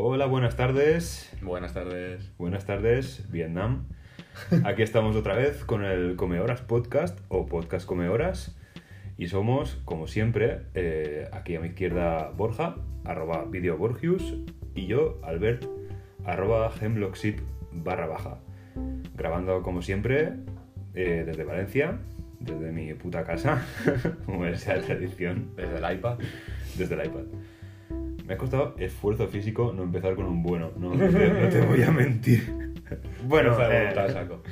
Hola, buenas tardes. Buenas tardes. Buenas tardes, Vietnam. Aquí estamos otra vez con el Come Horas Podcast o Podcast Come Horas. Y somos, como siempre, eh, aquí a mi izquierda Borja, arroba videoborgius, y yo, Albert, arroba hemlockship barra baja. Grabando, como siempre, eh, desde Valencia, desde mi puta casa, como es la tradición, Desde el iPad. desde el iPad. Me ha costado esfuerzo físico no empezar con un bueno, no, no te, no te voy a mentir. Bueno, eh, saco.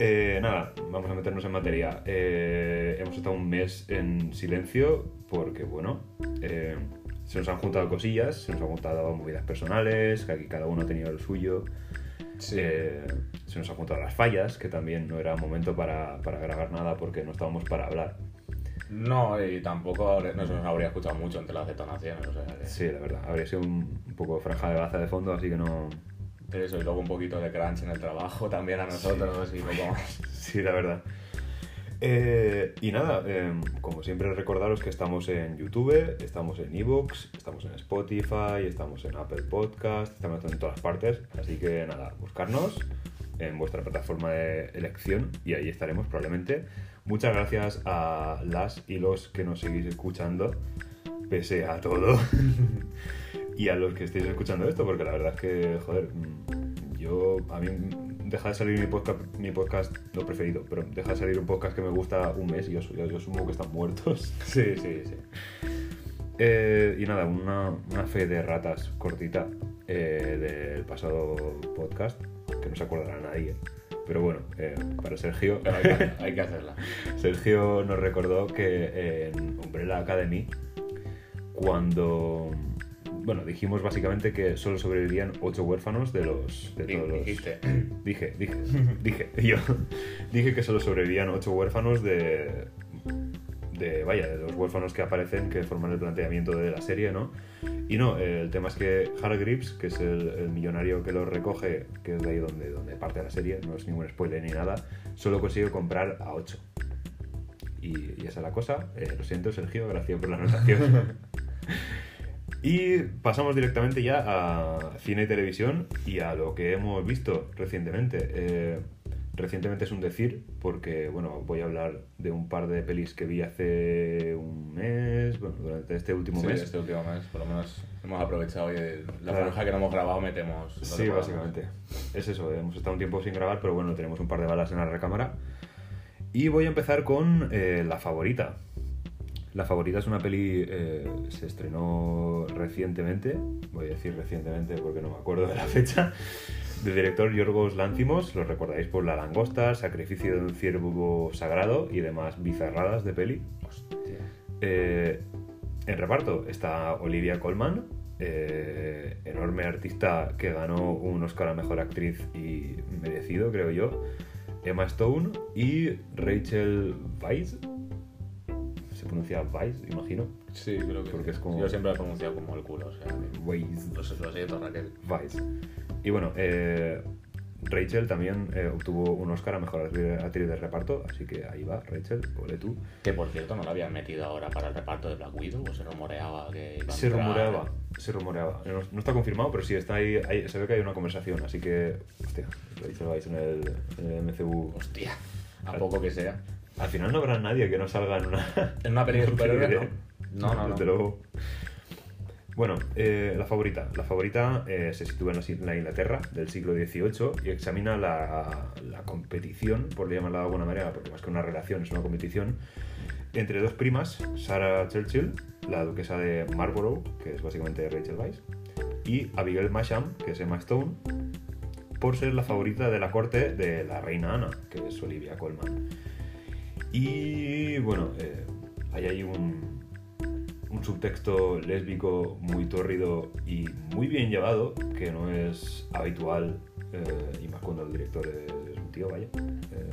eh, nada, vamos a meternos en materia. Eh, hemos estado un mes en silencio porque, bueno, eh, se nos han juntado cosillas, se nos han juntado movidas personales, que aquí cada uno ha tenido lo suyo. Sí. Se nos han juntado las fallas, que también no era momento para, para grabar nada porque no estábamos para hablar. No, y tampoco no se nos habría escuchado mucho entre las detonaciones. O sea, que- Sí, la verdad, habría sido un, un poco franja de baza de fondo, así que no. Eso, y luego un poquito de crunch en el trabajo también a nosotros y poco más. Sí, la verdad. Eh, y nada, eh, como siempre recordaros que estamos en YouTube, estamos en Evox, estamos en Spotify, estamos en Apple Podcast, estamos en todas partes, así que nada, buscarnos en vuestra plataforma de elección y ahí estaremos probablemente. Muchas gracias a las y los que nos seguís escuchando, pese a todo, y a los que estéis escuchando esto, porque la verdad es que, joder, mm, yo, a mí deja de salir mi podcast, mi podcast no preferido, pero deja de salir un podcast que me gusta un mes y yo, yo, asumo que están muertos. Sí, sí, sí. Eh, y nada, una, una fe de ratas cortita eh, del pasado podcast, que no se acordará nadie. Pero bueno, eh, para Sergio, Pero hay que, hay que hacerla. Sergio nos recordó que en Umbrella Academy, cuando. Bueno, dijimos básicamente que solo sobrevivían ocho huérfanos de los. De Di- todos los- dijiste. Dije, dije, dije. Yo dije que solo sobrevivían ocho huérfanos de. De, vaya, de los huérfanos que aparecen, que forman el planteamiento de la serie, ¿no? Y no, eh, el tema es que Hargreaves, que es el, el millonario que los recoge, que es de ahí donde, donde parte la serie, no es ningún spoiler ni nada, solo consigue comprar a 8. Y, y esa es la cosa. Eh, lo siento, Sergio, gracias por la anotación. y pasamos directamente ya a cine y televisión y a lo que hemos visto recientemente. Eh, recientemente es un decir, porque bueno, voy a hablar de un par de pelis que vi hace un mes, bueno, durante este último Sí, mes. este último mes, por lo menos hemos aprovechado y la Claro. franja que no hemos grabado metemos. Sí, básicamente. Es eso, hemos estado un tiempo sin grabar, pero bueno, tenemos un par de balas en la recámara. Y voy a empezar con eh, La Favorita. La Favorita es una peli, eh, se estrenó recientemente, voy a decir recientemente porque no me acuerdo de la fecha, del director Yorgos Lántimos, lo recordáis por La Langosta, Sacrificio de un ciervo sagrado y demás bizarradas de peli. Eh, en reparto está Olivia Colman, eh, enorme artista que ganó un Oscar a Mejor Actriz y merecido, creo yo. Emma Stone y Rachel Weisz. Se pronuncia Weisz, imagino. Sí, creo que Porque sí. es como- Yo siempre lo he pronunciado como el culo, o sea. que- Weisz. Lo, lo siento, Raquel. Weisz. Y bueno, eh, Rachel también eh, obtuvo un Oscar a Mejor Actriz de Reparto, así que ahí va, Rachel, ole tú. Que por cierto, ¿no la habían metido ahora para el reparto de Black Widow? ¿O se rumoreaba que iba a Se entrar? rumoreaba, se rumoreaba. No, no está confirmado, pero sí está ahí, ahí- se ve que hay una conversación, así que, hostia, Rachel Weisz en el, en el MCU. Hostia, a poco que sea. Al final no habrá nadie que no salga en una... En una peli de superhéroes, ¿no? No, no, Desde no. Bueno, eh, la favorita. La favorita eh, se sitúa en la, Inglaterra del siglo XVIII y examina la, competición, por llamarla de alguna manera, porque más que una relación es una competición, entre dos primas, Sarah Churchill, la duquesa de Marlborough, que es básicamente Rachel Weisz, y Abigail Masham, que es Emma Stone, por ser la favorita de la corte de la reina Ana, que es Olivia Colman. Y bueno, eh, hay ahí un, un subtexto lésbico muy tórrido y muy bien llevado, que no es habitual, eh, y más cuando el director es, un tío, vaya. Eh,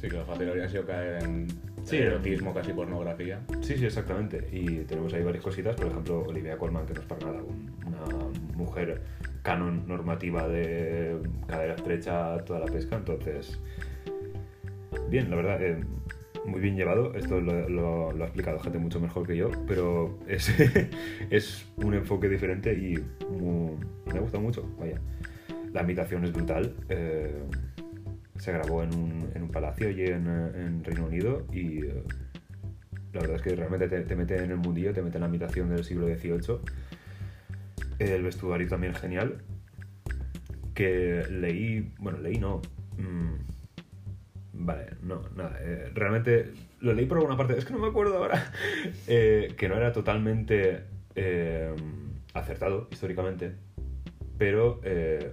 Sí, que lo fácil habría sido caer en Sí. erotismo, casi pornografía. Sí, sí, exactamente. Y tenemos ahí varias cositas. Por ejemplo, Olivia Colman, que no es para nada un- una mujer canon normativa de cadera estrecha, toda la pesca. Entonces, bien, la verdad, eh, muy bien llevado. Esto lo, ha explicado gente mucho mejor que yo, pero es, es un enfoque diferente y me gusta mucho. Vaya, la ambientación es brutal. eh, se grabó en un, en un palacio allí en, Reino Unido y eh, la verdad es que realmente te, te mete en el mundillo, te mete en la ambientación del siglo XVIII. El vestuario también genial. Que leí, bueno, leí no. mm, vale, no, nada. eh, realmente lo leí por alguna parte, es que no me acuerdo ahora. eh, que no era totalmente eh, acertado históricamente, pero eh,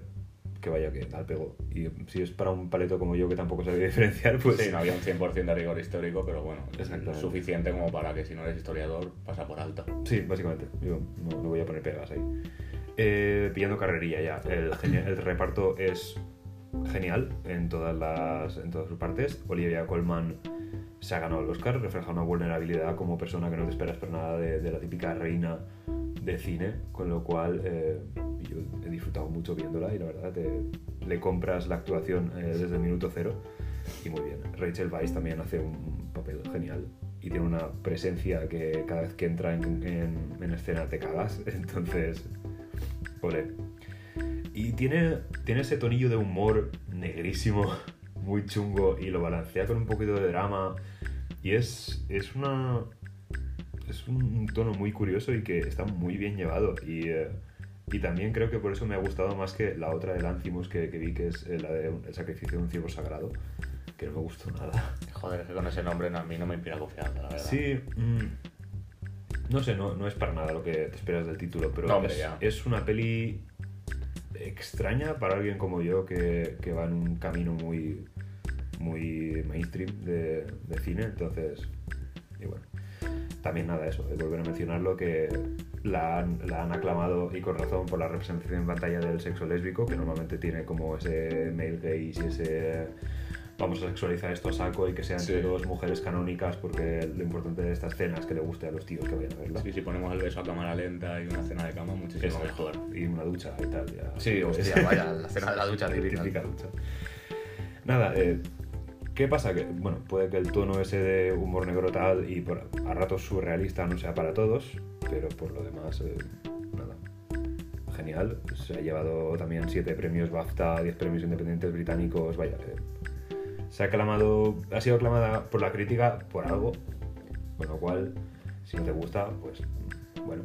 que vaya que al pego. Y si es para un paleto como yo que tampoco sabía diferenciar, pues. Sí, no había un 100% de rigor histórico, pero bueno, es suficiente como para que si no eres historiador, pasa por alto. Sí, básicamente. Yo no, no voy a poner pegas ahí. Pillando carrerilla ya. El, el reparto es genial en todas las en todas sus partes. Olivia Colman se ha ganado el Oscar, refleja una vulnerabilidad como persona que no te esperas por nada de, la típica reina de cine, con lo cual eh, yo he disfrutado mucho viéndola y la verdad te- le compras la actuación eh, desde el minuto cero y muy bien. Rachel Weisz también hace un papel genial y tiene una presencia que cada vez que entra en, en- en escena te cagas, entonces, ole. Y tiene, tiene ese tonillo de humor negrísimo, muy chungo, y lo balancea con un poquito de drama. Y es, es una. Es un tono muy curioso y que está muy bien llevado. Y, eh, y también creo que por eso me ha gustado más que la otra de Lanthimos que, que vi, que es eh, la de un- el sacrificio de un ciervo sagrado, que no me gustó nada. Joder, es que con ese nombre no- a mí no me inspira confianza, la verdad. Sí, mm, no sé, no, no es para nada lo que te esperas del título, pero No, hombre, es, es una peli extraña para alguien como yo que, que va en un camino muy, muy mainstream de, de cine, entonces, y bueno. También nada, eso, de volver a mencionarlo, que la han, la han aclamado y con razón por la representación en pantalla del sexo lésbico, que normalmente tiene como ese male gaze y ese vamos a sexualizar esto a saco y que sean entre Sí. dos mujeres canónicas, porque lo importante de esta escena es que le guste a los tíos que vayan a verla. Sí, si ponemos el beso a cámara lenta y una cena de cama, muchísimo mejor. mejor. Y una ducha y tal. Ya. Sí, hostia, vaya, la cena de la ducha típica. Típica ducha. Nada, eh, ¿qué pasa? Que, bueno, puede que el tono ese de humor negro tal y por, a ratos surrealista no sea para todos, pero por lo demás, eh, nada. Genial. Se ha llevado también 7 premios BAFTA, 10 premios independientes británicos, vaya. eh, se ha aclamado, ha sido aclamada por la crítica por algo, con lo cual, si te gusta, pues bueno,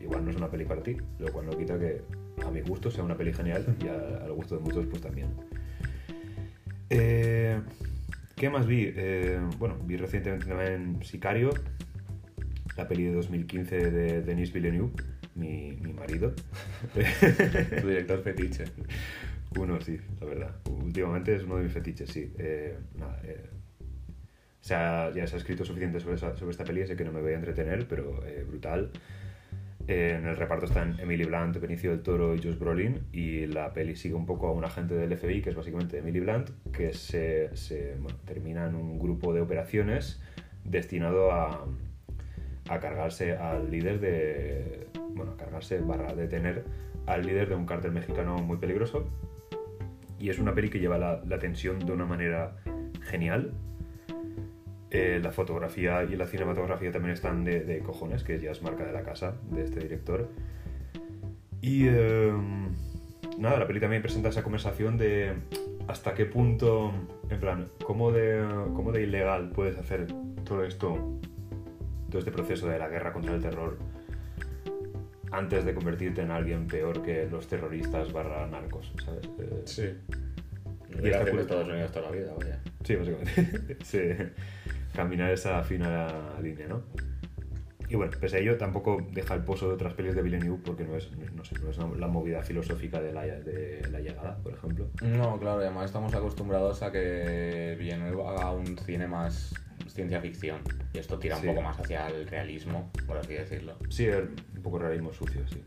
igual no es una peli para ti, lo cual no quita que a mi gusto sea una peli genial y al gusto de muchos pues también. Eh, ¿Qué más vi? Eh, bueno, vi recientemente también Sicario, la peli de 2015 de Denis Villeneuve, mi, mi marido. Tu director fetiche. Uno, sí, la verdad. Últimamente es uno de mis fetiches, sí. Eh, nada, eh, o sea, ya se ha escrito suficiente sobre, sobre esta peli, sé que no me voy a entretener, pero eh, brutal. Eh, en el reparto están Emily Blunt, Benicio del Toro y Josh Brolin, y la peli sigue un poco a un agente del FBI, que es básicamente Emily Blunt, que se, se, bueno, termina en un grupo de operaciones destinado a, a cargarse al líder de... Bueno, a cargarse barra detener al líder de un cártel mexicano muy peligroso. Y es una peli que lleva la, la tensión de una manera genial. Eh, la fotografía y la cinematografía también están de, cojones, que ya es marca de la casa de este director. Y eh, nada, la peli también presenta esa conversación de hasta qué punto, en plan, cómo de, cómo de ilegal puedes hacer todo esto, todo este proceso de la guerra contra el terror, antes de convertirte en alguien peor que los terroristas barra narcos, ¿sabes? Eh, Sí. Y está de. Estados Unidos toda la vida, vaya. Sí, básicamente. sí, caminar esa fina línea, ¿no? Y bueno, pese a ello, tampoco deja el pozo de otras pelis de Villeneuve porque no es, no sé, no es la movida filosófica de la, de la llegada, por ejemplo. No, claro, y además estamos acostumbrados a que Villeneuve haga un cine más ciencia ficción. Y esto tira Sí. un poco más hacia el realismo, por así decirlo. Sí, un poco realismo sucio, sí.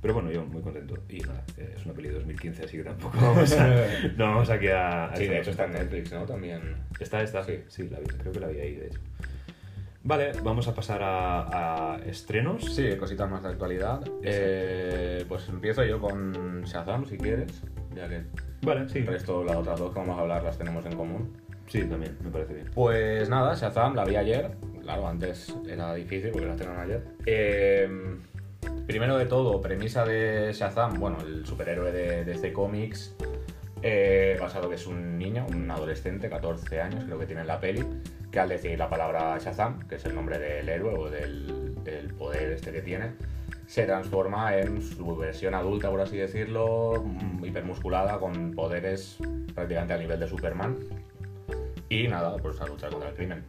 Pero bueno, yo muy contento. Y nada, eh, es una peli de 2015, así que tampoco vamos a, no vamos aquí a... a Sí, de hecho está en Netflix, ¿no? También. Está, está, Sí. sí, la vi, creo que la vi ahí, de hecho. Vale, vamos a pasar a, a estrenos. Sí, cositas más de actualidad. Eh, pues empiezo yo con Shazam, si quieres, ya que Vale, sí. el resto, las otras dos que vamos a hablar, las tenemos en común. Sí, también, me parece bien. Pues nada, Shazam la vi ayer. Claro, antes era difícil porque la estrenaron ayer. Eh, primero de todo, premisa de Shazam, bueno, el superhéroe de DC Comics, eh, basado que es un niño, un adolescente, 14 años, creo que tiene en la peli, que al decir la palabra Shazam, que es el nombre del héroe o del, del poder este que tiene, se transforma en su versión adulta, por así decirlo, mm, hipermusculada, con poderes prácticamente a nivel de Superman. Y nada, pues a luchar contra el crimen.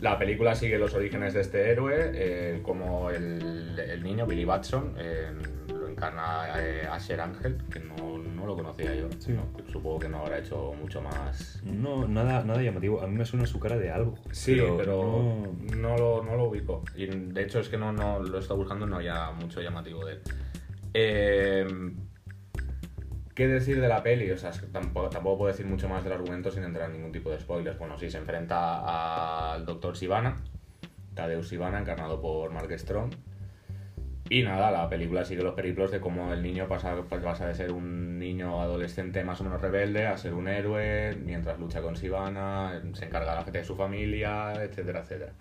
La película sigue los orígenes de este héroe, eh, como el, el niño, Billy Batson, eh, lo encarna eh, Asher Angel, que no, no lo conocía yo. Sí. no, supongo que no habrá hecho mucho más. No, nada, nada llamativo. A mí me suena su cara de algo. Sí, pero, no- no, lo, no lo ubico. Y de hecho es que no, no lo he estado buscando, no había mucho llamativo de él. Eh, ¿Qué decir de la peli? O sea, tampoco, puedo decir mucho más del argumento sin entrar en ningún tipo de spoilers. Bueno, sí, se enfrenta al Dr. Sivana, Tadeusz Sivana, encarnado por Mark Strong. Y nada, la película sigue los periplos de cómo el niño pasa, pues, pasa de ser un niño adolescente más o menos rebelde a ser un héroe, mientras lucha con Sivana, se encarga de la gente de su familia, etcétera, etcétera.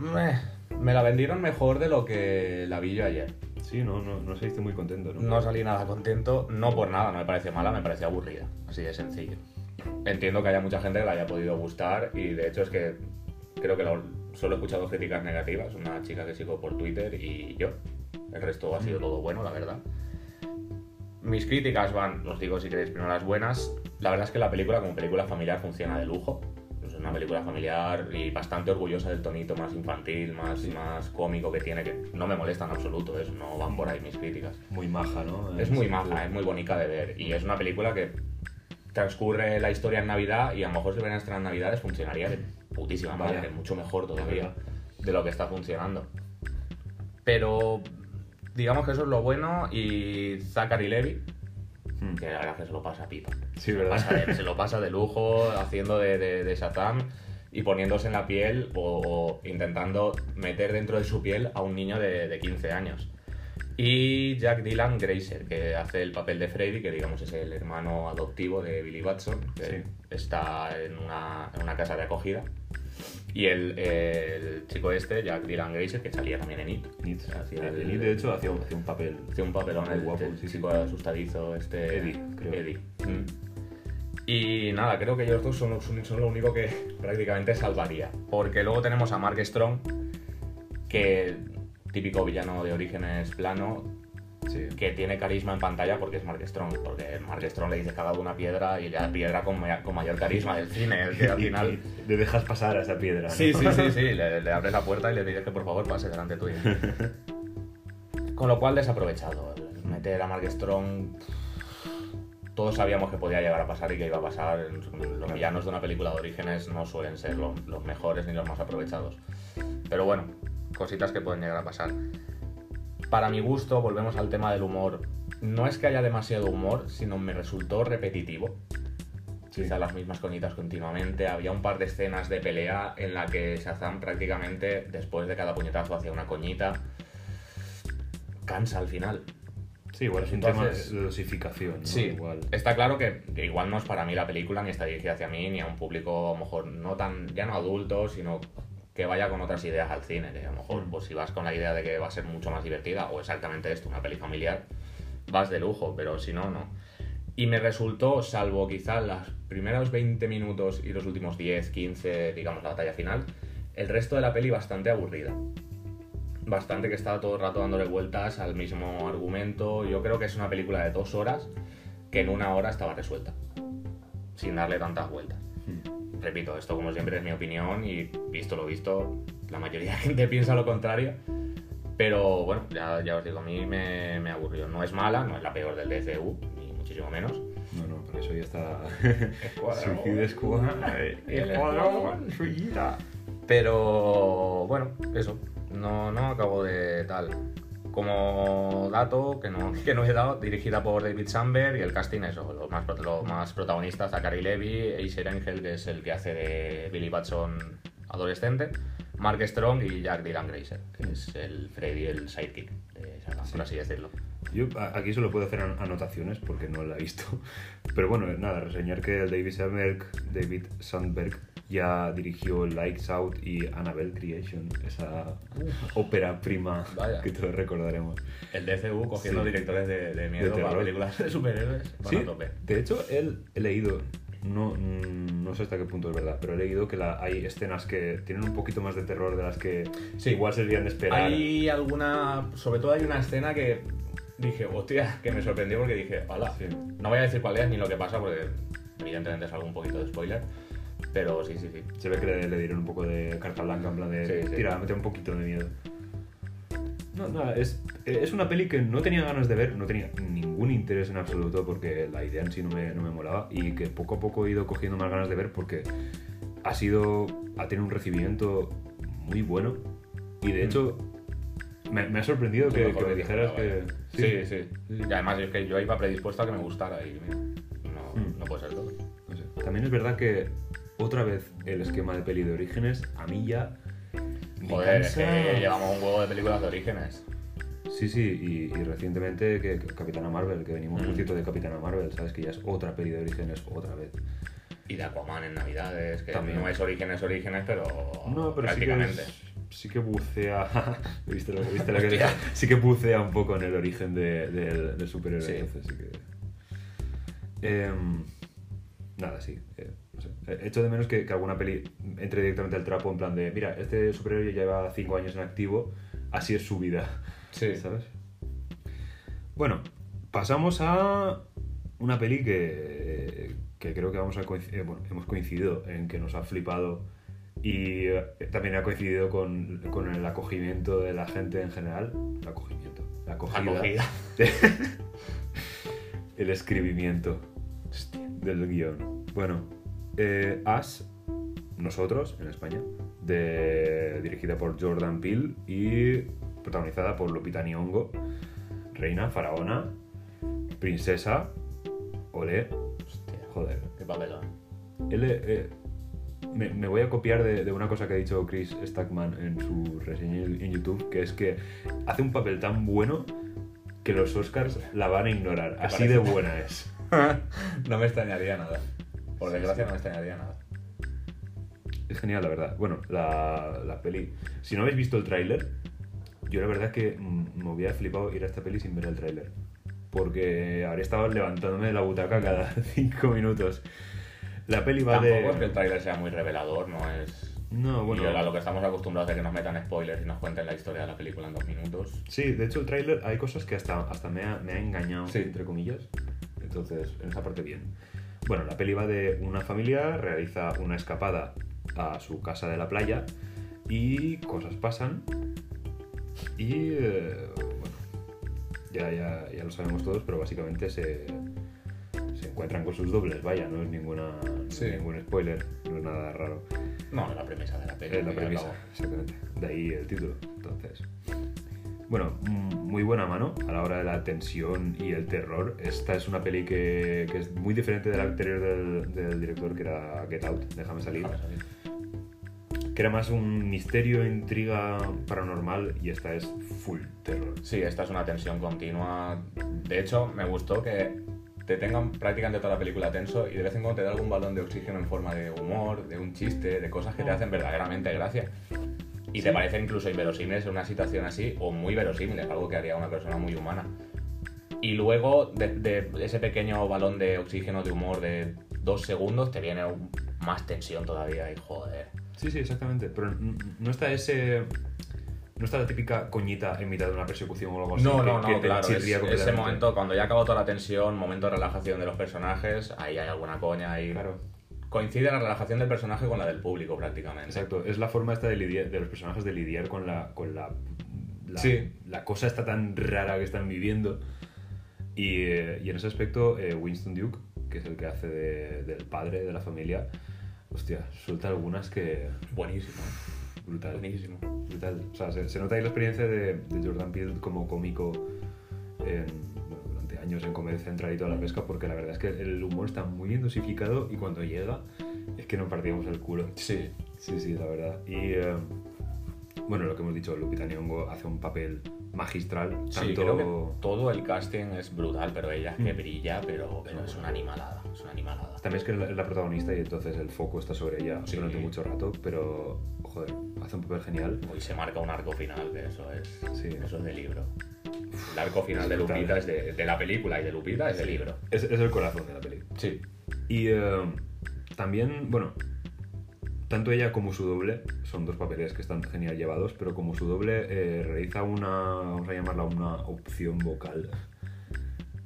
Meh, Me la vendieron mejor de lo que la vi yo ayer. Sí, no, no, no saliste muy contento, ¿no? No salí nada contento, no por nada, no me parece mala, me parece aburrida, así de sencillo. Entiendo que haya mucha gente que le haya podido gustar y de hecho es que creo que lo- solo he escuchado críticas negativas, una chica que sigo por Twitter y yo. El resto ha sido todo bueno, la verdad. Mis críticas van, os digo si queréis primero las buenas. La verdad es que la película como película familiar funciona de lujo. Una película familiar y bastante orgullosa del tonito más infantil, más, más cómico que tiene, que no me molesta en absoluto, eso, no van por ahí mis críticas. Muy maja, ¿no? Es muy maja, es muy bonita de ver. Y es una película que transcurre la historia en Navidad y a lo mejor si hubieran estrenado en Navidades funcionaría de putísima Vaya. madre, mucho mejor todavía de lo que está funcionando. Pero digamos que eso es lo bueno y Zachary Levy, Hmm. que la verdad que se lo pasa pipa. Sí, Se ¿verdad? pasa de- se lo pasa de lujo haciendo de, de, de Shazam y poniéndose en la piel o, o intentando meter dentro de su piel a un niño de, de 15 años. Y Jack Dylan Grazer, que hace el papel de Freddy, que digamos es el hermano adoptivo de Billy Batson, que Sí. está en una, en una casa de acogida. Y el, el chico este, Jack Dylan Grazer, que salía también en It. Nit. Hacía el- de hecho, hacía un, hacía un papel. Un papelón el, guapo, el sí, sí. chico asustadizo, este... Eddie, creo. Eddie. Mm. Y nada, creo que ellos dos son, los- son lo único que prácticamente salvaría. Porque luego tenemos a Mark Strong, que típico villano de orígenes plano, Sí. que tiene carisma en pantalla porque es Mark Strong. Porque Mark Strong le dice haga una piedra y la piedra con, ma- con mayor carisma del cine, que al final... le dejas pasar a esa piedra. ¿no? Sí, sí, sí, sí. Le, le abres la puerta y le dices que por favor pase delante tuyo. Con lo cual desaprovechado. Meter a Mark Strong. Todos sabíamos que podía llegar a pasar y que iba a pasar. Los villanos de una película de orígenes no suelen ser lo- los mejores ni los más aprovechados. Pero bueno, cositas que pueden llegar a pasar. Para mi gusto, volvemos al tema del humor. No es que haya demasiado humor, sino me resultó repetitivo Sí. quizá las mismas coñitas continuamente. Había un par de escenas de pelea en la que Shazam prácticamente después de cada puñetazo hacía una coñita. Cansa al final. Sí, igual es un tema de dosificación, ¿no? Sí, Igual. está claro que, que igual no es para mí la película, ni está dirigida hacia mí, ni a un público a lo mejor no tan, ya no adulto, sino que vaya con otras ideas al cine, que a lo mejor pues si vas con la idea de que va a ser mucho más divertida, o exactamente esto, una peli familiar, vas de lujo, pero si no, no. Y me resultó, salvo quizá los primeros 20 minutos y los últimos 10, 15, digamos la batalla final, el resto de la peli bastante aburrida. Bastante que estaba todo el rato dándole vueltas al mismo argumento. Yo creo que es una película de dos horas que en una hora estaba resuelta. Sin darle tantas vueltas. Mm. Repito, esto como siempre es mi opinión y visto lo visto, la mayoría de gente piensa lo contrario. Pero bueno, ya, ya os digo, a mí me, me aburrió. No es mala, no es la peor del DCU, ni muchísimo menos. No, no, por eso ya está. Suicide Squad. Escuadrón. Pero bueno, eso. No, no acabo de tal. Como dato que no, que no he dado, dirigida por David Samberg y el casting eso, los más, los más protagonistas, Zachary Levy, Acer Angel, que es el que hace de Billy Batson adolescente, Mark Strong y Jack Dylan Grazer, que es el Freddy, el sidekick de Shazam, por así decirlo. Yo aquí solo puedo hacer an- anotaciones porque no la he visto. Pero bueno, nada, reseñar que el David Sandberg, David Sandberg ya dirigió Lights Out y Annabelle Creation, esa ópera prima Vaya. que todos recordaremos. El DCU cogiendo Sí. directores de, de miedo De para películas de superhéroes. Van Sí, a tope. de hecho, él, he leído, no, mm, no sé hasta qué punto es verdad, pero he leído que la- hay escenas que tienen un poquito más de terror de las que Sí. igual se deberían de esperar. Hay alguna. Sobre todo hay una escena que dije, hostia, que me sorprendió porque dije, hola. No voy a decir cuál es ni lo que pasa porque evidentemente es algo un poquito de spoiler. Pero sí, sí, sí. Se ve que le, le dieron un poco de carta blanca, en plan de Sí, sí. tira, mete un poquito de miedo. No, nada, es, es una peli que no tenía ganas de ver, no tenía ningún interés en absoluto porque la idea en sí no me, no me molaba y que poco a poco he ido cogiendo más ganas de ver porque ha sido, ha tenido un recibimiento muy bueno y de Mm. hecho me, me ha sorprendido que, mejor que me que dijeras que... vaya. Sí, sí, Y además es que yo iba predispuesto a que me gustara y no, Mm. no puede ser todo. No sé. También es verdad que otra vez el esquema de peli de orígenes a mí ya... me Joder, es cansa. que llevamos un juego de películas de orígenes. Sí, sí, y, y recientemente que, que Capitana Marvel, que venimos, por Mm. de Capitana Marvel, ¿sabes? Que ya es otra peli de orígenes otra vez. Y de Aquaman en Navidades, que También. no es orígenes, orígenes, pero. No, pero sí que, prácticamente. es- sí que bucea. ¿Viste lo, viste lo que. Sí que bucea un poco en el origen de- del, del superhéroe. Sí. Entonces sí que. Em, nada, sí. eh, no sé. He hecho de menos que, que alguna peli entre directamente al trapo en plan de: mira, este superhéroe lleva 5 años en activo, así es su vida. Sí. ¿Sabes? Bueno, pasamos a una peli que, que creo que vamos a coinc- eh, bueno, hemos coincidido en que nos ha flipado y eh, también ha coincidido con, con el acogimiento de la gente en general. El acogimiento. La acogida. Acogida. el escribimiento del guion. Bueno, eh, As, nosotros, en España, de, dirigida por Jordan Peele y protagonizada por Lupita Nyong'o, reina, faraona, princesa, olé, Hostia, joder. qué papelón. Él, eh, me, me voy a copiar de, de una cosa que ha dicho Chris Stackman en su reseña en YouTube, que es que hace un papel tan bueno que los Oscars la van a ignorar. ¿Te Así de buena es. no me extrañaría nada. Por desgracia, no me extrañaría nada. Es genial, la verdad. Bueno, la, la peli. Si no habéis visto el tráiler, yo la verdad es que mm, me hubiera flipado ir a esta peli sin ver el tráiler. Porque habría estado levantándome de la butaca cada cinco minutos. La peli va Tampoco de. es que el tráiler sea muy revelador, no es. No, bueno. Y a lo que estamos acostumbrados a que nos metan spoilers y nos cuenten la historia de la película en dos minutos. Sí, de hecho el tráiler hay cosas que hasta, hasta me, ha, me ha engañado, Sí. entre comillas. Entonces, en esa parte bien. Bueno, la peli va de una familia, realiza una escapada a su casa de la playa y cosas pasan. Y eh, bueno, ya, ya, ya lo sabemos todos, pero básicamente se, se encuentran con sus dobles, vaya, no es ninguna Sí. ningún spoiler, no es nada raro. No, la premisa de la peli. Es la premisa, exactamente. De ahí el título. Entonces. Bueno, mm, muy buena mano a la hora de la tensión y el terror. Esta es una peli que, que es muy diferente de la anterior del, del director, que era Get Out, Déjame salir. Déjame salir. Que era más un misterio, intriga paranormal y esta es full terror. Sí, esta es una tensión continua. De hecho, me gustó que te tengan prácticamente toda la película tenso y de vez en cuando te da algún balón de oxígeno en forma de humor, de un chiste, de cosas que te hacen verdaderamente gracia. Y te parecen incluso inverosímiles en una situación así, o muy verosímiles, algo que haría una persona muy humana. Y luego, de, de ese pequeño balón de oxígeno de humor de dos segundos, te viene un- más tensión todavía y joder. Sí, sí, exactamente. Pero no está ese. No está la típica coñita en mitad de una persecución o algo así. No, que- no, que no, te claro. es- ese momento, cuando ya acabó toda la tensión, momento de relajación de los personajes, ahí hay alguna coña ahí. Claro. Coincide la relajación del personaje con la del público prácticamente. Exacto, es la forma esta de lidiar, de los personajes de lidiar con la, con la, la, Sí. la cosa esta tan rara que están viviendo. Y, eh, y en ese aspecto, eh, Winston Duke, que es el que hace de- del padre de la familia, hostia, suelta algunas que... Buenísimo. Brutal. Buenísimo. Brutal. O sea, se, se nota ahí la experiencia de, de Jordan Peele como cómico en, años en Comedia Central y toda la pesca, porque la verdad es que el humor está muy bien dosificado y cuando llega es que nos partíamos el culo. Sí. Sí, sí, la verdad. Y, eh, Bueno, lo que hemos dicho, Lupita Nyong'o hace un papel magistral. Sí, Tanto... creo que todo el casting es brutal, pero ella es que Mm. brilla, pero, pero es una animalada, es una animalada. También es que es la, protagonista y entonces el foco está sobre ella Sí. durante mucho rato, pero, joder, hace un papel genial. Y se marca un arco final, que eso es, Sí. eso es de libro. El arco final de. Lupita es de, de la película y de Lupita es de Sí. libro. Es, es el corazón de la peli. Sí. Y eh, también, bueno, tanto ella como su doble son dos papeles que están genial llevados, pero como su doble eh, realiza una, vamos a llamarla una opción vocal,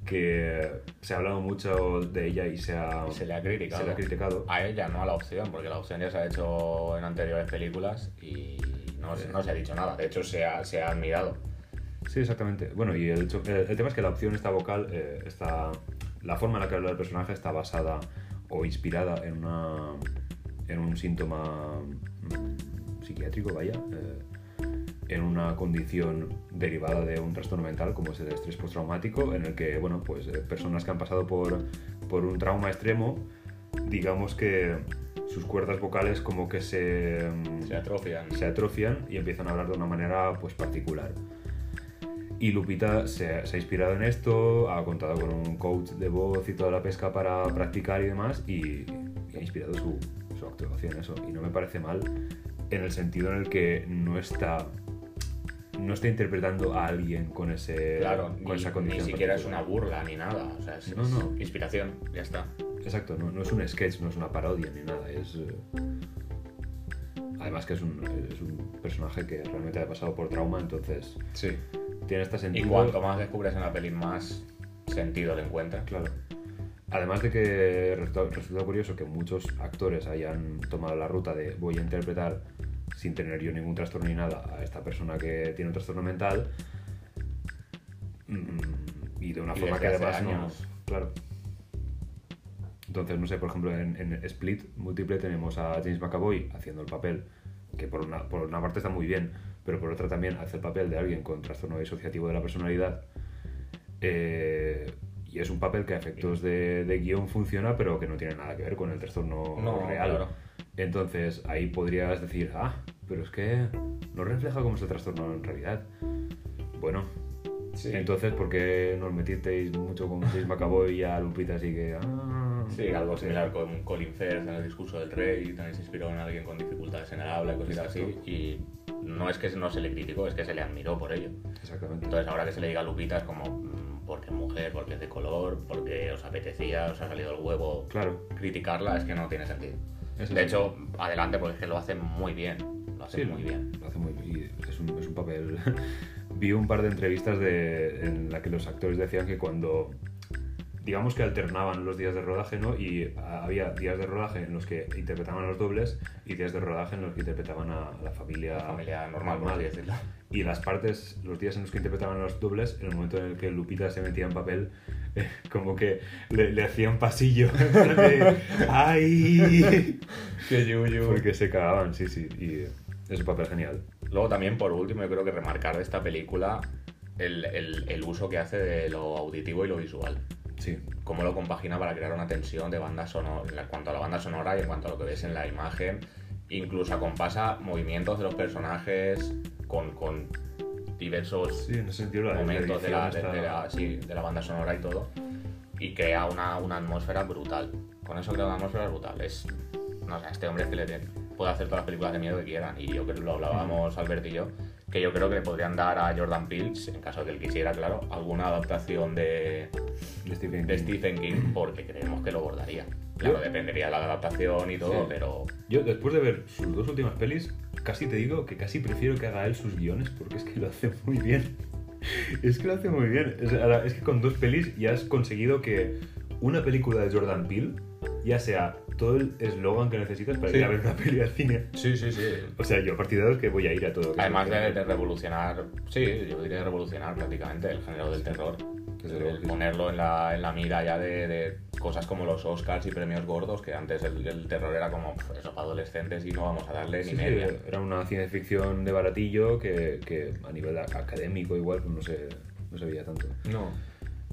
que se ha hablado mucho de ella y se ha, Se le ha criticado. se le ha criticado. A ella, no a la opción, porque la opción ya se ha hecho en anteriores películas y no, se- no se ha dicho nada. De hecho, se ha, se ha admirado. Sí, exactamente. Bueno, y el, el tema es que la opción esta vocal eh, está. La forma en la que habla el personaje está basada o inspirada en una. en un síntoma mm, psiquiátrico, vaya. eh, en una condición derivada de un trastorno mental como es el estrés postraumático, en el que, bueno, pues eh, personas que han pasado por, por un trauma extremo, digamos que sus cuerdas vocales como que se, mm, Se atrofian. se atrofian y empiezan a hablar de una manera pues particular. Y Lupita se, se ha inspirado en esto, ha contado con un coach de voz y toda la pesca para practicar y demás, y, y ha inspirado su, su actuación eso. Y no me parece mal en el sentido en el que no está no está interpretando a alguien con ese Claro, con ni, esa ni condición siquiera es una particular. burla ni nada. O sea, es, No, no. inspiración, ya está. Exacto, no, no es un sketch, no es una parodia ni nada, es... eh, Además que es un, es un personaje que realmente ha pasado por trauma, entonces Sí. Tiene este Y cuanto más descubres en la peli, más sentido le encuentras. Claro. Además de que resulta, curioso que muchos actores hayan tomado la ruta de voy a interpretar sin tener yo ningún trastorno ni nada a esta persona que tiene un trastorno mental mm, y de una Y forma que además no... Claro. Entonces, no sé, por ejemplo, en, en Split múltiple tenemos a James McAvoy haciendo el papel, que por una, por una parte está muy bien, pero por otra también hace el papel de alguien con trastorno disociativo de la personalidad. Eh, y es un papel que a efectos de, de guion funciona, pero que no tiene nada que ver con el trastorno No, real. claro. Entonces, ahí podrías decir, ah, pero es que no refleja cómo es el trastorno en realidad. Bueno, Sí. entonces, ¿por qué nos metisteis mucho con James McAvoy y a Lupita así que... Ah, Sí, algo similar con Colin Firth en el discurso del rey, también se inspiró en alguien con dificultades en el habla y cositas así. Y no es que no se le criticó, es que se le admiró por ello. Exactamente. Entonces, ahora que se le diga a Lupita es como mm, porque es mujer, porque es de color, porque os apetecía, os ha salido el huevo Claro. criticarla, es que no tiene sentido. Eso De sí. hecho, adelante porque es que lo hace muy bien. Lo hace Sí, muy bien. Lo hace muy bien. y Es un, es un papel. Vi un par de entrevistas de, en la que los actores decían que cuando. Digamos que alternaban los días de rodaje, ¿no? Y a- había días de rodaje en los que interpretaban a los dobles y días de rodaje en los que interpretaban a la familia, La familia normal, decirlo. Y las partes, los días en los que interpretaban a los dobles, en el momento en el que Lupita se metía en papel, eh, como que le, le hacían pasillo. de, ¡Ay! Qué yuyu. Porque se cagaban, sí, sí. Y es un papel genial. Luego también, por último, yo creo que remarcar de esta película el, el- el uso que hace de lo auditivo y lo visual. Sí. Cómo lo compagina para crear una tensión de banda sonora, en cuanto a la banda sonora y en cuanto a lo que ves en la imagen. Incluso acompasa movimientos de los personajes con, con diversos Sí, en ese sentido la momentos de la, de- la- sí, de la banda sonora y todo. Y crea una, una atmósfera brutal. Con eso crea una atmósfera brutal. Es, no sé, a este hombre es que le tiene- puede hacer todas las películas de miedo que quieran. Y yo creo que lo hablábamos Albert y yo, que yo creo que le podrían dar a Jordan Peele, en caso de que él quisiera, claro, alguna adaptación de, de Stephen de King. Stephen King, porque creemos que lo bordaría. Claro, Yo- dependería de la adaptación y todo, Sí. pero Yo, después de ver sus dos últimas pelis, casi te digo que casi prefiero que haga él sus guiones porque es que lo hace muy bien. Es que lo hace muy bien. Es que con dos pelis ya has conseguido que una película de Jordan Peele ya sea todo el eslogan que necesitas para Sí. ir a ver una peli al cine. Sí, sí, sí. O sea, yo a partir de ahora es que voy a ir a todo. Además de, de revolucionar, sí, yo diría revolucionar prácticamente el género del terror. El ponerlo en la, en la mira ya de, de cosas como los Oscars y premios gordos, que antes el, el terror era como "Pf, eso para adolescentes y no vamos a darle Sí, ni sí, media. era una ciencia ficción de baratillo que, que a nivel académico igual pues no se, no se veía tanto. No.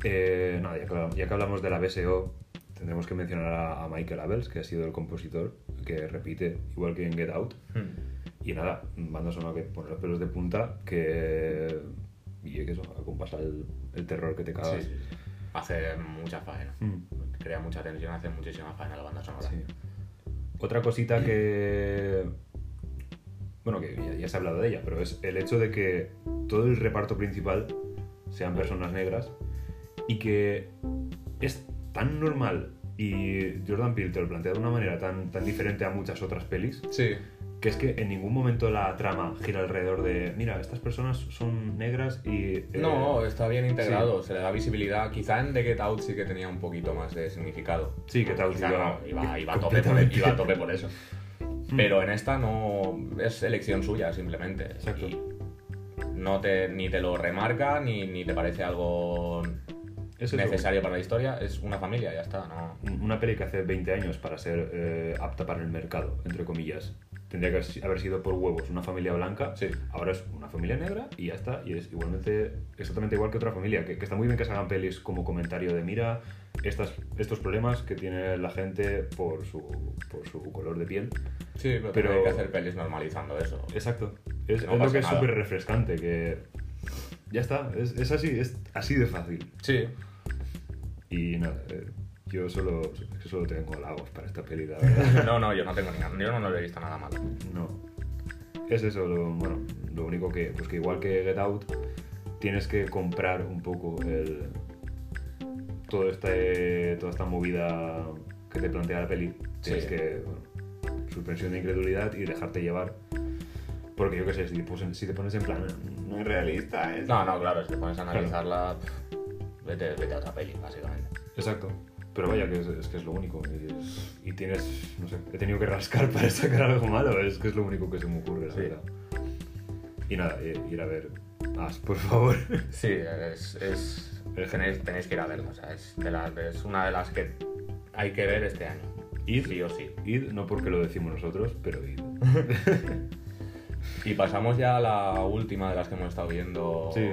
Eh, nada, ya que, ya que hablamos de la BSO, tendremos que mencionar a, a Michael Abels, que ha sido el compositor, que repite igual que en Get Out. Hmm. Y nada, banda sonora que pone los pelos de punta, que. Y que eso, acompasa el, el terror que te cagas. Sí, sí, sí. Hace mucha faena. Mm. Crea mucha tensión, hace muchísima faena la banda sonora. Otra cosita que. Bueno, que ya, ya se ha hablado de ella, pero es el hecho de que todo el reparto principal sean personas negras y que es tan normal y Jordan Peele te lo plantea de una manera tan, tan diferente a muchas otras pelis Sí. que es que en ningún momento la trama gira alrededor de mira, estas personas son negras y... eh, No, está bien integrado, se le da visibilidad. Quizá en The Get Out sí que tenía un poquito más de significado. Sí, que tal Quizá no, iba, iba a tope por, completamente. iba a tope por eso. Pero en esta no es elección suya simplemente. Exacto. Y no te, ni te lo remarca ni, ni te parece algo Es eso. necesario para la historia. Es una familia, ya está. No. Una peli que hace 20 años para ser eh, apta para el mercado, entre comillas. Tendría que haber sido por huevos una familia blanca. Sí. Ahora es una familia negra y ya está. Y es igualmente exactamente igual que otra familia. Que, que está muy bien que se hagan pelis como comentario de mira estas, estos problemas que tiene la gente por su, por su color de piel. Sí, pero, Pero- hay que hacer pelis normalizando eso. Exacto. Es, No es lo que es súper refrescante. Que ya está. Es, es así, es así de fácil. Sí. Y nada, eh, yo solo, solo tengo halagos para esta peli, la verdad. No, no, yo no tengo ni nada. Yo no, le he visto nada malo. No. Es eso, lo, bueno, lo único que, pues que igual que Get Out, tienes que comprar un poco el, todo este, toda esta movida que te plantea la peli. Tienes Sí. que, bueno, suspensión de incredulidad y dejarte llevar. Porque yo qué sé, si, te pones- si te pones en plan, no es realista, es... No, no, claro, si te pones a analizarla, pff, vete, vete a otra peli, básicamente. Exacto. Pero vaya, que es, es que es lo único. Y, es- y tienes, no sé, he tenido que rascar para sacar algo malo. Es que es lo único que se me ocurre, la Sí. verdad. Y nada, eh, ir a ver más, por favor. Sí, es, es- Es tenéis, tenéis que ir a verlo. O sea, es, de es una de las que hay que ver este año. Id, Sí o sí. id, no porque lo decimos nosotros, pero id. Y pasamos ya a la última de las que hemos estado viendo. Sí.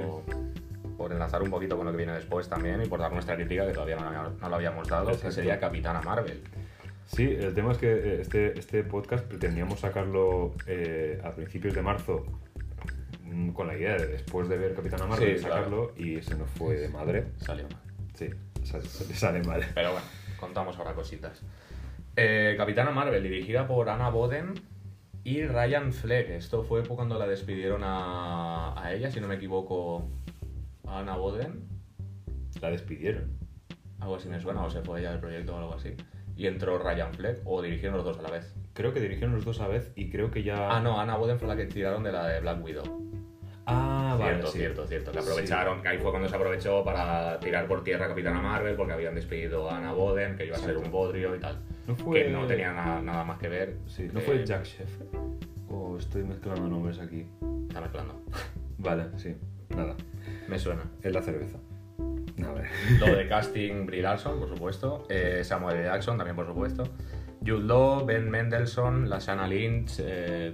Por enlazar un poquito con lo que viene después también y por dar nuestra crítica que todavía no, no lo habíamos dado, que sería Capitana Marvel. Sí, el tema es que eh, este, este podcast pretendíamos sacarlo eh, a principios de marzo mm, con la idea de después de ver Capitana Marvel Sí, sacarlo y se nos fue de madre. Salió mal. Sí, sa- sa- sale mal. Pero bueno, contamos ahora cositas. Eh, Capitana Marvel, dirigida por Anna Boden y Ryan Fleck. Esto fue cuando la despidieron a, a ella, si no me equivoco, a Anna Boden. La despidieron. Algo así me suena, o se fue ella del proyecto o algo así. Y entró Ryan Fleck, o dirigieron los dos a la vez. Creo que dirigieron los dos a la vez y creo que ya... Ah, no, Anna Boden fue la que tiraron de la de Black Widow. Ah, vale, cierto, sí. cierto, cierto. Que aprovecharon, que ahí fue cuando se aprovechó para tirar por tierra a Capitana Marvel, porque habían despedido a Anna Boden, que iba a ser un bodrio y tal. No fue... Que no tenía na- nada más que ver. Sí, ¿no Eh, fue Jack Sheffer? O estoy mezclando nombres aquí. Está mezclando. Vale, sí. Nada. Me suena. Es la cerveza. A ver. Lo de casting, Brie Larson, por supuesto. eh, Samuel L. Jackson, también, por supuesto. Jude Law, Ben Mendelssohn, Lashana Lynch, eh,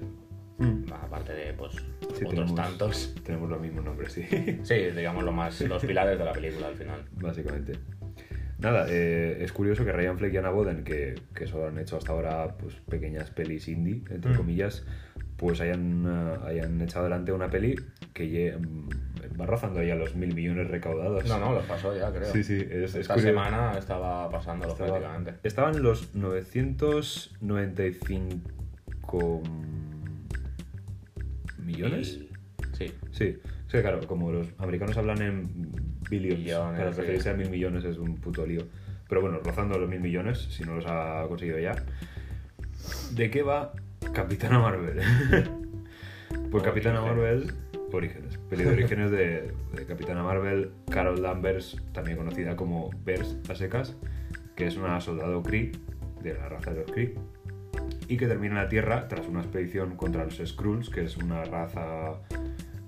aparte de pues, Sí, otros tenemos- tantos. Tenemos los mismos nombres, sí. Sí, digamos lo más, los pilares de la película al final. Básicamente. Nada, eh, es curioso que Ryan Fleck y Anna Boden, que, que solo han hecho hasta ahora pues, pequeñas pelis indie, entre Mm. comillas, pues hayan, eh, hayan echado adelante una peli que lle- mm, va rozando ya los mil millones recaudados. No, no, los pasó ya, creo. Sí, sí, es, es Esta semana estaba pasándolo Estaba- prácticamente. Estaban los 995 millones. Y- Sí, Sí, sí, claro, como los americanos hablan en billions, Millones, para sí. referirse a mil millones es un puto lío. Pero bueno, rozando los mil millones, si no los ha conseguido ya. ¿De qué va Capitana Marvel? pues Capitana. Marvel, Orígenes, peli de orígenes de, de Capitana Marvel, Carol Danvers, también conocida como Bers a secas, que es una soldado Kree, de la raza de los Kree, y que termina en la Tierra tras una expedición contra los Skrulls, que es una raza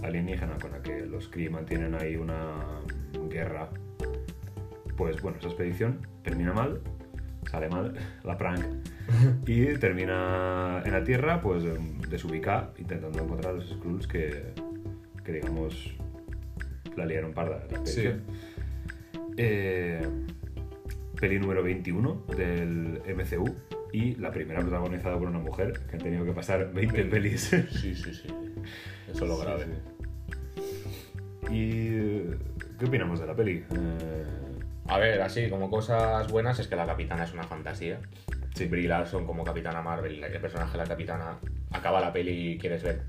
alienígena con la que los Kree mantienen ahí una guerra. Pues bueno, esa expedición termina mal, sale mal, la prank, y termina en la Tierra, pues em, desubicada, intentando encontrar a los Skrulls que, que digamos, la liaron parda la expedición. Eh, peli número 21 del MCU, y la primera protagonizada por una mujer, que han tenido que pasar 20 pelis. Sí, sí, sí. Eso es lo grave. Sí, sí. ¿Y qué opinamos de la peli? Eh, A ver, así como cosas buenas es que la capitana es una fantasía. Sí. Brie Larson como capitana Marvel, el personaje de la capitana, acaba la peli y quieres ver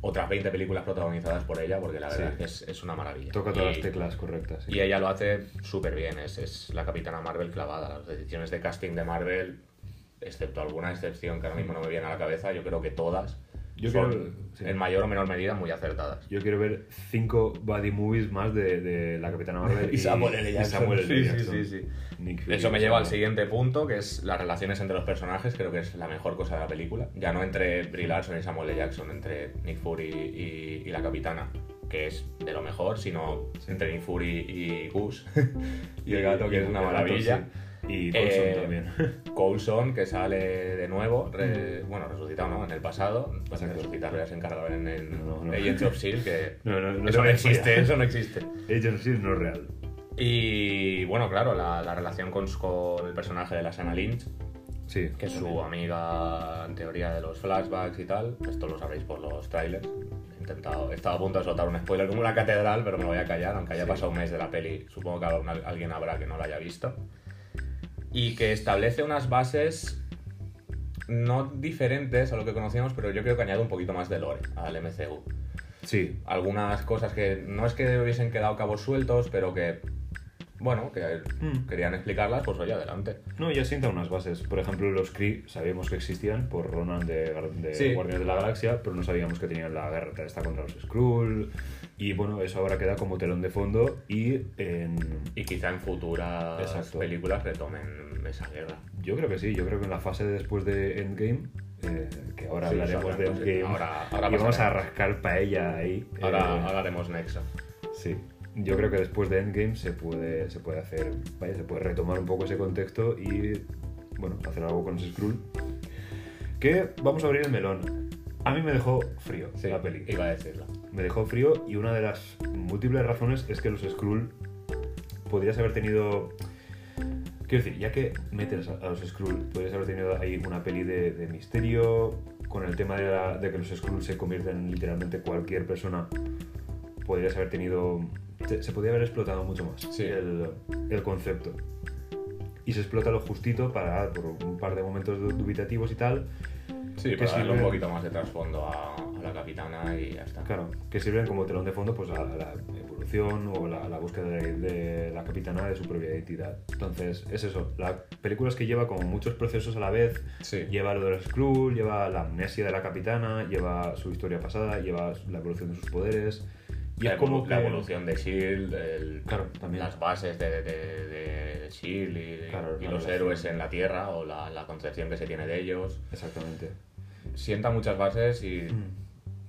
otras 20 películas protagonizadas por ella, porque la verdad Sí. es que es, una maravilla. toca todas Y- las teclas correctas. sí. Y ella lo hace súper bien, es, es la capitana Marvel clavada. Las decisiones de casting de Marvel, excepto alguna excepción que ahora mismo no me viene a la cabeza, yo creo que todas Yo son, sí. en mayor o menor medida, muy acertadas. Yo quiero ver cinco buddy movies más de, de la Capitana Marvel Y Samuel L. y Jackson. Samuel L. Sí, sí, Jackson. sí, sí. Nick Fury, Eso me lleva al siguiente punto, que es las relaciones entre los personajes. Creo que es la mejor cosa de la película. Ya no entre Brie Larson y Samuel L. Jackson, entre Nick Fury y, y la capitana, que es de lo mejor, sino entre Nick Fury y Gus. y el gato, que es una gato, maravilla. sí. Y Coulson Eh, también. Coulson, que sale de nuevo, re- bueno, resucitado, ¿no? En el pasado. Pues Mm. Resucitarlo ya se encargaba en, en No, no. Agents of S.H.I.E.L.D., que No, no, eso no existe, eso no existe. Agent of S.H.I.E.L.D. no es real. Y bueno, claro, la, la relación con, con el personaje de la Sana Lynch, Sí. que es su amiga en teoría de los flashbacks y tal. Esto lo sabréis por los trailers. He intentado, he estado a punto de soltar un spoiler como una catedral, pero me lo voy a callar, aunque haya Sí. pasado un mes de la peli. Supongo que alguien habrá que no la haya visto. Y que establece unas bases no diferentes a lo que conocíamos, pero yo creo que añade un poquito más de lore al MCU. Sí. Algunas cosas que no es que hubiesen quedado cabos sueltos, pero que, bueno, que Mm. querían explicarlas, pues oye, adelante. No, ya sienta unas bases. Por ejemplo, los Kree sabíamos que existían por Ronan de, de Sí. Guardianes de la Galaxia, pero no sabíamos que tenían la guerra esta contra los Skrull. Y bueno, eso ahora queda como telón de fondo y en... Y quizá en futuras Exacto. películas retomen esa guerra. Yo creo que sí, yo creo que en la fase de después de Endgame, eh, que ahora Sí, hablaremos de. Endgame, Ahora- ahora y vamos a rascar paella ahí. Ahora, eh, ahora haremos Nexo. Sí, yo creo que después de Endgame se puede, se puede hacer, vaya, se puede retomar un poco ese contexto y, bueno, hacer algo con ese Skrull. Que vamos a abrir el melón. A mí me dejó frío Sí, la peli. iba a decirlo. Me dejó frío y una de las múltiples razones es que los Skrull podrías haber tenido... Quiero decir, ya que metes a, los Skrull, podrías haber tenido ahí una peli de, de misterio, con el tema de, la- de que los Skrull se convierten en literalmente cualquier persona, podrías haber tenido... Se, se podría haber explotado mucho más Sí. el, el concepto. Y se explota lo justito para, por un par de momentos du- dubitativos y tal, Sí, Que para darle un poquito más de trasfondo a, a la capitana y ya está. Claro, que sirven como telón de fondo pues a la evolución o la, la búsqueda de, de la capitana de su propia identidad. Entonces, es eso, la película es que lleva como muchos procesos a la vez, Sí. lleva lo de los Skrull, lleva la amnesia de la capitana, lleva su historia pasada, lleva la evolución de sus poderes, y la, es como evolu- la que- evolución de S.H.I.E.L.D., el- Claro, también. las bases de, de, de S.H.I.E.L.D. y, Claro, y la los relación. héroes en la Tierra o la, la concepción que se tiene de ellos. Exactamente. Sienta muchas bases y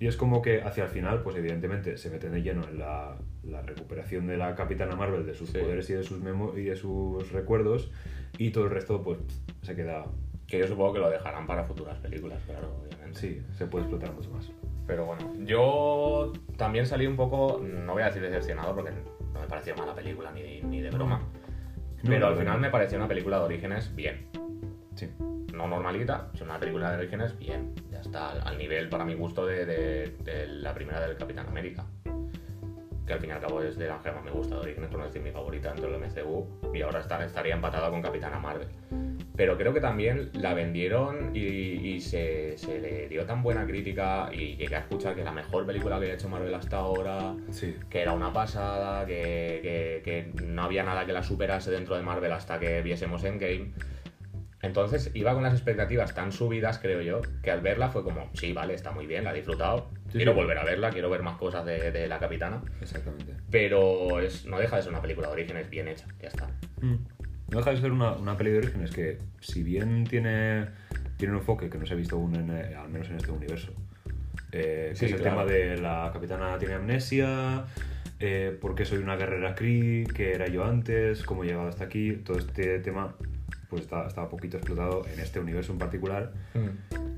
Y es como que hacia el final, pues evidentemente se meten de lleno en la, la recuperación de la Capitana Marvel, de sus Sí. poderes y de sus, memo y de sus recuerdos, y todo el resto pues se queda... que yo supongo que lo dejarán para futuras películas, claro, obviamente. Sí, se puede explotar mucho más. Pero bueno, yo también salí un poco, no voy a decir decepcionado porque no me pareció mala película ni, ni de broma. No, pero al no. final me pareció una película de orígenes bien. Sí. No normalita, sino una película de orígenes bien. Ya está al, al nivel, para mi gusto, de, de- de la primera del Capitán América. Que al fin y al cabo es de las que más me gusta de no decir mi favorita dentro del MCU. Y ahora está, estaría empatada con Capitana Marvel. Pero creo que también la vendieron y, y se, se le dio tan buena crítica y llegué a escuchar que la mejor película que había hecho Marvel hasta ahora, Sí. que era una pasada, que, que- que no había nada que la superase dentro de Marvel hasta que viésemos Endgame. Entonces iba con las expectativas tan subidas, creo yo, que al verla fue como, sí, vale, está muy bien, la he disfrutado, Sí, quiero sí. volver a verla, quiero ver más cosas de, de la capitana, Exactamente. pero es, no deja de ser una película de orígenes bien hecha, ya está. No deja de ser una, una peli de orígenes que, si bien tiene, tiene un enfoque que no se ha visto aún, en, eh, al menos en este universo, eh, que Sí, es el claro. tema de la capitana tiene amnesia, eh, por qué soy una guerrera Kree, qué era yo antes, cómo he llegado hasta aquí, todo este tema pues está, está poquito explotado en este universo en particular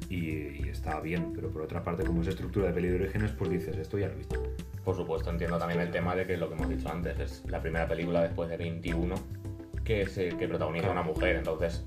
y, y está bien, pero por otra parte como es estructura de peli de orígenes pues dices, esto ya lo he visto. Por supuesto, entiendo también el tema de que lo que hemos dicho antes es la primera película después de 21 que, se, que protagoniza Claro. una mujer, entonces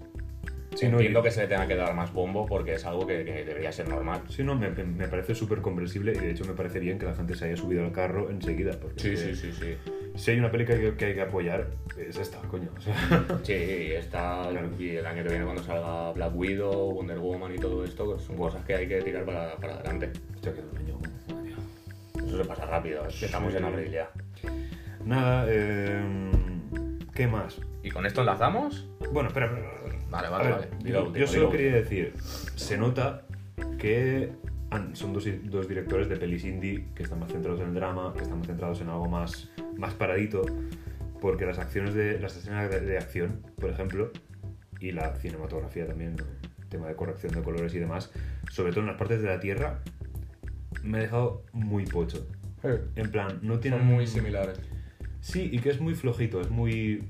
Sí, no, Entiendo que se le tenga que dar más bombo porque es algo que, que debería ser normal. Sí, no, me, me parece súper comprensible y de hecho me parece bien que la gente se haya subido al carro enseguida. Porque Sí, sí, sí, sí. Si hay una peli que hay que, que hay que apoyar, es esta, coño. O sea, Sí, Claro. y el año que viene cuando salga Black Widow, Wonder Woman y todo esto, pues son cosas que hay que tirar para, para adelante. hostia. Eso se pasa rápido, es que estamos Sí. en abril ya. Nada, eh, ¿qué más? ¿Y con esto enlazamos? Bueno, espera, espera. Vale, vale, ver, vale. Yo, solo lo quería decir, se nota que son dos, dos directores de pelis indie que están más centrados en el drama, que están más centrados en algo más, más paradito, porque las acciones de las escenas de, de acción, por ejemplo, y la cinematografía también, ¿no? tema de corrección de colores y demás, sobre todo en las partes de la Tierra, me ha dejado muy pocho. En plan, no tienen Son muy similares. Sí, y que es muy flojito, es muy.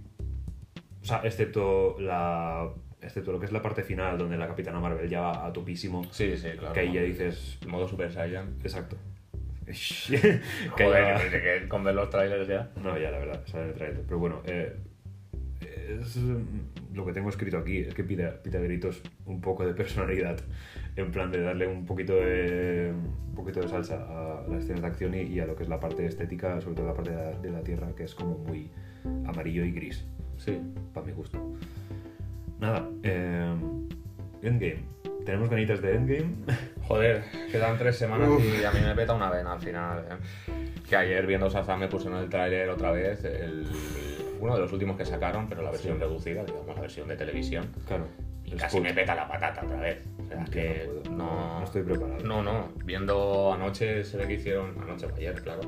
O sea, excepto la. Excepto lo que es la parte final, donde la Capitana Marvel ya va a topísimo. Sí, sí, claro. que ahí ya dices. Modo Super Saiyan. Exacto. que Joder, ya- que con ver los trailers ya. No, ya, la verdad, sale el trailer. Pero bueno, eh, es mm, lo que tengo escrito aquí, es que pide, pide a gritos un poco de personalidad, en plan de darle un poquito de, un poquito de salsa a las escenas de acción y, y a lo que es la parte estética, sobre todo la parte de la, de la tierra, que es como muy amarillo y gris, Sí. para mi gusto. Nada, eh, Endgame. Tenemos ganitas de Endgame. Joder, quedan tres semanas Uf. y a mí me peta una vena al final. eh. Que ayer viendo Shazam me pusieron el tráiler otra vez, el, uno de los últimos que sacaron, pero la versión Sí. reducida, digamos, la versión de televisión. Claro. Y casi me peta la patata otra vez. O sea, Que que no puedo, no, no estoy preparado. No, no. Viendo anoche, se ve que hicieron, anoche o ayer, claro,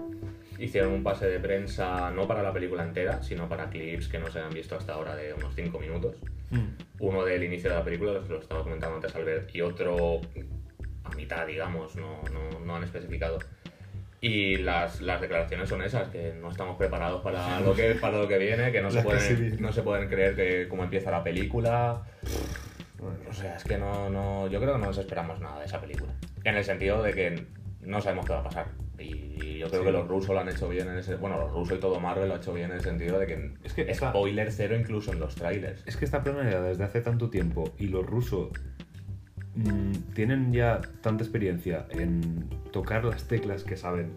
hicieron un pase de prensa no para la película entera, sino para clips que no se han visto hasta ahora de unos 5 minutos. Mm. Uno del inicio de la película, los que lo estaba comentando antes Albert, y otro a mitad, digamos, no, no, no han especificado. Y las, las declaraciones son esas, que no estamos preparados para lo que, para lo que viene, que no se, pueden, no se pueden creer que cómo empieza la película. O sea, es que no, no, yo creo que no nos esperamos nada de esa película. En el sentido de que no sabemos qué va a pasar. Y yo creo Sí. que los rusos lo han hecho bien en ese... Bueno, los rusos y todo Marvel lo ha hecho bien en el sentido de que, Es que spoiler cero incluso en los trailers. Es que está planeada desde hace tanto tiempo y los rusos mm, tienen ya tanta experiencia en tocar las teclas que saben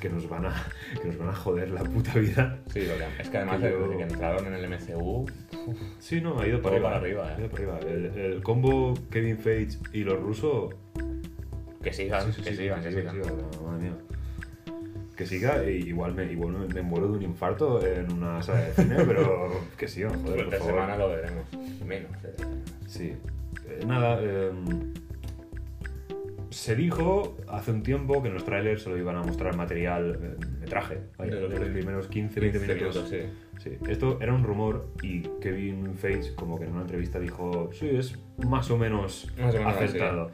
que nos van a, que nos van a joder la puta vida. Sí, lo que- es que además Que yo- desde que entraron en el MCU, Sí, no, ha ido para para arriba. arriba, eh. ha ido para arriba. El, el combo Kevin Feige y los rusos. Que sigan, que sigan, que siga, sigan. que siga, madre mía. Que siga, igual me, igual me, muero de un infarto en una sala de cine, pero que sigan, joder, por favor. semana lo veremos. Menos. eh. Sí. Eh, nada, eh, se dijo hace un tiempo que en los trailers solo iban a mostrar material, eh, metraje, vaya, De de los primeros 15, 20 15 minutos. sí. Sí, esto era un rumor y Kevin Feige como que en una entrevista dijo, sí, es más o menos Más o menos acertado.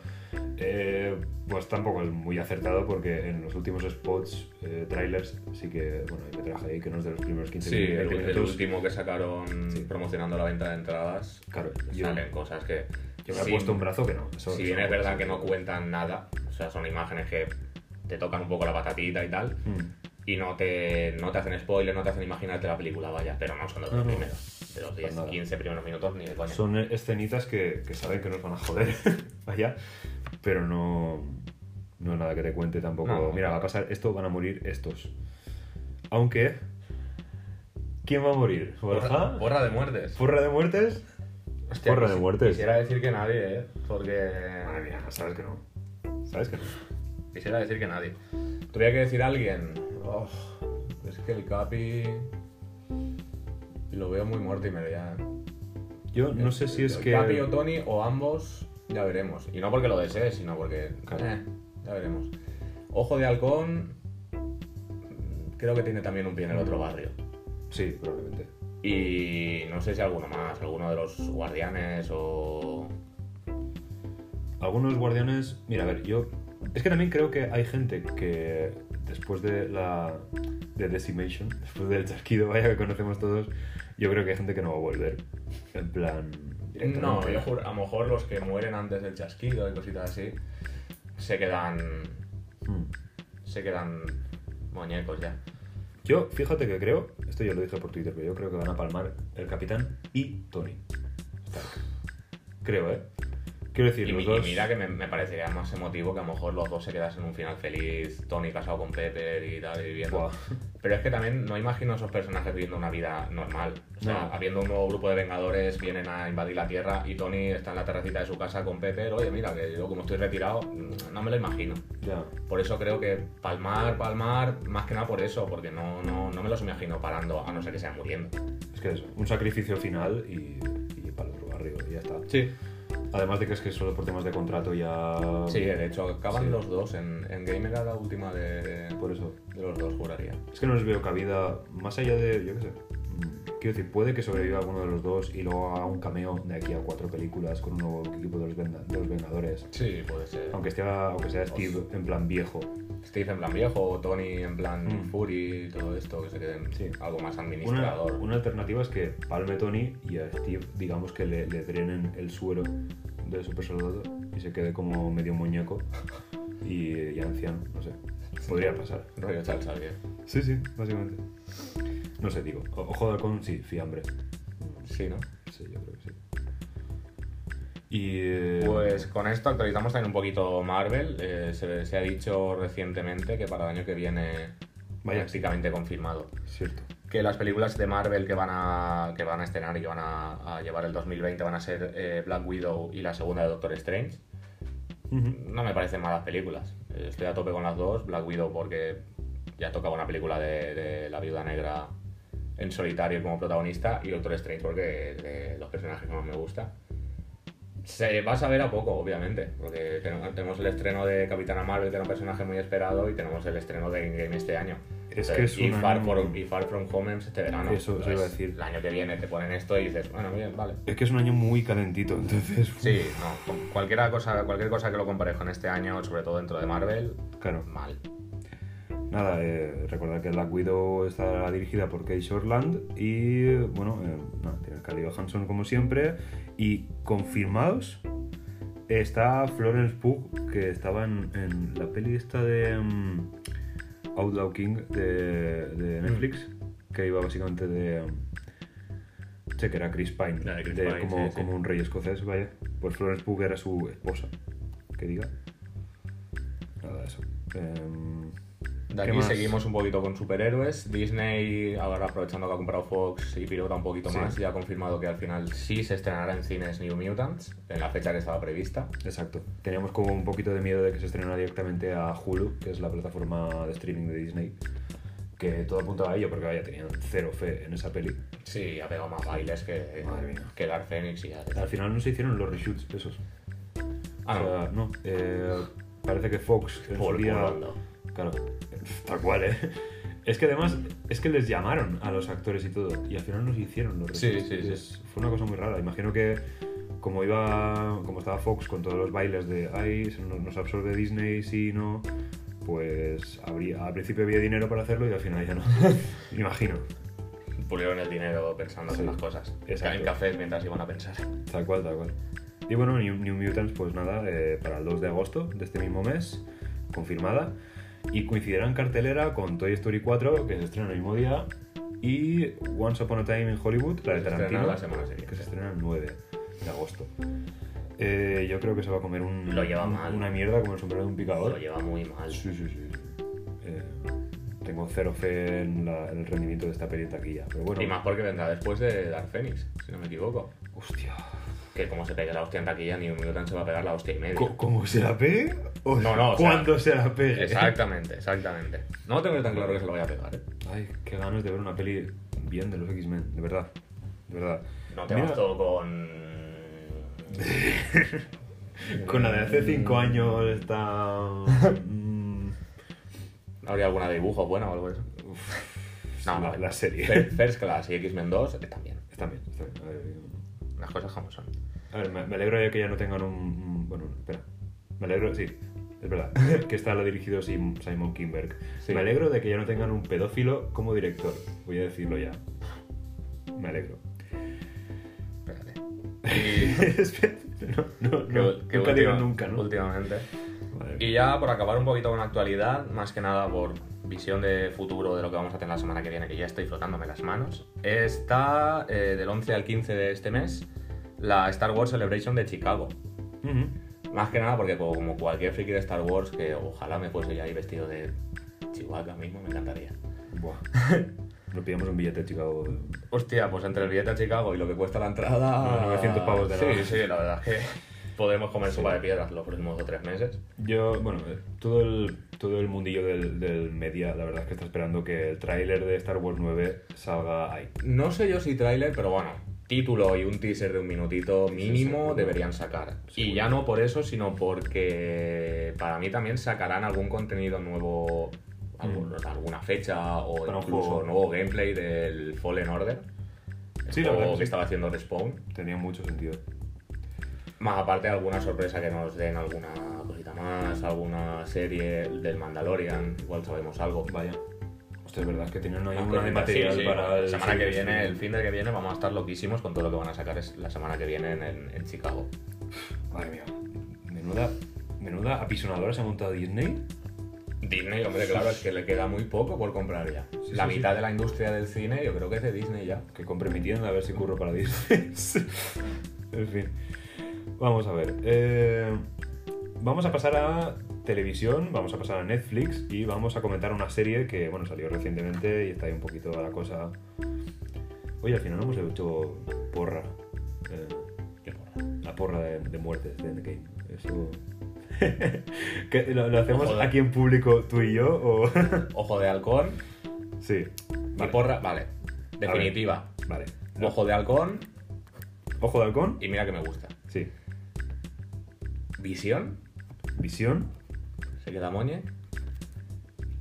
Eh, pues tampoco es muy acertado porque en los últimos spots, eh, trailers, sí que, bueno, hay metraje ahí que no es de los primeros 15 Sí, el, 20 el minutos. último que sacaron promocionando la venta de entradas, Claro, yo, salen cosas que... yo me he puesto un brazo que no. Eso, si bien es verdad que no cuentan nada, o sea, son imágenes que te tocan un poco la patatita y tal, Mm. y no te, no te hacen spoiler, no te hacen imaginarte la película, vaya, pero no son los No, no. primeros, de los 10, nada. 15 primeros minutos ni de coña. Son escenitas que, que saben que nos van a joder, vaya, pero no, no es nada que te cuente tampoco. No, Mira, va a pasar esto, van a morir estos. Aunque, ¿quién va a morir? ¿Borja? porra de muertes. ¿Porra de muertes? Hostia, porra de quisi- muertes. Quisiera decir que nadie, ¿eh? Porque... Madre mía, sabes que no. Sabes que no. Quisiera decir que nadie. Tuviera que decir a alguien. Oh, es que el Capi. Lo veo muy muerto y medio ya. Yo no sé si es El que. Capi o Tony o ambos, ya veremos. Y no porque lo desee, sino porque. Claro. eh, ya veremos. Ojo de halcón. Creo que tiene también un pie en el otro barrio. Sí, probablemente. Y no sé si alguno más, alguno de los guardianes o. Algunos guardianes. Mira, a ver, yo. Es que también creo que hay gente que después de la. de Decimation, después del chasquido, vaya que conocemos todos, yo creo que hay gente que no va a volver. En plan. No, yo juro, a lo mejor los que mueren antes del chasquido y cositas así se quedan. Mm. se quedan muñecos ya. Yo, fíjate que creo, esto ya lo dije por Twitter, pero yo creo que van a palmar el capitán y Tony. Creo, ¿eh? Quiero decir, Y, los dos... y mira que me, me parecería más emotivo que a lo mejor los dos se quedasen en un final feliz, Tony casado con Pepper y tal, y viviendo. Buah. Pero es que también no imagino a esos personajes viviendo una vida normal. O sea, No. habiendo un nuevo grupo de vengadores, vienen a invadir la Tierra y Tony está en la terracita de su casa con Pepper. Oye, mira, que yo como estoy retirado, no me lo imagino. Ya. Por eso creo que palmar, palmar, más que nada por eso, porque no, no, no me los imagino parando, a no ser que sea muriendo. Es que eso, un sacrificio final y, y para el otro barrio y ya está. Sí. Además de que es que solo por temas de contrato ya... Sí, de hecho, acaban Sí. los dos. En, en Game era la última de, Por eso. de los dos, juraría. Es que no les veo cabida, más allá de, yo qué sé. Quiero decir, puede que sobreviva alguno de los dos y luego haga un cameo de aquí a cuatro películas con un nuevo equipo de los, Venga- de los Vengadores. Sí, puede ser. Aunque, esté, aunque sea Steve en plan viejo. Steve en plan viejo, o Tony en plan Mm. Fury, todo esto, que se queden Sí. algo más Una, administrador. una alternativa es que palme Tony y a Steve, digamos que le, le drenen el suero de super soldado y se quede como medio muñeco y, y anciano, no sé. Podría pasar. Rollo Charles Xavier. Sí, sí, básicamente. No sé, digo. Ojo de halcón, sí, fiambre. Sí, ¿no? Sí, yo creo que sí. Y. eh, Pues con esto actualizamos también un poquito Marvel. Eh, se, se ha dicho recientemente que para el año que viene Vaya. prácticamente confirmado. Cierto. Que las películas de Marvel que van a, que van a estrenar y que van a, a llevar el 2020 van a ser eh, Black Widow y la segunda de Doctor Strange. No me parecen malas películas. Estoy a tope con las dos. Black Widow porque ya tocaba una película de, de la viuda negra en solitario como protagonista y Doctor Strange porque es de los personajes que más me gusta. Se va a saber a poco, obviamente, porque ten- tenemos el estreno de Capitana Marvel, que era un personaje muy esperado, y tenemos el estreno de Endgame este año. Es que es y, un Far y Far From Home es este verano. Eso- eso iba a Entonces, decir. El año que viene te ponen esto y dices, bueno, bien, vale. Es que es un año muy calentito, entonces. Sí, no, con cualquiera cosa, cualquier cosa que lo compares con este año, sobre todo dentro de Marvel, Claro. mal. Nada, eh, recordad que Black Widow está dirigida por Kate Shortland y, bueno, eh, nada, tiene Scarlett Johansson como siempre. Y confirmados está Florence Pugh, que estaba en, en la peli esta de mm, Outlaw King de, de Netflix, que iba básicamente de... mm, Che, que era Chris Pine, de Chris de Pine, como, sí, sí. como un rey escocés, vaya. Pues Florence Pugh era su esposa, que diga. Nada, eso. Em, De ¿Qué aquí seguimos un poquito con superhéroes. Disney, ahora aprovechando que ha comprado Fox y pilota un poquito Sí. más, ya ha confirmado que al final sí se estrenará en cines New Mutants, en la fecha que estaba prevista. Exacto. Teníamos como un poquito de miedo de que se estrenara directamente a Hulu, que es la plataforma de streaming de Disney. Que todo apuntaba a ello, porque vaya, tenían cero fe en esa peli. Sí, ha pegado más bailes que, que Dark Phoenix y ya. Al final no se hicieron los reshoots esos. Ah, O sea, no. eh, parece que Fox en su día-. Claro, tal cual, ¿eh? Es que además, es que les llamaron a los actores y todo, y al final no se hicieron los Sí, sí, sí. Fue una cosa muy rara. Imagino que como iba, como estaba Fox con todos los bailes de, ay, se nos, nos absorbe Disney, si no, pues habría, al principio había dinero para hacerlo y al final ya no. Imagino. Pulieron el dinero pensando Sí. en las cosas. Exacto. En cafés mientras iban a pensar. Tal cual, tal cual. Y bueno, New, New Mutants, pues nada, eh, para el 2 de agosto de este mismo mes, confirmada. Y coincidirá en cartelera con Toy Story 4, que se estrena el mismo día, y Once Upon a Time in Hollywood, la de Tarantino, la semana siguiente. que se estrena el 9 de agosto. Eh, yo creo que se va a comer un, Lo lleva un- mal. una mierda como el sombrero de un picador. Lo lleva muy mal. Sí, sí, sí. Eh, tengo cero fe en, la- en el rendimiento de esta peli en taquilla. Pero bueno, Y más porque vendrá después de Dark Phoenix, si no me equivoco. hostia. Que como se pegue la hostia en taquilla, ni un minuto se va a pegar la hostia y media. ¿Cómo se la pegue? O No, no, o sea, ¿Cuándo se la pegue? Exactamente, exactamente. No tengo tan claro que se lo vaya a pegar, ¿eh? Ay, qué ganas de ver una peli bien de los X-Men, de verdad. De verdad. No te Mira, vas todo con. Con la de hace 5 años está. mm, ¿Habría alguna de dibujo buena o algo de eso? No, la, no, la serie. Fir- First Class y X-Men 2 están bien. Está Las cosas como son. a ver, me, me alegro de que ya no tengan un. Bueno, espera. Me alegro, sí, es verdad. que está lo dirigido Sim- Simon Kinberg. Sí. Me alegro de que ya no tengan un pedófilo como director. Voy a decirlo ya. Me alegro. Espérate. Y- Espera, no, no, que- no, que nunca digo última- nunca, ¿no? Últimamente. Y ya por acabar un poquito con la actualidad, más que nada por visión de futuro de lo que vamos a tener la semana que viene, que ya estoy frotándome las manos, está eh, del 11 al 15 de este mes la Star Wars Celebration de Chicago. Ujú. Más que nada porque como cualquier friki de Star Wars, que ojalá me fuese ya ahí vestido de Chihuahua mismo, me encantaría. Buah. Nos pillamos un billete de Chicago. Hostia, pues entre el billete a Chicago y lo que cuesta la entrada... Unos 900 pavos de Sí, nada. sí, la verdad es que podemos comer sopa de piedras los próximos dos o tres meses. Yo, bueno, eh, todo el, todo el mundillo del, del media, la verdad es que está esperando que el tráiler de Star Wars 9 salga ahí. No sé yo si tráiler, pero bueno, título y un teaser de un minutito mínimo seguro. deberían sacar. Y ya no por eso, sino porque para mí también sacarán algún contenido nuevo, algún- alguna fecha o Mm. Para incluso nuevo gameplay del Fallen Order. el Sí, la juego verdad que que sí. estaba haciendo Respawn. Tenía mucho sentido. Más aparte alguna sorpresa que nos den alguna cosita más, alguna serie del Mandalorian, igual sabemos algo. Vaya. Hostia, es verdad es que tienen ahí una de material sí, sí. para el La semana que viene, el fin de que viene, vamos a estar loquísimos con todo lo que van a sacar la semana que viene en, en- en Chicago. Madre mía. Menuda, menuda apisonadora se ha montado Disney. Disney, hombre, claro, es que le queda muy poco por comprar ya. Sí, la sí, mitad sí. de la industria del cine yo creo que es de Disney ya. Que compre mi tienda a ver si curro para Disney. en fin. Vamos a ver. eh, vamos a pasar a televisión, vamos a pasar a Netflix y vamos a comentar una serie que, bueno, salió recientemente y está ahí un poquito a la cosa. Oye, al final no hemos hecho porra. eh, Qué porra. la porra de, de muertes de Endgame. Eso. ¿Qué, lo, lo hacemos aquí en público tú y yo? O... Ojo de halcón sí. y Vale. porra, vale. Definitiva. Vale. Ojo de halcón Ojo de halcón. y mira que me gusta. Sí. Visión, Visión. se queda moñe.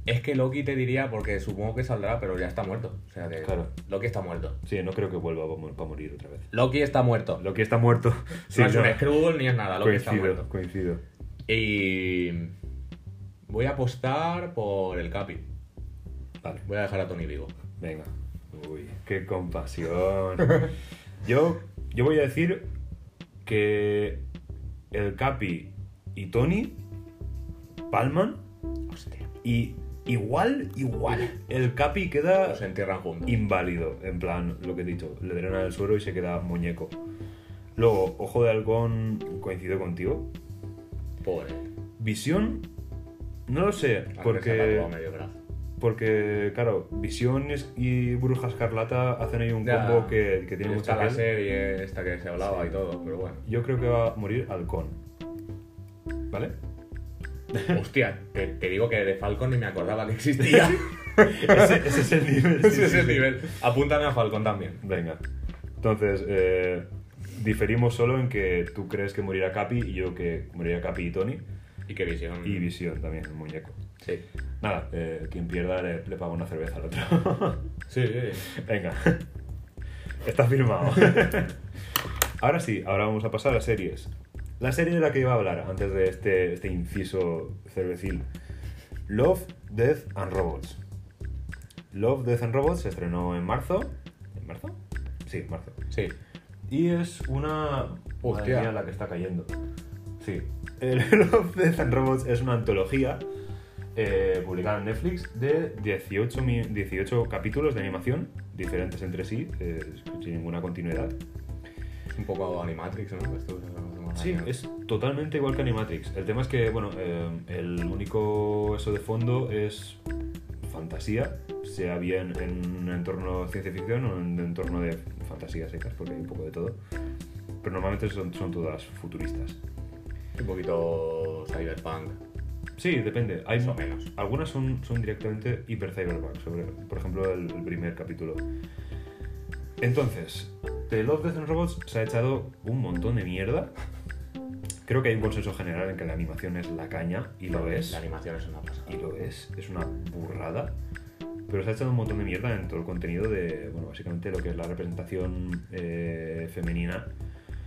Es que Loki te diría, porque supongo que saldrá, pero ya está muerto. O sea que Claro. Loki está muerto. Sí, no creo que vuelva para morir otra vez. Loki está muerto. Loki está muerto. Sí, no es no. un Skrull ni es nada, Loki está coincido, coincido. Y voy a apostar por el Capi. Vale, Voy a dejar a Tony vivo. venga. Uy, qué compasión. Yo, yo voy a decir que el Capi y Tony palman Hostia. y igual, igual, el Capi queda entierran juntos. inválido. En plan, lo que he dicho, le drenan el suero y se queda muñeco. Luego, Ojo de Halcón, coincido contigo. Pobre. Visión, no lo sé, se porque, tatuado medio brazo. Porque claro, Visión y Bruja Escarlata hacen ahí un Ya. combo que, que tiene mucha la serie esta que se hablaba y todo, pero bueno. Yo creo que va a morir Halcón. ¿Vale? Hostia, te, te digo que de Falcon ni me acordaba que existía. ese, ese es el nivel. Ese sí, es el nivel. Apúntame a Falcon también. Venga. Entonces, eh, diferimos solo en que tú crees que morirá Capi y yo que morirá Capi y Tony. Y qué visión. Y Visión también, el muñeco. Sí. Nada, eh, quien pierda le, le paga una cerveza al otro. Sí, sí. Venga. Está firmado. ahora sí, ahora vamos a pasar a series. La serie de la que iba a hablar antes de este, este inciso cervecil. Love, Death and Robots. Love, Death and Robots se estrenó en marzo. ¿En marzo? Sí, en marzo. Sí. Y es una... Hostia. Madre mía, la que está cayendo. Sí. El Love, Death and Robots es una antología eh, publicada en Netflix de 18, mi- 18 capítulos de animación, diferentes entre sí, eh, sin ninguna continuidad. Es un poco Animatrix, ¿no? Esto es- Sí, es totalmente igual que Animatrix. El tema es que, bueno, eh, el único eso de fondo es fantasía, sea bien en un entorno de ciencia ficción o en un entorno de fantasía secas, porque hay un poco de todo. Pero normalmente son, son todas futuristas. Un poquito cyberpunk. Sí, depende. Hay o menos. Algunas son, son directamente hiper cyberpunk, sobre, por ejemplo, el, el primer capítulo. Entonces, de Love, Death and Robots se ha echado un montón de mierda. Creo que hay un consenso general en que la animación es la caña, y lo es. La animación es una pasada. Y lo es, es una burrada. Pero se ha echado un montón de mierda en todo el contenido de, bueno, básicamente lo que es la representación eh, femenina.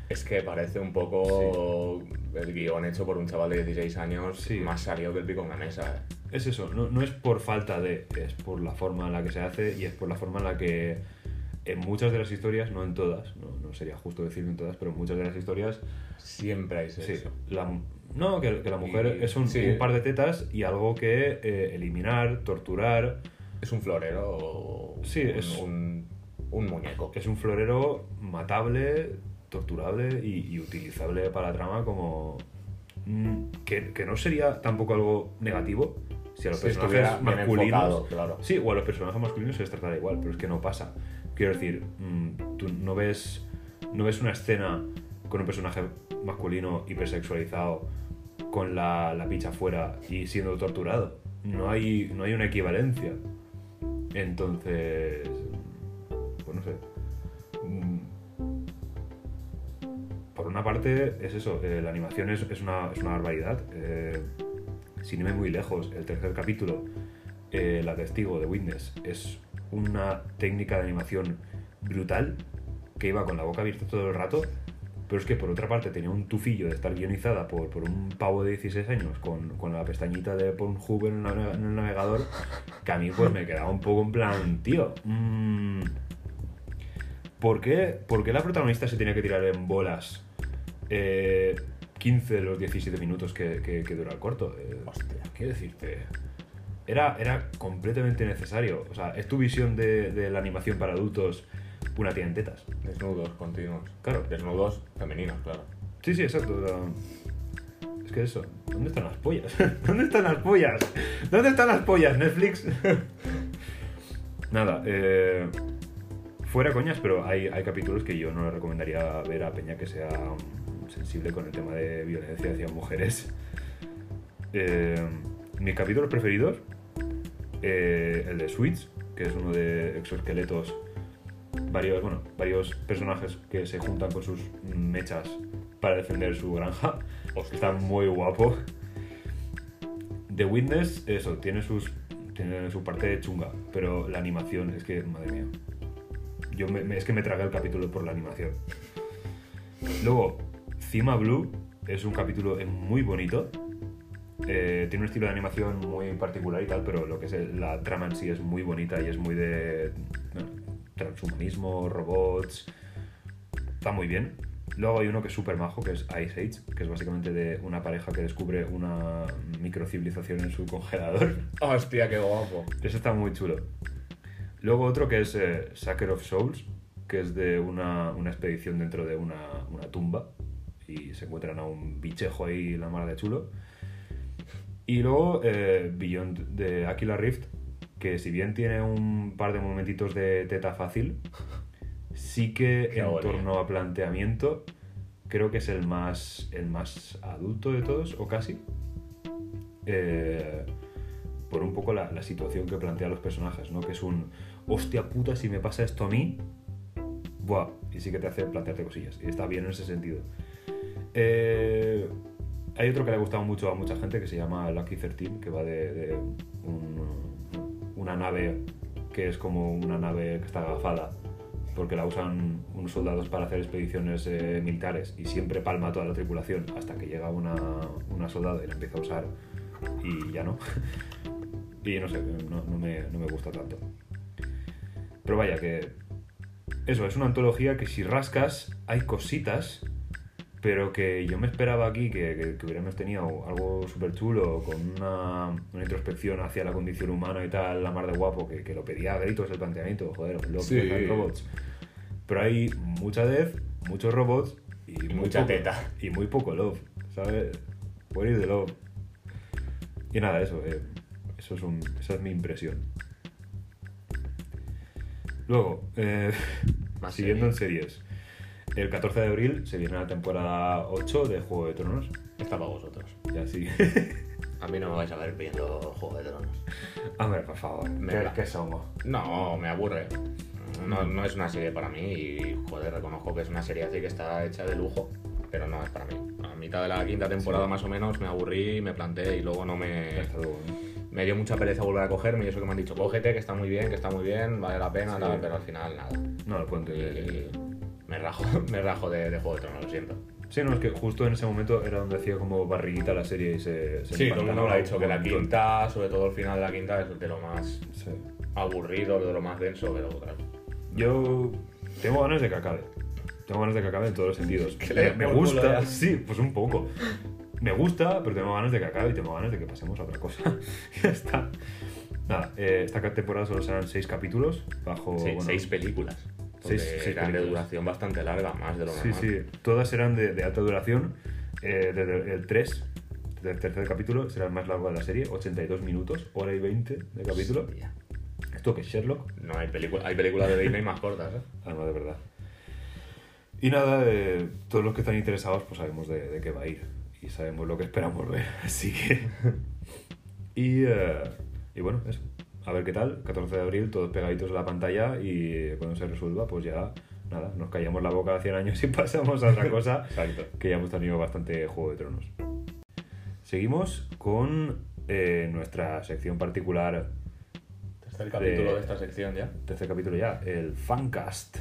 Es que parece un poco el guion hecho por un chaval de 16 años Sí. más salido que el pico en una mesa. ¿eh? Es eso, no, no es por falta de, es por la forma en la que se hace y es por la forma en la que en muchas de las historias, no en todas, no, no sería justo decir en todas, pero en muchas de las historias, Siempre hay sí, sexo. la, no, que, que la mujer Y- es un, sí. un par de tetas y algo que eh, eliminar, torturar, Es un florero. Sí, un, es- un, un muñeco. es un florero matable, torturable y, y utilizable para la trama como... mm, que, que no sería tampoco algo negativo si a los personajes masculinos... claro. Sí, o a los personajes masculinos se les tratará igual, pero es que no pasa. Quiero decir, mm, tú no ves, no ves una escena con un personaje masculino hipersexualizado con la, la picha afuera y siendo torturado. No hay, no hay una equivalencia. Entonces, una parte, es eso, eh, la animación es, es una, es una barbaridad. Eh, sin irme muy lejos, el tercer capítulo, eh, La Testigo de Witness, es una técnica de animación brutal que iba con la boca abierta todo el rato, pero es que por otra parte tenía un tufillo de estar guionizada por, por un pavo de 16 años con, con la pestañita de Pornhub en, en el navegador, que a mí pues me quedaba un poco en plan, tío, mm, ¿por, qué, por qué la protagonista se tiene que tirar en bolas eh, 15 de los 17 minutos que, que- que dura el corto? Eh, Hostia. Quiero decirte, era, era completamente necesario. O sea, es tu visión de, de la animación para adultos una tía en tetas. Desnudos continuos. Claro. Desnudos femeninos, claro. Sí, sí, exacto. es que eso, ¿dónde están las pollas? ¿Dónde están las pollas? ¿Dónde están las pollas, Netflix? Nada, eh, fuera coñas, pero hay, hay capítulos que yo no le recomendaría ver a Peña que sea mm, sensible con el tema de violencia hacia mujeres. Eh, mis capítulos preferidos, eh, el de Switch, que es uno de exoesqueletos, varios, bueno, varios personajes que se juntan con sus mechas para defender su granja. Está muy guapo. The Witness, eso, tiene sus tiene su parte chunga, pero la animación es que, madre mía. Yo me- me- es que me tragué el capítulo por la animación. Luego, Cima Blue es un capítulo muy bonito. Eh, tiene un estilo de animación muy particular y tal, pero lo que es el- la trama en sí es muy bonita y es muy de bueno, transhumanismo, robots. Está muy bien. Luego hay uno que es súper majo, que es Ice Age, que es básicamente de una pareja que descubre una microcivilización en su congelador. Hostia, qué guapo. Ese está muy chulo. Luego otro que es eh, Sucker of Souls, que es de una, una expedición dentro de una, una tumba y se encuentran a un bichejo ahí la mar de chulo. Y luego eh, Beyond de Aquila Rift, que si bien tiene un par de momentitos de teta fácil, sí que Qué en torno a planteamiento creo que es el más, el más adulto de todos, o casi. Eh, por un poco la, la situación que plantean los personajes, ¿no? Que es un, hostia puta, si me pasa esto a mí, buah, y sí que te hace plantearte cosillas. Y está bien en ese sentido. Eh, hay otro que le ha gustado mucho a mucha gente que se llama Lucky 13, que va de, de un- una nave que es como una nave que está agafada porque la usan unos soldados para hacer expediciones eh, militares y siempre palma toda la tripulación hasta que llega una, una soldado y la empieza a usar y ya no. y no sé, no me, no me gusta tanto. Pero vaya, que eso, es una antología que si rascas hay cositas, pero que yo me esperaba aquí que, que- que hubiéramos tenido algo súper chulo, con una, una introspección hacia la condición humana y tal, la mar de guapo, que, que lo pedía a gritos el planteamiento, joder, Love, Sí. Robots. Pero hay mucha death, muchos robots y Mucha poco- teta. Y muy poco love, ¿sabes? Where is the love? Y nada, eso, eh, eso es un- esa es mi impresión. Luego, eh, siguiendo en series. El 14 de abril se viene la temporada 8 de Juego de Tronos. Está para vosotros. Ya sí. A mí no me vais a ver viendo Juego de Tronos. Hombre, por favor. ¿Qué, somos? No, me aburre. No, no es una serie para mí y, joder, reconozco que es una serie así que está hecha de lujo, pero no es para mí. A mitad de la quinta temporada Sí. más o menos me aburrí, me planté y luego no me... Me dio mucha pereza volver a cogerme y eso que me han dicho, cógete, que está muy bien, que está muy bien, vale la pena, Sí. tal, pero al final nada. No lo. Y me rajo, me rajo de, de Juego de Tronos, lo siento. Sí, no, es que justo en ese momento era donde hacía como barriguita la serie y se. se Sí, todo el mundo lo ha dicho, que la quinta, sobre todo el final de la quinta, es de lo más Sí. aburrido, de lo más denso, pero claro. Yo tengo ganas de que acabe. Tengo ganas de que acabe en todos los sentidos. Que Me, me gusta, sí, pues un poco. Me gusta, pero tengo ganas de que acabe y tengo ganas de que pasemos a otra cosa. ya está. Nada, eh, esta temporada solo serán seis capítulos, bajo. Sí, bueno, seis películas. Porque Seis- seis eran de duración bastante larga, más de lo Sí, normal. sí, todas eran de, de alta duración. Eh, desde el 3, del tercer capítulo, será el más largo de la serie, 82 minutos, hora y 20 de capítulo. Hostia. Esto que es Sherlock, No hay películas, hay películas de Disney más cortas, ¿eh? además de verdad. Y nada, eh, todos los que están interesados, pues sabemos de, de qué va a ir y sabemos lo que esperamos ver, así que. y, eh, y bueno, eso. A ver qué tal, 14 de abril, todos pegaditos a la pantalla y cuando se resuelva, pues ya, nada, nos callamos la boca 100 años y pasamos a otra cosa. Exacto. que ya hemos tenido bastante Juego de Tronos. Seguimos con eh, nuestra sección particular, Tercer capítulo De- de esta sección ya. tercer capítulo ya, el Fancast,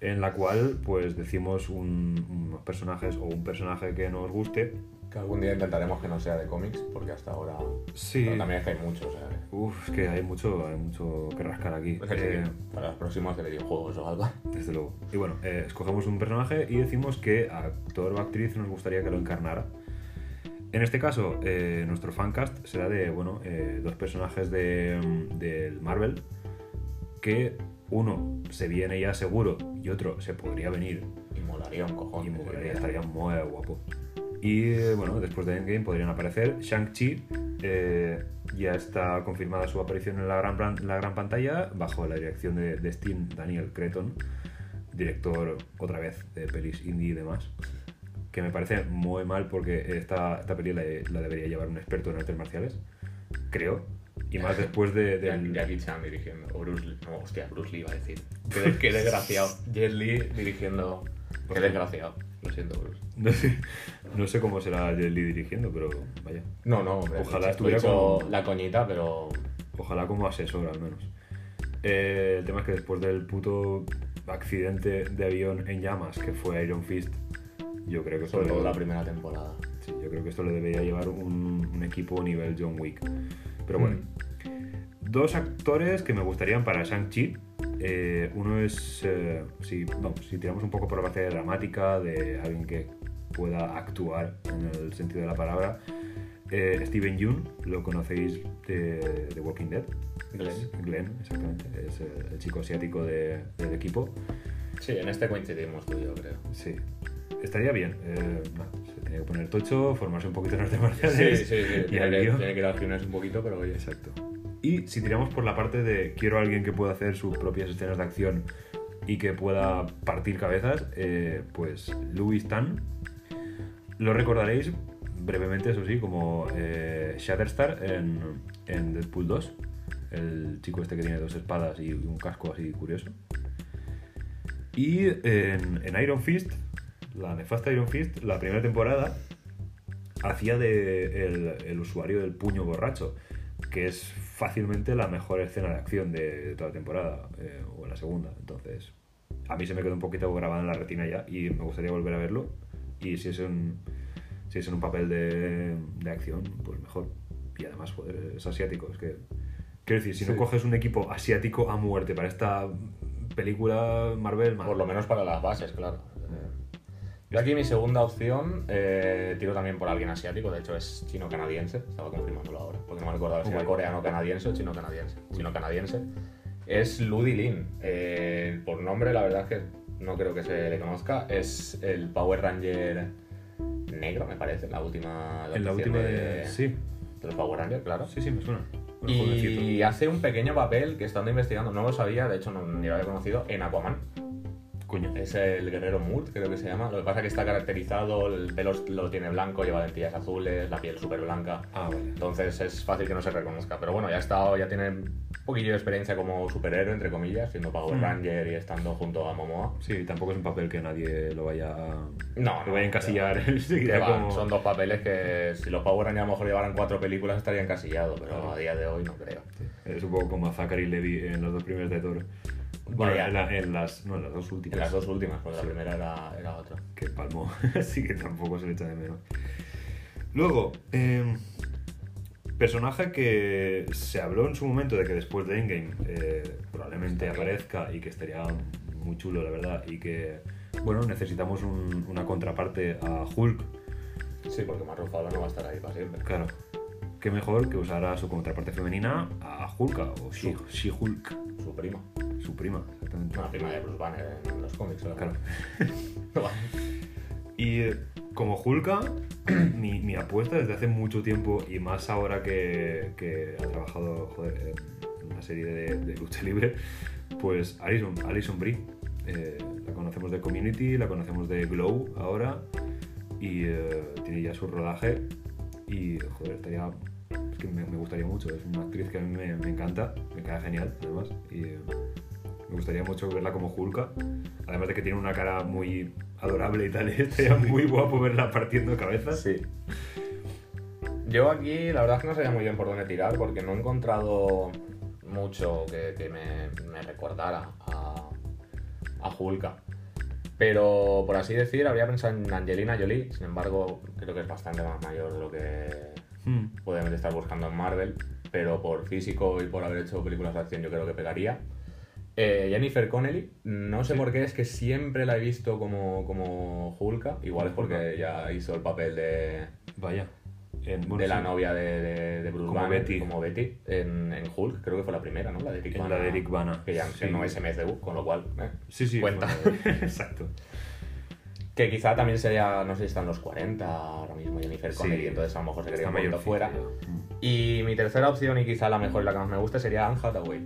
en la cual pues decimos un- unos personajes o un personaje que nos guste. Que algún día intentaremos que no sea de cómics, porque hasta ahora. Sí. Pero también es que hay muchos, o sea. que- Uf, es que hay mucho, hay mucho que rascar aquí. Así Eh, que para los próximos de videojuegos o algo. Desde luego. Y bueno, eh, escogemos un personaje y decimos qué actor o actriz nos gustaría que lo encarnara. En este caso, eh, nuestro fancast será de, bueno, eh, dos personajes de, mm, del Marvel que uno se viene ya seguro y otro se podría venir Y molaría un cojón. y que molaría, estaría muy guapo. Y bueno, después de Endgame podrían aparecer Shang-Chi. eh, ya está confirmada su aparición en la gran, la gran pantalla bajo la dirección de, de Steve Daniel Creton, director otra vez de pelis indie y demás. Que me parece muy mal porque esta, esta peli la, la debería llevar un experto en artes marciales, creo. Y más después de, del, Jackie Chan dirigiendo. O Bruce Lee. No, hostia, Bruce Lee iba a decir. Qué, qué desgraciado. Jet Li dirigiendo. Qué desgraciado. Lo siento, Bruce. No sé, no sé cómo será Jet Li dirigiendo, pero vaya. No, no, hombre. Ojalá he estuviera hecho como- la coñita, pero. Ojalá como asesor al menos. Eh, el tema es que después del puto accidente de avión en llamas que fue Iron Fist, yo creo que esto Sobre le- todo la primera temporada. sí, yo creo que esto le debería llevar un, un equipo nivel John Wick. Pero bueno, dos actores que me gustarían para Shang-Chi. Eh, uno es, eh, si, vamos, si tiramos un poco por la parte dramática de alguien que pueda actuar en el sentido de la palabra, eh, Steven Yeun, lo conocéis de, de Walking Dead. Glenn. Glenn, exactamente. Es eh, el chico asiático de- del equipo. Sí, en este coincidimos tú y yo, creo. Sí. Estaría bien. Eh, nada, se tenía que poner tocho, formarse un poquito en artes Sí, marciales. sí, sí. y Tiene que, tiene que ir al gimnasio un poquito, pero oye. Exacto. Y si tiramos por la parte de quiero a alguien que pueda hacer sus propias escenas de acción y que pueda partir cabezas, eh, pues Louis Tan. Lo recordaréis brevemente, eso sí, como eh, Shatterstar en, en Deadpool 2. El chico este que tiene dos espadas y un casco así curioso. Y en, en Iron Fist, la nefasta Iron Fist, la primera temporada, hacía de el, el usuario del puño borracho, que es fácilmente la mejor escena de acción de, de toda la temporada, eh, o la segunda. Entonces, a mí se me quedó un poquito grabada en la retina ya y me gustaría volver a verlo. Y si es un, si es en un papel de, de acción, pues mejor. Y además, joder, es asiático. Es que, quiero decir, si no Sí. coges un equipo asiático a muerte para esta película Marvel, Por lo menos para las bases, claro. Yo aquí mi segunda opción, eh, tiro también por alguien asiático, de hecho es chino-canadiense, estaba confirmándolo ahora, porque no me recordaba si era coreano-canadiense o chino-canadiense. Chino-canadiense. Es Ludi Lin. Eh, por nombre, la verdad es que no creo que se le conozca. Es el Power Ranger negro, me parece, en la última en la última de, de... Sí, de los Power Rangers, claro. sí, sí, me suena. Bueno. Y hace un pequeño papel que estando investigando, no lo sabía, de hecho no, ni lo había conocido, en Aquaman. Es el guerrero Murt, creo que se llama. Lo que pasa es que está caracterizado, el pelo lo tiene blanco, lleva lentillas azules, la piel súper blanca. Ah, vale. Entonces es fácil que no se reconozca. Pero bueno, ya ha estado, ya tiene un poquillo de experiencia como superhéroe, entre comillas, siendo Power Mm. Ranger y estando junto a Momoa. Sí, tampoco es un papel que nadie lo vaya a... No, lo vaya a encasillar. Que como- Son dos papeles que si los Power Rangers a lo mejor llevaran cuatro películas estaría encasillado, pero a día de hoy no creo. Es un poco como Zachary Levy en las dos primeras de Thor. Bueno, en, la- en las, no, en las dos últimas. En las dos últimas, porque la primera era, era otra. Que palmó. Así que tampoco se le echa de menos. Luego, eh, personaje que se habló en su momento de que después de Endgame eh, probablemente aparezca y que estaría muy chulo, la verdad. Y que, bueno, necesitamos un- una contraparte a Hulk. Sí, porque Mark Ruffalo no va a estar ahí para siempre. Claro. Qué mejor que usar a su contraparte femenina, a Hulka o She- She-Hulk, Su prima. su prima, exactamente. Una prima de Bruce Banner en los cómics. ¿verdad? Claro. Y como Hulka, mi, mi apuesta desde hace mucho tiempo y más ahora que, que ha trabajado joder, en una serie de, de lucha libre, pues Alison, Alison Brie. Eh, la conocemos de Community, la conocemos de Glow ahora y eh, tiene ya su rodaje y joder, estaría... Es que me, me gustaría mucho, es una actriz que a mí me, me encanta, me queda genial además y eh, me gustaría mucho verla como Hulka, además de que tiene una cara muy adorable y tal, estaría muy guapo verla partiendo cabezas. Sí. Yo aquí la verdad es que no sabía muy bien por dónde tirar porque no he encontrado mucho que, que me, me recordara a, a Hulka. Pero por así decir, habría pensado en Angelina Jolie, sin embargo, creo que es bastante más mayor de lo que Hmm. podemos estar buscando en Marvel, pero por físico y por haber hecho películas de acción yo creo que pegaría. Eh, Jennifer Connelly, no sé Sí. por qué, es que siempre la he visto como, como Hulka, igual es porque ya hizo el papel de, Vaya. En- bueno, de la sí, novia de, de, de Bruce Como Banner, Betty. como Betty en, en Hulk, creo que fue la primera, ¿no? La de Eric Bana. la de Eric Bana, Que ya sí. no es MCU, con lo cual, eh, Sí, sí. cuenta. bueno, Exacto. Que quizá también sería, no sé si están los 40 ahora mismo Jennifer Sí. Connelly, entonces a lo mejor se quedaría Está un fuera. Y mi tercera opción, y quizá la mejor la que más me gusta, sería Anne Hathaway.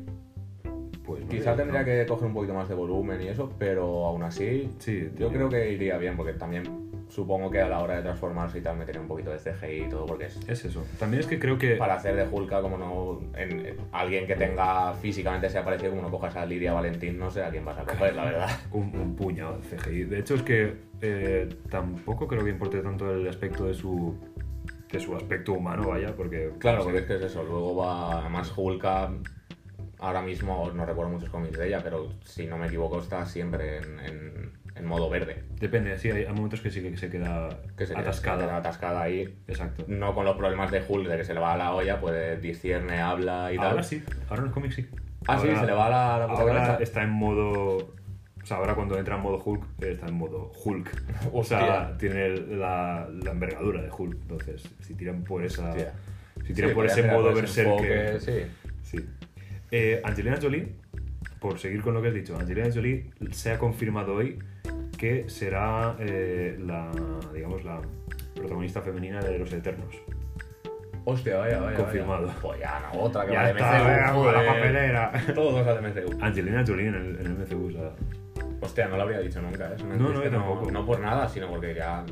Pues no Quizá tendría no. que coger un poquito más de volumen y eso, pero aún así Sí, yo creo que iría bien, porque también supongo que a la hora de transformarse y tal metería un poquito de CGI y todo, porque es Es eso. También es que creo que. para hacer de Hulka como no en, en- alguien que tenga físicamente sea parecido como no cojas a Lidia Valentín, no sé a quién vas a coger, la verdad. Un, un puñado de CGI. De hecho, es que eh, tampoco creo que importe tanto el aspecto de su. de su aspecto humano, vaya, porque. Claro, no sé, porque es que es eso, luego va además Hulka ahora mismo no recuerdo muchos cómics de ella, pero si no me equivoco está siempre en, en- en modo verde. Depende, sí, hay, hay momentos que sí que se queda Que se atascada. se queda atascada ahí. Exacto. No con los problemas de Hulk, de que se le va a la olla, pues discierne, habla y Ahora tal. sí, ahora en los cómics sí. Ah, sí, Ahora- se le va la, la puta Ahora está en modo. O sea, ahora cuando entra en modo Hulk, está en modo Hulk. O sea, Hostia. tiene la, la envergadura de Hulk. Entonces, si tiran por esa. Hostia. Si tiran Sí, por ese modo por ese berserker. enfoque, sí. Sí. Eh, Angelina Jolie, por seguir con lo que has dicho, Angelina Jolie se ha confirmado hoy que será eh, la, digamos, la protagonista femenina de Los Eternos. Hostia, vaya, vaya. Confirmado. vaya. Pues ya, no, otra que Ya va de está, MCU. venga, la papelera. Todos a de MCU. Angelina Jolie en el, en el MCU, o sea, Hostia, no lo habría dicho nunca, ¿eh? No, no, yo tampoco. No por nada, sino porque ya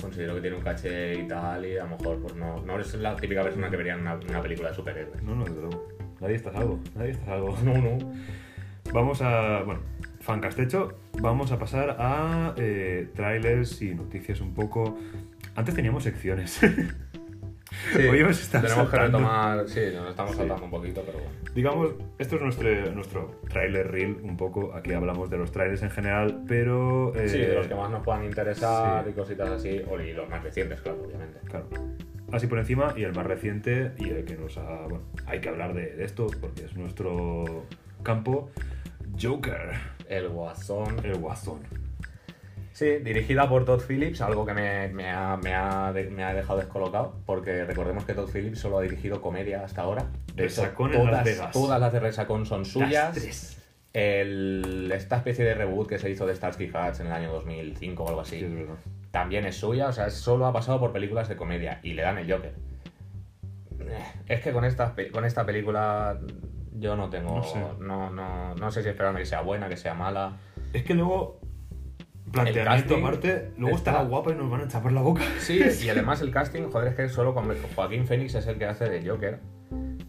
considero que tiene un caché y tal, y a lo mejor pues no, no es la típica persona que vería una, una película de superhéroes. no, no, desde luego. Nadie está salvo, nadie está salvo. No, no. Vamos a, bueno, fancast hecho, vamos a pasar a eh, trailers y noticias un poco... Antes teníamos secciones. Sí, Hoy hemos estado tenemos que saltando. retomar, sí, nos estamos Sí. saltando un poquito, pero bueno. Digamos, esto es nuestro, nuestro trailer reel, un poco. Aquí hablamos de los trailers en general, pero. eh, Sí, de los que más nos puedan interesar sí. y cositas así, o- y los más recientes, claro, obviamente. Claro. Así por encima, y el más reciente, y el que nos ha. Bueno, hay que hablar de, de esto porque es nuestro campo. Joker, El Guasón. el guasón. Sí, dirigida por Todd Phillips, algo que me, me ha, me ha de- me ha dejado descolocado, porque recordemos que Todd Phillips solo ha dirigido comedia hasta ahora. De hecho, Resacón en Las todas, Vegas. todas las de Resacón son suyas. Las tres. El- esta especie de reboot que se hizo de Starsky Hutch en el año 2005 o algo así, Sí, es verdad. también es suya, o sea, solo ha pasado por películas de comedia y le dan el Joker. Eh, Es que con esta, pe- con esta película yo no tengo, No sé. no, no, no sé si esperarme que sea buena, que sea mala. Es que luego. Planteamiento aparte, luego está- estará guapa y nos van a chapar la boca. Sí, y además el casting, joder, es que solo con Joaquín Phoenix es el que hace de Joker.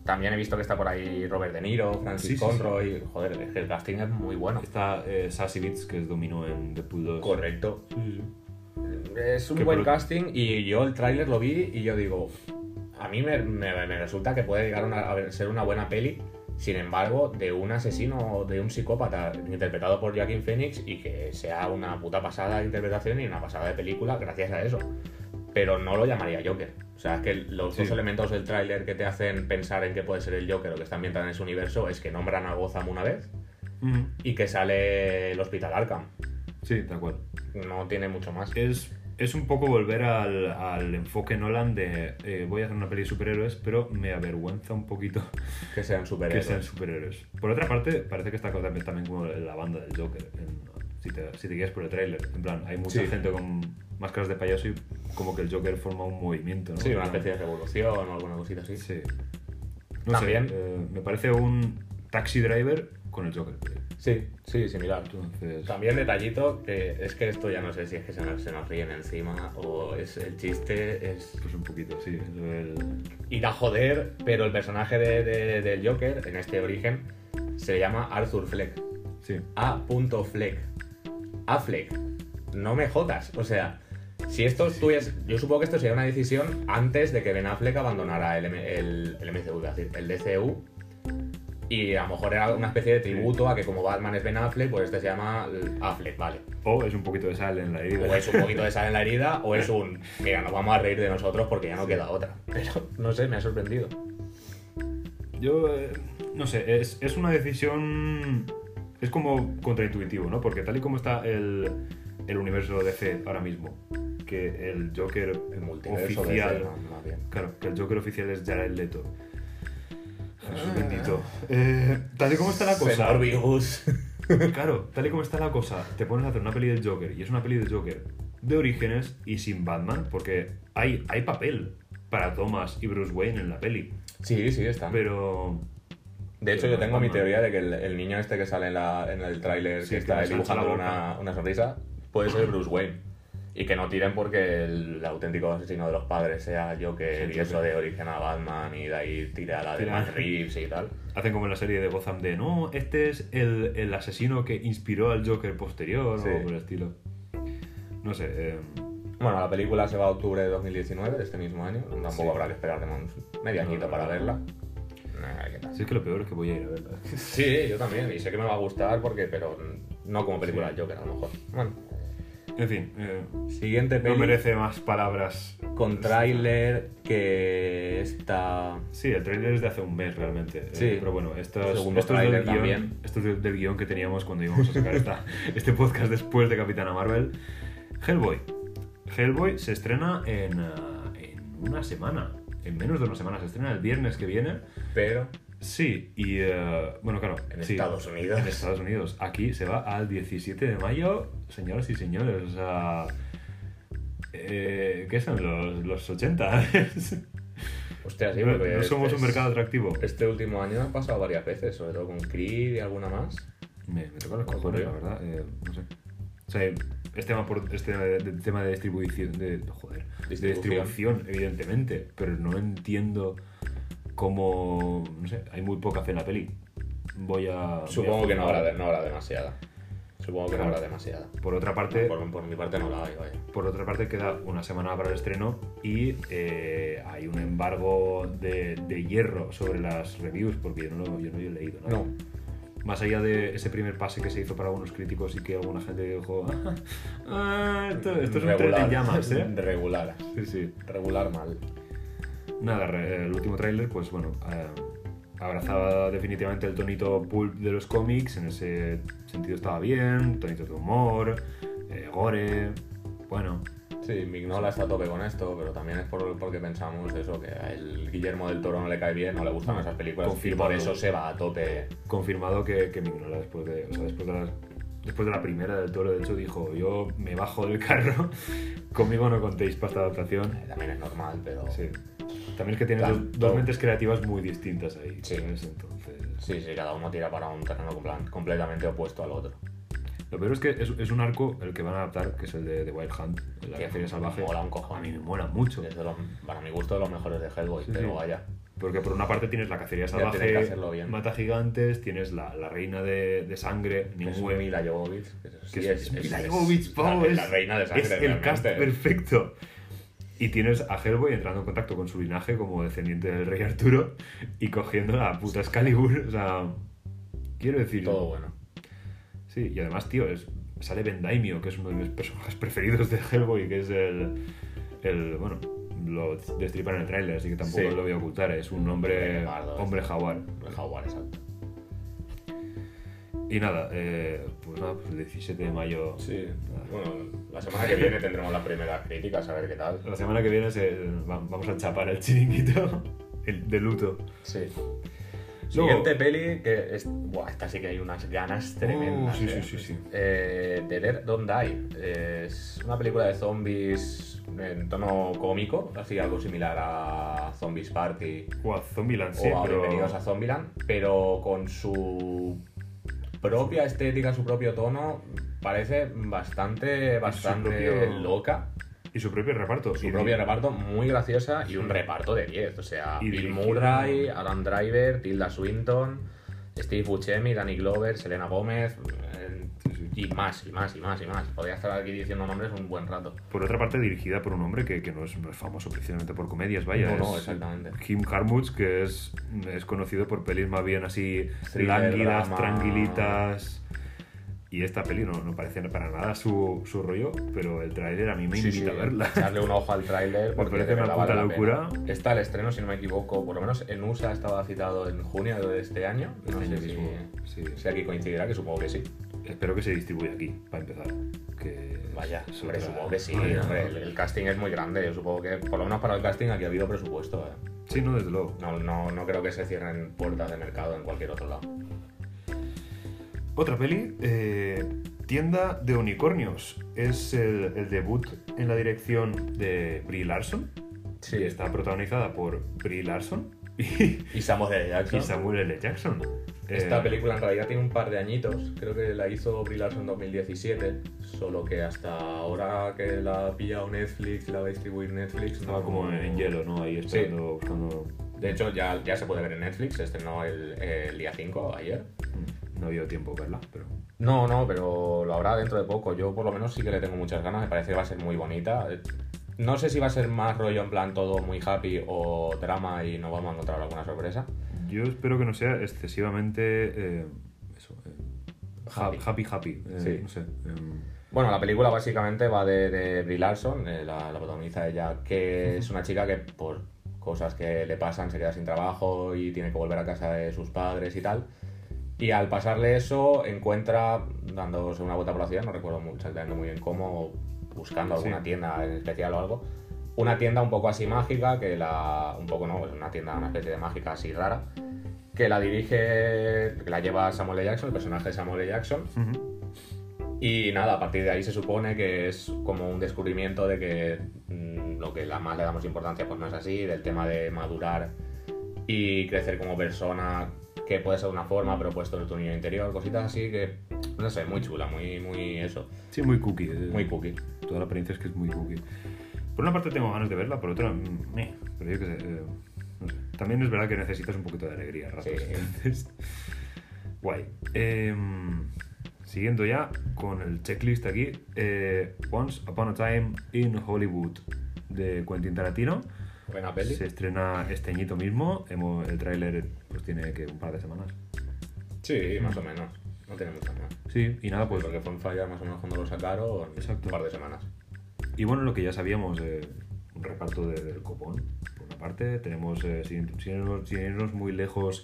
También he visto que está por ahí Robert De Niro, Francis Sí, sí, Conroy. Joder, es que el casting es muy bueno. Está eh, Sassy Beats, que es dominó en Deadpool 2. Correcto. Es un buen por- casting y yo el tráiler lo vi y yo digo, a mí me, me- me resulta que puede llegar una- a ser una buena peli, sin embargo, de un asesino o de un psicópata interpretado por Joaquin Phoenix y que sea una puta pasada de interpretación y una pasada de película gracias a eso. Pero no lo llamaría Joker. O sea, es que los Sí. dos elementos del tráiler que te hacen pensar en que puede ser el Joker o que está ambientado en ese universo es que nombran a Gotham una vez y que sale el Hospital Arkham. Sí, tal cual. No tiene mucho más. Es, es un poco volver al, al enfoque Nolan de eh, voy a hacer una peli de superhéroes, pero me avergüenza un poquito Que sean que superhéroes. sean superhéroes. Por otra parte, parece que está también, también como la banda del Joker, en- si, te, si te guías por el tráiler. En plan, hay mucha Sí. gente con máscaras de payaso y como que el Joker forma un movimiento, ¿no? Sí, una especie de revolución o alguna cosita así. Sí. No También- sé, eh, me parece un taxi driver con el Joker. Sí, sí, similar. Entonces, También detallito, que es que esto ya no sé si es que se nos, se nos ríen encima o es el chiste, es pues un poquito, sí. el- ir a joder, pero el personaje de- de- del Joker, en este origen, se llama Arthur Fleck. Sí. A. Fleck. A Fleck. No me jodas. O sea, si esto tuvies- Yo supongo que esto sería una decisión antes de que Ben Affleck abandonara el, M- el, el MCU, es decir, el DCU. Y a lo mejor era una especie de tributo a que como Batman es Ben Affleck, pues este se llama Affleck, vale. O es un poquito de sal en la herida. O es un poquito de sal en la herida, o es un. Mira, nos vamos a reír de nosotros porque ya no queda otra. Pero no sé, me ha sorprendido. Yo, eh, no sé, es, es una decisión. Es como contraintuitivo, ¿no? Porque tal y como está el, el universo DC ahora mismo, que el Joker El oficial. más, más bien. Claro, que el Joker oficial es Jared Leto. Jesús bendito. Eh, tal y como está la cosa. Claro, tal y como está la cosa, te pones a hacer una peli del Joker y es una peli del Joker de orígenes y sin Batman, porque hay, hay papel para Thomas y Bruce Wayne en la peli, Sí, sí, está. pero De hecho, yo tengo mi teoría de que el, el niño este que sale en, la- en el tráiler Sí, que que está dibujando una, una sonrisa puede ser Bruce Wayne. Y que no tiren porque el auténtico asesino de los padres sea Joker Sí, y eso de origen a Batman y de ahí tira la de. Matt Reeves y tal. hacen como en la serie de Gotham de no, este es el, el asesino que inspiró al Joker posterior Sí. o por el estilo. No sé, eh, Bueno, la película se va a octubre de 2019, de este mismo año. Tampoco Sí. habrá que esperar de medio No, añito no, para verla. Si es que lo peor es que voy a ir a verla. Sí, yo también, y sé que me va a gustar porque, pero no como película Sí. Joker a lo mejor. Bueno, En fin, eh, siguiente no merece más palabras. con tráiler que está... Sí, el trailer es de hace un mes realmente. eh, Sí. pero bueno, esto es, Segundo esto es del tráiler guion, también. esto es del, del guion que teníamos cuando íbamos a sacar esta- este podcast después de Capitana Marvel. Hellboy. Hellboy se estrena en, ah, en una semana. En menos de una semana. Se estrena el viernes que viene. Pero Sí, y eh, bueno, claro. en sí, Estados Unidos. En Estados Unidos. Aquí se va al 17 de mayo, señoras y señores. O sea. eh, ¿Qué son los, los 80? Hostia, sí, no, porque no somos este un mercado atractivo. Este último año ha pasado varias veces, sobre todo con Creed y alguna más. Me, me toca los cojones, la verdad. eh, no sé. O sea, es tema, por, es tema de, de- tema de distribución. De, joder. De distribución, evidentemente. Pero no entiendo cómo. No sé, hay muy poca fe en la peli. Voy a. voy a Supongo que no habrá, no habrá demasiada. Supongo que Claro. no habrá demasiada. Por otra parte. Por, por mi parte no la hay, vaya. Por otra parte, queda una semana para el estreno y eh, hay un embargo de, de hierro sobre las reviews, porque yo no, lo- yo no he leído nada. No. Más allá de ese primer pase que se hizo para algunos críticos y que alguna gente dijo, "Ah, esto, esto es un tren en llamas, ¿eh? Regular. Sí, sí. Regular mal. Nada, el último tráiler, pues bueno, eh, abrazaba definitivamente el tonito pulp de los cómics, en ese sentido estaba bien, tonitos de humor, eh, gore, bueno, Sí, Mignola está a tope con esto, pero también es por, porque pensamos eso, que a el Guillermo del Toro no le cae bien, no le gustan esas películas, y Confirmado. por eso se va a tope. confirmado que, que Mignola después de, o sea, después de, las- después de la primera del toro, de hecho, dijo, yo me bajo del carro, conmigo no contéis para esta adaptación. Eh, También es normal, pero... Sí. También es que tienes dos, dos mentes creativas muy distintas ahí. Sí. Entonces... Sí, sí, cada uno tira para un terreno completamente opuesto al otro. Lo peor es que es, es un arco el que van a adaptar, que es el de, de Wild Hunt, la Que cacería me salvaje. mola un cojón. A mí me mola mucho. Es de los- para mi gusto, de los mejores de Hellboy, Sí, pero sí. vaya. Porque por una parte tienes la cacería salvaje, bien. mata gigantes, tienes la, la reina de, de sangre, Nimue, Mila Jovovich. que es- que sí, es, es- es- Mila Jovovich, la- la reina de sangre. Es el realmente. cast perfecto. Y tienes a Hellboy entrando en contacto con su linaje como descendiente del rey Arturo y cogiendo la puta Excalibur. O sea, quiero decir. Todo bueno. Sí, y además, tío, es, sale Ben Daimio, que es uno de mis personajes preferidos de Hellboy, que es el. el bueno, lo destripan en el tráiler, así que tampoco Sí. lo voy a ocultar. Es un hombre, hombre jaguar. El jaguar, exacto. Y nada, eh, pues nada, pues el 17 de mayo. Sí. Bueno, la semana que viene tendremos las primeras críticas, a ver qué tal. La semana que viene se- vamos a chapar el chiringuito el de luto. Sí. Siguiente peli que es. Buah, esta sí que hay unas ganas tremendas. Uh, sí, eh. sí, sí, sí. Eh, The Dead Don't Die. Es una película de zombies en tono cómico, así algo similar a Zombies Party O a Zombieland, sí, o a pero. Bienvenidos a Zombieland, pero con su propia estética, su propio tono, parece bastante, bastante propio- loca. Y su propio reparto. Su Y- propio reparto muy graciosa y un reparto de 10. O sea, Y Bill Murray, Adam Driver, Tilda Swinton, Steve Buscemi, Danny Glover, Selena Gómez eh, Sí, sí. y más, y más, y más, y más. Podría estar aquí diciendo nombres un buen rato. Por otra parte, dirigida por un hombre que, que no, es, no es famoso precisamente por comedias, vaya. No, no, exactamente. Jim Harmuch, que es, es conocido por pelis más bien así lánguidas, tranquilitas. Y esta peli no, no parece para nada su, su rollo, pero el tráiler a mí me invita a verla. Echarle un ojo al tráiler Me porque parece de una puta vale locura. Está el estreno, si no me equivoco, por lo menos en USA estaba citado en junio de este año. No Este sé año si, si aquí coincidirá, que supongo que sí. Espero que se distribuya aquí, para empezar. Que Vaya, hombre, otra- supongo que sí. El casting es muy grande. Yo supongo que, por lo menos para el casting, aquí ha habido presupuesto. eh. Sí, no, desde luego. No, no, no creo que se cierren puertas de mercado en cualquier otro lado. Otra peli, eh, Tienda de Unicornios. Es el, el debut en la dirección de Brie Larson. Sí. Y está protagonizada por Brie Larson y, Samuel L. Jackson. y Samuel L. Jackson. Esta Eh, película en realidad tiene un par de añitos. Creo que la hizo Brie Larson en 2017. Solo que hasta ahora que la ha pillado Netflix la va a distribuir Netflix. Estaba no- como en hielo, ¿no? Ahí Sí. esperando, buscando... De hecho, ya, ya se puede ver en Netflix. Se estrenó el, el día 5, ayer. No ha habido tiempo verla, pero... No, no, pero lo habrá dentro de poco. Yo por lo menos sí que le tengo muchas ganas. Me parece que va a ser muy bonita. No sé si va a ser más rollo en plan todo muy happy o drama y nos vamos a encontrar alguna sorpresa. Yo espero que no sea excesivamente... eh, eso, eh, ha- Happy. happy, happy. eh, Sí. No sé. em, Bueno, la película básicamente va de, de Brie Larson, la, la protagoniza ella, que es una chica que por cosas que le pasan se queda sin trabajo y tiene que volver a casa de sus padres y tal. Y al pasarle eso, encuentra, dándose una vuelta por la ciudad, no recuerdo exactamente muy bien cómo, buscando alguna Sí. tienda en especial o algo, una tienda un poco así mágica, que la. un poco no, una tienda, una especie de mágica así rara, que la dirige, que la lleva Samuel L. Jackson, el personaje de Samuel L. Jackson, y nada, a partir de ahí se supone que es como un descubrimiento de que mm, lo que la más le damos importancia pues no es así, del tema de madurar y crecer como persona, que puede ser una forma, pero puesto en tu niño interior, cositas así que, no sé, muy chula, muy, muy eso, Sí, muy cookie. eh, muy cookie. Toda la apariencia es que es muy cookie. Por una parte tengo ganas de verla, por otra, meh, pero yo qué sé. eh, no sé. También es verdad que necesitas un poquito de alegría ratos. Sí. entonces, Guay. Em, siguiendo ya con el checklist aquí. eh, Once Upon a Time in Hollywood de Quentin Tarantino. Buena peli. Se estrena este añito mismo. El tráiler pues tiene que un par de semanas. Sí, más o menos. No tiene muchas más. Sí, y nada, pues Porque fue en Fire más o menos cuando lo sacaron, Exacto. un par de semanas. Y bueno, lo que ya sabíamos, eh, un reparto de- del copón. Por una parte, tenemos, eh, sin, sin irnos, sin irnos muy lejos,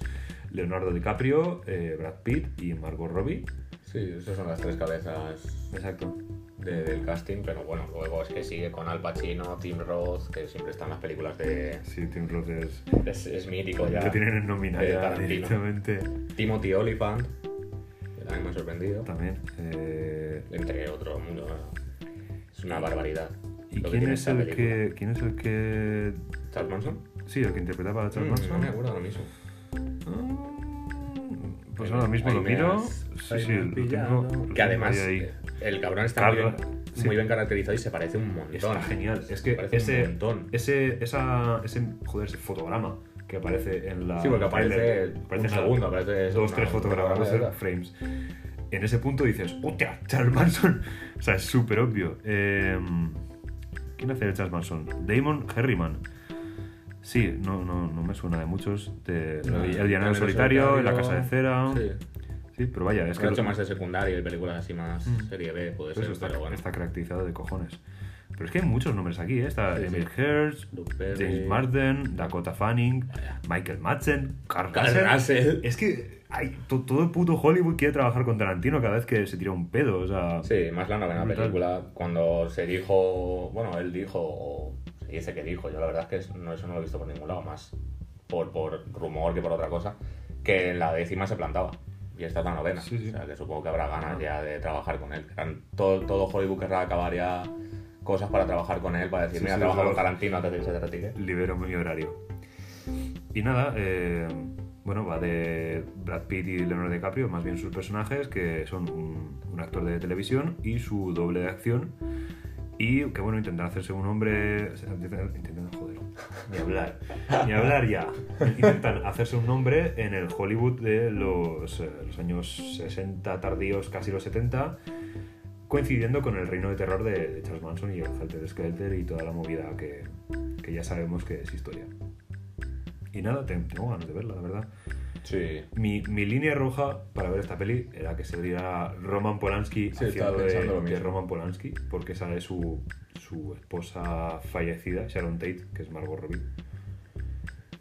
Leonardo DiCaprio, eh, Brad Pitt y Margot Robbie. Sí, esas son las tres cabezas Exacto. de- del casting, pero bueno, luego es que sigue con Al Pacino, Tim Roth, que siempre están las películas de... Sí, Tim Roth es... Es, es mítico ya. Lo tienen en nómina ya directamente. Timothy Olyphant, también me ha sorprendido, También. eh, entre otros mundo. Es una barbaridad. ¿Y que quién es, el que, quién es el que... ¿Charles Manson? Sí, el que interpretaba a Charles Mm, Manson? No me acuerdo ahora mismo. Ah, Pues Ahí ahora mismo lo miro. Sí, sí, pillado. tengo, Que además ahí, eh, el cabrón está muy bien, Carla, sí. muy bien caracterizado y se parece un montón. Está genial. Es que ese, montón. ese, esa, ese, joder, ese fotograma que aparece en la. Sí, porque aparece un aparece segundo, aparece dos, una- tres fotogramas, frames. En ese punto dices, ¡hostia! Charles Manson. O sea, es súper obvio. Eh, ¿Quién hace de Charles Manson? Damon Herriman. Sí, no, no, no me suena de muchos. De, No, el El Llanero Llanero Solitario, La Solitario. Casa de Cera. Sí. Sí, pero vaya, es Es que. ha hecho lo- más de secundaria y películas así más Mm. serie B, puede Pues ser, está, pero bueno. está caracterizado de cojones. Pero es que hay muchos nombres aquí, ¿eh? Está Sí, Emil sí. Hirsch. James Marden, Dakota Fanning, Vaya. Michael Madsen, Carl Carl Russell. Russell. Es que hay, to- todo el puto Hollywood quiere trabajar con Tarantino cada vez que se tira un pedo, o sea... Sí, más la novena película, cuando se dijo, bueno, él dijo, o se dice que dijo, yo la verdad es que no, eso no lo he visto por ningún lado, más por, por rumor que por otra cosa, que en la décima se plantaba. Y esta es la novena. Sí, sí. O sea, que supongo que habrá ganas Ah. ya de trabajar con él. Todo, todo Hollywood querrá acabar ya cosas para trabajar con él, para decir, Sí, mira, sí, trabaja claro. con Tarantino antes de que se te retire. libero mi horario. Y nada, eh, bueno, va de Brad Pitt y Leonardo DiCaprio, más bien sus personajes, que son un, un actor de televisión y su doble de acción. Y que bueno, intentan hacerse un hombre. intentan- joder, ni hablar, ni hablar ya. Intentan hacerse un nombre en el Hollywood de los, eh, los años 60 tardíos, casi los 70, coincidiendo con el reino de terror de, de Charles Manson y el Helter Skelter y toda la movida que, que ya sabemos que es historia. Y nada, te- tengo ganas de verla, la verdad. Sí. Mi, mi línea roja para ver esta peli era que se Roman Polanski Sí, haciendo de, de. Roman Polanski, porque sale su, su esposa fallecida, Sharon Tate, que es Margot Robbie.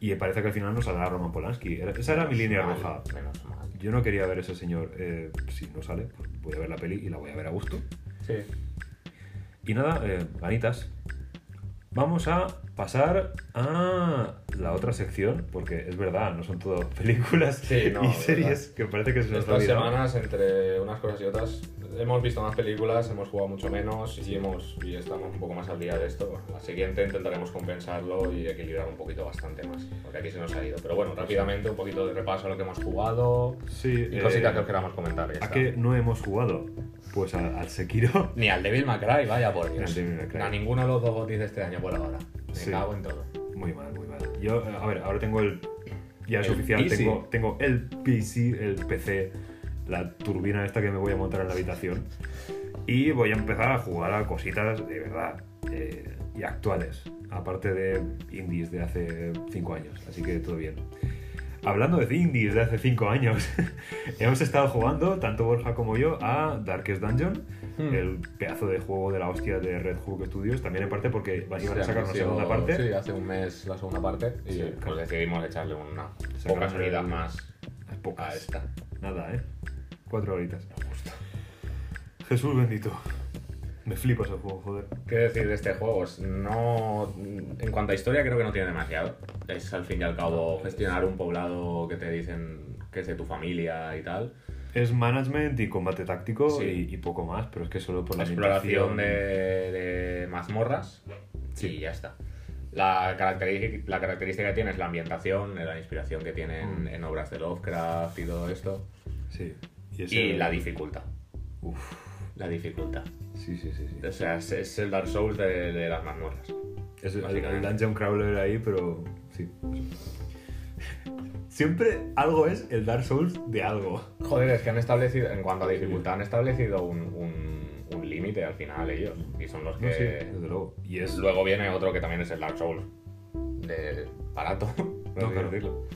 Y parece que al final no saldrá Roman Polanski. Esa era mi línea roja. Menos mal. Yo no quería ver ese señor. eh, si no sale, pues voy a ver la peli y la voy a ver a gusto. Sí. Y nada, eh, ganitas. Vamos a pasar a la otra sección, porque es verdad, no son todo películas Sí, no, y es series que parece que se nos Estas semanas, entre unas cosas y otras, hemos visto más películas, hemos jugado mucho menos y, hemos, y estamos un poco más al día de esto. La siguiente intentaremos compensarlo y equilibrar un poquito bastante más, porque aquí se nos ha ido. Pero bueno, rápidamente un poquito de repaso a lo que hemos jugado Sí, y eh, cositas que os queramos comentar. ¿A qué no hemos jugado? Pues a- al Sekiro. Ni al Devil May Cry, vaya por Dios. Cry. A ninguno de los dos botis de este año por ahora. Me Sí. cago en todo. Muy mal, muy mal. Yo, eh, a ver, ahora tengo el. Ya es El oficial, PC. tengo, tengo el PC, el PC, la turbina esta que me voy a montar en la habitación. Y voy a empezar a jugar a cositas de verdad eh, y actuales. Aparte de indies de hace 5 años. Así que todo bien. Hablando de indies de hace 5 años, hemos estado jugando, tanto Borja como yo, a Darkest Dungeon, Hmm. el pedazo de juego de la hostia de Red Hook Studios. También en parte porque iban a sacar una segunda parte. Sí, hace un mes la segunda parte y Sí, pues claro. decidimos echarle una pocas horitas más pocas. a esta. Nada, ¿eh? Cuatro horitas. Jesús bendito. Me flipas el juego, joder. ¿Qué decir de este juego? No, en cuanto a historia creo que no tiene demasiado. Es al fin y al cabo gestionar un poblado que te dicen que es de tu familia y tal. Es management y combate táctico Sí. y, y poco más, pero es que solo por la exploración de, de mazmorras y ya está. La característica, la característica que tiene es la ambientación, la inspiración que tienen Mm. en obras de Lovecraft y todo esto. Sí. Y, la dificultad. Uf. La dificultad. Sí, sí, sí. sí. O sea, es, es el Dark Souls de, de las mazmorras. Es el. Dungeon Crawler ahí, pero sí. Siempre algo es el Dark Souls de algo. Joder, es que han establecido, en cuanto a dificultad, han establecido un, un- un límite al final ellos. Y son los que. No, sí, desde luego. Y es. Luego viene otro que también es el Dark Souls. De barato, claro. decirlo.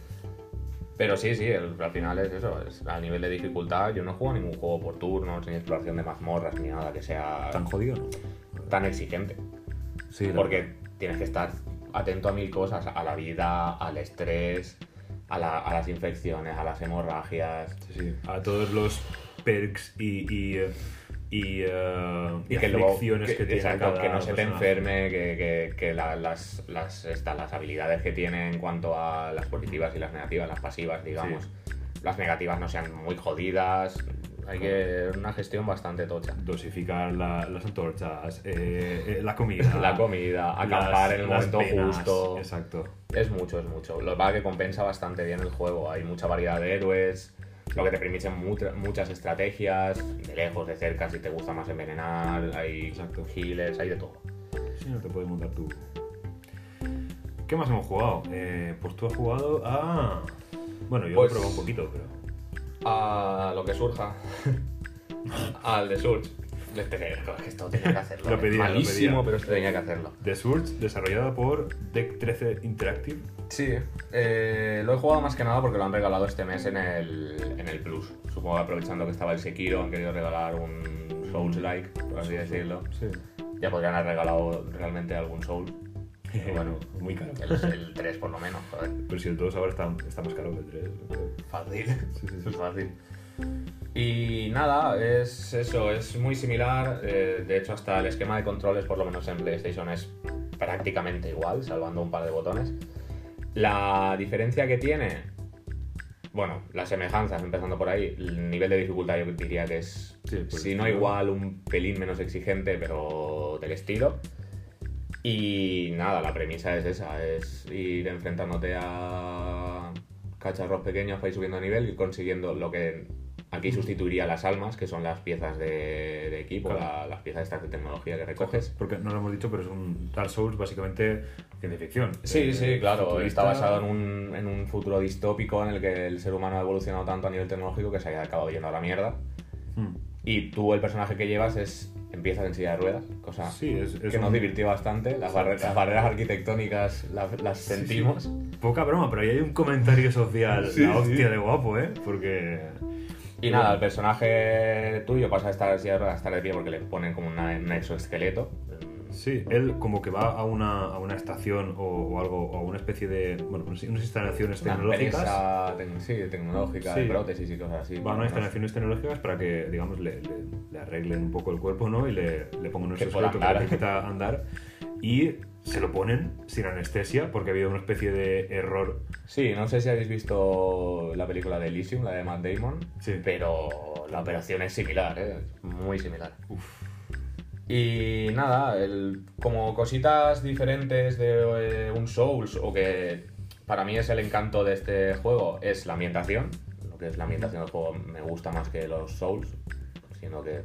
Pero sí, sí, el- al final es eso. Es, a nivel de dificultad, yo no juego ningún juego por turnos, ni exploración de mazmorras, ni nada que sea tan jodido, ¿no? tan exigente. Sí, Porque tienes que estar atento a mil cosas, a la vida, al estrés, a, la- a las infecciones, a las hemorragias. Sí, sí. A todos los perks y. y, eh, y, eh, Y que luego que, que, tiene exacto, cada que no se te enferme, que, que- que la- las, las, esta- las habilidades que tiene en cuanto a las positivas y las negativas, las pasivas, digamos, las negativas no sean muy jodidas. Hay que una gestión bastante tocha. Dosificar la- las antorchas, eh, eh, la comida. La comida, acampar las- en el momento venas, justo. Exacto. Es mucho, es mucho. Lo que pasa es que compensa bastante bien el juego. Hay mucha variedad de héroes, lo que te permite mutra- muchas estrategias, de lejos, de cerca, si te gusta más envenenar, hay Exacto. healers, hay de todo. Sí, no te puedes montar tú. ¿Qué más hemos jugado? Eh, pues tú has jugado a. Bueno, yo Pues- he probado un poquito, pero. A lo que surja. Al de Surge. Es que esto tenía que hacerlo. Lo pedía, lo Malísimo, pedía. pero esto tenía que hacerlo. The Surge, desarrollada por Deck 13 Interactive. Sí, eh, lo he jugado más que nada porque lo han regalado este mes en el, en el Plus. Supongo que aprovechando que estaba el Sekiro, han querido regalar un Souls-like, por así decirlo. Sí. Ya podrían haber regalado realmente algún Soul. Bueno, muy caro. el, el 3 por lo menos, joder. Pero si el 2 ahora está, está más caro que el 3. Fácil. Sí, sí, Es sí. fácil. Y nada, es eso, es muy similar. eh, de hecho, hasta el esquema de controles, por lo menos en PlayStation, es prácticamente igual, salvando un par de botones. La diferencia que tiene, bueno, las semejanzas, empezando por ahí, el nivel de dificultad yo diría que es, Sí, el si no igual, un pelín menos exigente, pero del estilo. Y nada, la premisa es esa, es ir enfrentándote a cacharros pequeños para ir subiendo de nivel y consiguiendo lo que aquí sustituiría las almas, que son las piezas de, de equipo, Claro. la- las piezas estas de tecnología que recoges. Porque no lo hemos dicho, pero es un Dark Souls básicamente ciencia ficción. Sí, Eh, sí, claro. futurista. Está basado en un, en un futuro distópico en el que el ser humano ha evolucionado tanto a nivel tecnológico que se haya acabado yendo a la mierda. Hmm. Y tú, el personaje que llevas, es empiezas en silla de ruedas, cosa Sí, es, es que nos divirtió bastante. Las, barre- las barreras arquitectónicas las, las Sí, sí. sentimos. Poca broma, pero ahí hay un comentario social, la hostia de guapo, ¿eh? Porque... Y nada, el personaje tuyo pasa a estar en silla de ruedas a estar de pie porque le ponen como una- un exoesqueleto. Sí, él como que va a una, a una estación o, o algo, o a una especie de, bueno, unas instalaciones Una tecnológicas. tec- sí, tecnológica, Sí. prótesis y cosas así. Va a Bueno, unas instalaciones tecnológicas para que, digamos, le, le- le arreglen un poco el cuerpo, ¿no? Y le, le pongan un exoesqueleto que le andar. permita andar. Y se lo ponen sin anestesia porque ha habido una especie de error. Sí, no sé si habéis visto la película de Elysium, la de Matt Damon, Sí. pero la operación es similar, ¿eh? muy similar. Y nada, el- como cositas diferentes de eh, un Souls, o que para mí es el encanto de este juego, es la ambientación. Lo que es la ambientación del juego me gusta más que los Souls, siendo que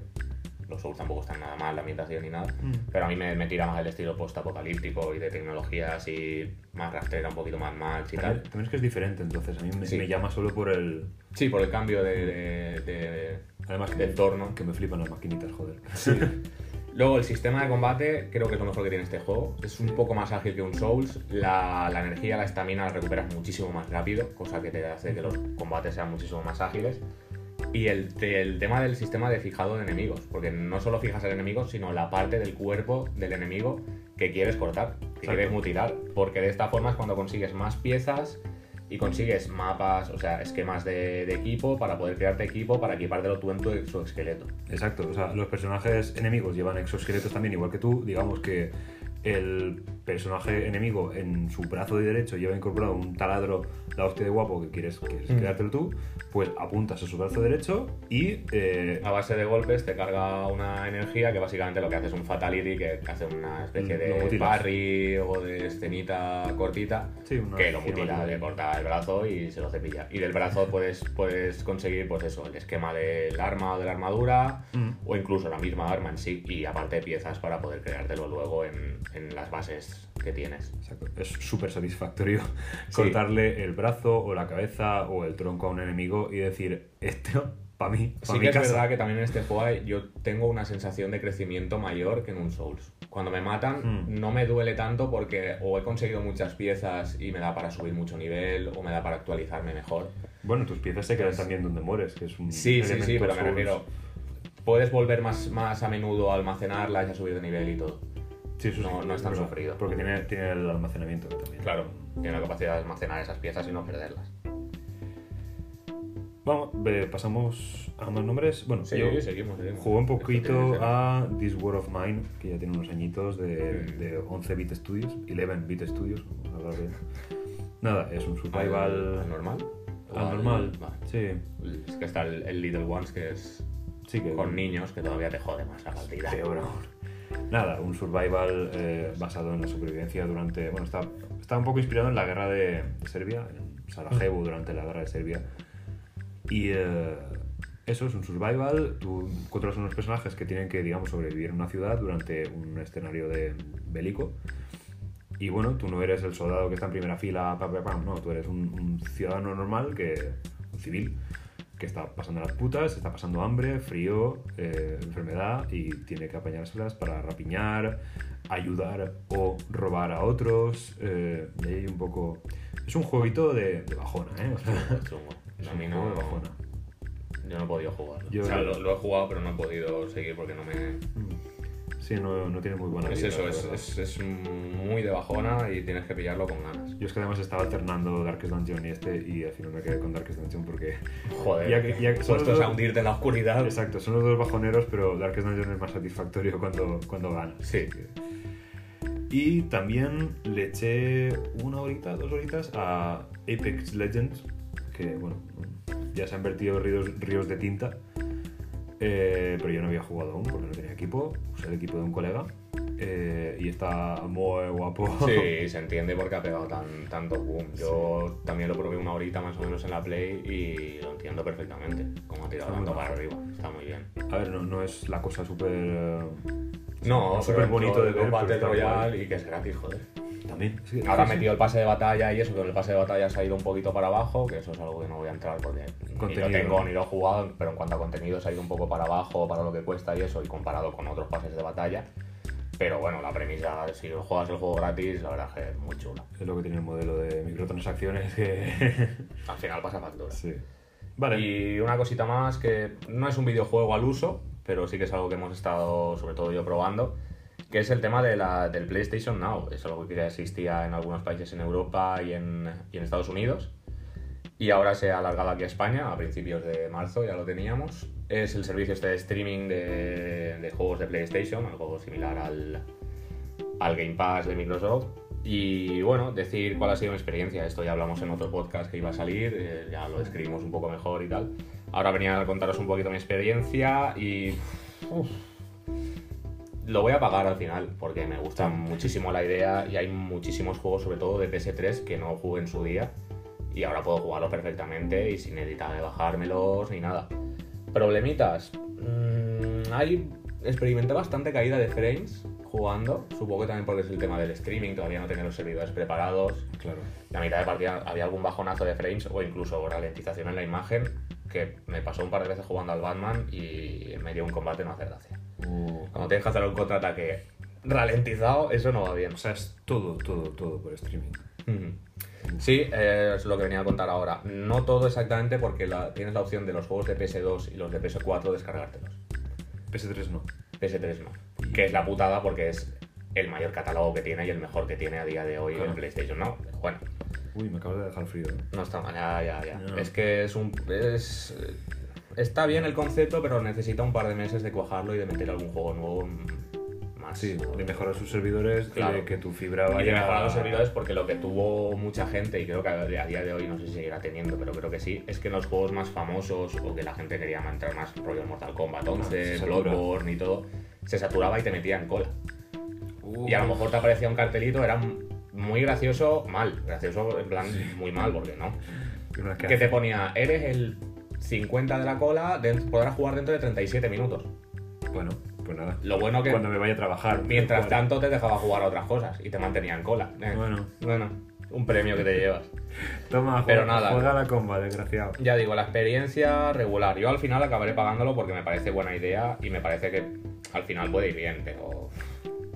los Souls tampoco están nada mal, la ambientación ni nada. Mm. Pero a mí me, me tira más el estilo post-apocalíptico y de tecnología así más rastrera, un poquito más Max y También, tal. también es que es diferente, entonces a mí me, Sí. me llama solo por el... Sí, por el cambio de, de- de- Además de entorno. Que me flipan las maquinitas, joder. Luego el sistema de combate creo que es lo mejor que tiene este juego. Es un poco más ágil que un Souls. La, la energía, la estamina la recuperas muchísimo más rápido, cosa que te hace que los combates sean muchísimo más ágiles. Y el, el tema del sistema de fijado de enemigos, porque no solo fijas al enemigo, sino la parte del cuerpo del enemigo que quieres cortar, que Exacto. quieres mutilar. Porque de esta forma es cuando consigues más piezas y consigues mapas, o sea, esquemas de, equipo para poder crearte equipo para equipártelo tú en tu exoesqueleto. Exacto, o sea, los personajes enemigos llevan exoesqueletos también, igual que tú. Digamos que el personaje enemigo en su brazo de derecho lleva incorporado un taladro, la hostia de guapo que quieres, quieres Mm. quedártelo tú, pues apuntas a su brazo derecho y eh, A base de golpes te carga una energía que básicamente lo que hace es un fatality que hace una especie Mm, de parry o de escenita cortita Sí, una que lo mutila, le corta el brazo y se lo cepilla. Y del brazo puedes, puedes conseguir pues eso, el esquema del arma o de la armadura Mm. o incluso la misma arma en sí y aparte piezas para poder creártelo luego en, en las bases que tienes. Exacto. Es súper satisfactorio Sí. cortarle el brazo o la cabeza o el tronco a un enemigo y decir, esto para mí, para Sí mi que es casa. verdad que también en este juego yo tengo una sensación de crecimiento mayor que en un Souls. Cuando me matan Hmm. no me duele tanto porque o he conseguido muchas piezas y me da para subir mucho nivel o me da para actualizarme mejor. Bueno, tus piezas se quedan Pues- también donde mueres, que es un Sí, sí, sí, pero me refiero... Puedes volver más, más a menudo a almacenarlas y a subir de nivel y todo. Sí, eso sí, no- no es tan verdad, sufrido. Porque tiene, tiene el almacenamiento también. Claro, tiene la capacidad de almacenar esas piezas y no perderlas. Vamos, ve, pasamos a más nombres. Bueno, Sí, yo seguimos, seguimos. jugué un poquito a This War of Mine, que ya tiene unos añitos de, Mm. de 11-bit studios, 11-bit studios, vamos a hablar bien. Nada, es un survival ¿Al normal? ¿O al al- normal. Vale. Sí, Es que está el, el Little Ones que es sí que con niños que todavía te jode más la partida. Peor aún. Nada, un survival eh, basado en la supervivencia durante. Bueno, está, está un poco inspirado en la guerra de, Serbia, en Sarajevo durante la guerra de Serbia. Y eh, eso es un survival. Tú controlas unos personajes que tienen que, digamos, sobrevivir en una ciudad durante un escenario de bélico. Y bueno, tú no eres el soldado que está en primera fila, pa, pa, pam, no, tú eres un, un ciudadano normal, que, un civil, que está pasando las putas, está pasando hambre, frío, eh, enfermedad y tiene que apañárselas para rapiñar, ayudar o robar a otros. eh, y ahí un poco... Es un jueguito de, de bajona, ¿eh? O sea, Es un juego de bajona. yo no he podido jugarlo. Yo- o sea, lo, lo he jugado, pero no he podido seguir porque no me. Mm. Sí, no, no tiene muy buena Es vibra, eso, es, es, es muy de bajona y tienes que pillarlo con ganas. Yo es que además estaba alternando Darkest Dungeon y este y al final me quedé con Darkest Dungeon porque... Joder, Ya que- ya que- son puestos a hundirte en la oscuridad. Exacto, son los dos bajoneros, pero Darkest Dungeon es más satisfactorio cuando, cuando gana. Sí. Y también le eché una horita, dos horitas a Apex Legends, que bueno, ya se han vertido ríos, ríos de tinta, eh, pero yo no había jugado aún porque no tenía equipo, usé el equipo de un colega eh, y está muy guapo. Sí, se entiende porque ha pegado tan, tanto boom. Yo también lo probé una horita más o menos en la Play y lo entiendo perfectamente. Como ha tirado tanto para arriba. Está muy bien. A ver, no, no es la cosa súper... eh, No, súper bonito de ver. Battle Royale y que es gratis, joder. También. que- Ahora ha sí, sí. metido el pase de batalla y eso, pero el pase de batalla se ha ido un poquito para abajo, que eso es algo que no voy a entrar porque ni Contenido, lo tengo ni lo he jugado, pero en cuanto a contenido se ha ido un poco para abajo para lo que cuesta y eso, y comparado con otros pases de batalla. Pero bueno, la premisa, si juegas el juego gratis, la verdad es que es muy chula. Es lo que tiene el modelo de microtransacciones que... Al final pasa factura. sí. Vale. Y una cosita más que no es un videojuego al uso, pero sí que es algo que hemos estado, sobre todo yo, probando, que es el tema de la, del PlayStation Now. Es algo que ya existía en algunos países en Europa y en, y en Estados Unidos. Y ahora se ha alargado aquí a España, a principios de marzo ya lo teníamos. Es el servicio este de streaming de, juegos de PlayStation, algo similar al, al Game Pass de Microsoft. Y bueno, decir cuál ha sido mi experiencia. Esto ya hablamos en otro podcast que iba a salir, eh, ya lo describimos un poco mejor y tal. Ahora venía a contaros un poquito mi experiencia y. lo voy a pagar al final porque me gusta muchísimo la idea y hay muchísimos juegos, sobre todo de PS3, que no jugué en su día y ahora puedo jugarlos perfectamente y sin necesitar de bajármelos ni nada. ¿Problemitas? Mm, hay... Experimenté bastante caída de frames jugando, supongo que también porque es el tema del streaming, todavía no tenía los servidores preparados. Claro. La mitad de partida había algún bajonazo de frames o incluso ralentización en la imagen que me pasó un par de veces jugando al Batman y en medio de un combate no hace gracia. Uh, Cuando tienes que hacer un contraataque ralentizado, eso no va bien. o sea, es todo, todo, todo por streaming. Ujú. Sí, eh, es lo que venía a contar ahora. No todo exactamente porque la- tienes la opción de los juegos de PS2 y los de PS4 descargártelos. PS3 no. PS3 no. Que es la putada porque es el mayor catálogo que tiene y el mejor que tiene a día de hoy Claro. en PlayStation, ¿no? Bueno, Uy, me acabas de dejar frío. ¿eh? no está mal, ya, ya, ya. No. Es que es un... Es, está bien el concepto, pero necesita un par de meses de cuajarlo y de meter algún juego nuevo mm, más. Sí, de mejorar sus servidores y Claro. de que tu fibra Y vaya... de mejorar los servidores porque lo que tuvo mucha gente, y creo que a día de hoy no sé si seguirá teniendo, pero creo que sí, es que en los juegos más famosos o que la gente quería entrar más rollo Mortal Kombat 11, se satura. Bloodborne y todo, se saturaba y te metía en cola. Uh, Y a lo mejor te aparecía un cartelito, era muy gracioso, mal, gracioso en plan muy mal, porque no. una Que te ponía, eres el 50 de la cola, podrás jugar dentro de 37 minutos. Bueno, pues nada. Lo bueno que Cuando me vaya a trabajar. mientras tanto te dejaba jugar a otras cosas y te mantenía en cola. Eh, Bueno, bueno, un premio que te llevas. toma, Pero juega, nada. juega la comba, desgraciado. Ya digo, la experiencia regular. Yo al final acabaré pagándolo porque me parece buena idea y me parece que al final puede ir bien, pero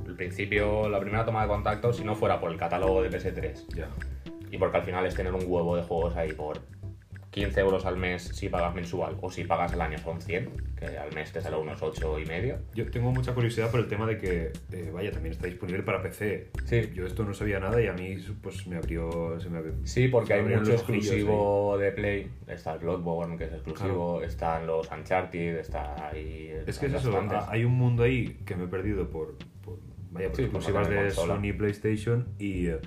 al principio, la primera toma de contacto, si no fuera por el catálogo de PS3 Ya. y porque al final es tener un huevo de juegos ahí por 15 euros al mes si pagas mensual o si pagas al año son 100, que al mes te sale unos 8 y medio. Yo tengo mucha curiosidad por el tema de que, eh, vaya, también está disponible para PC. Sí. Yo esto no sabía nada y a mí pues me abrió... Se me abrió Sí, porque hay mucho exclusivo de Play. Está el Bloodborne, que es exclusivo. Están los Uncharted, está ahí. Es que es eso, bastantes. hay un mundo ahí que me he perdido por, por- vaya, por Sí, por exclusivas tener de. Sony PlayStation y, eh,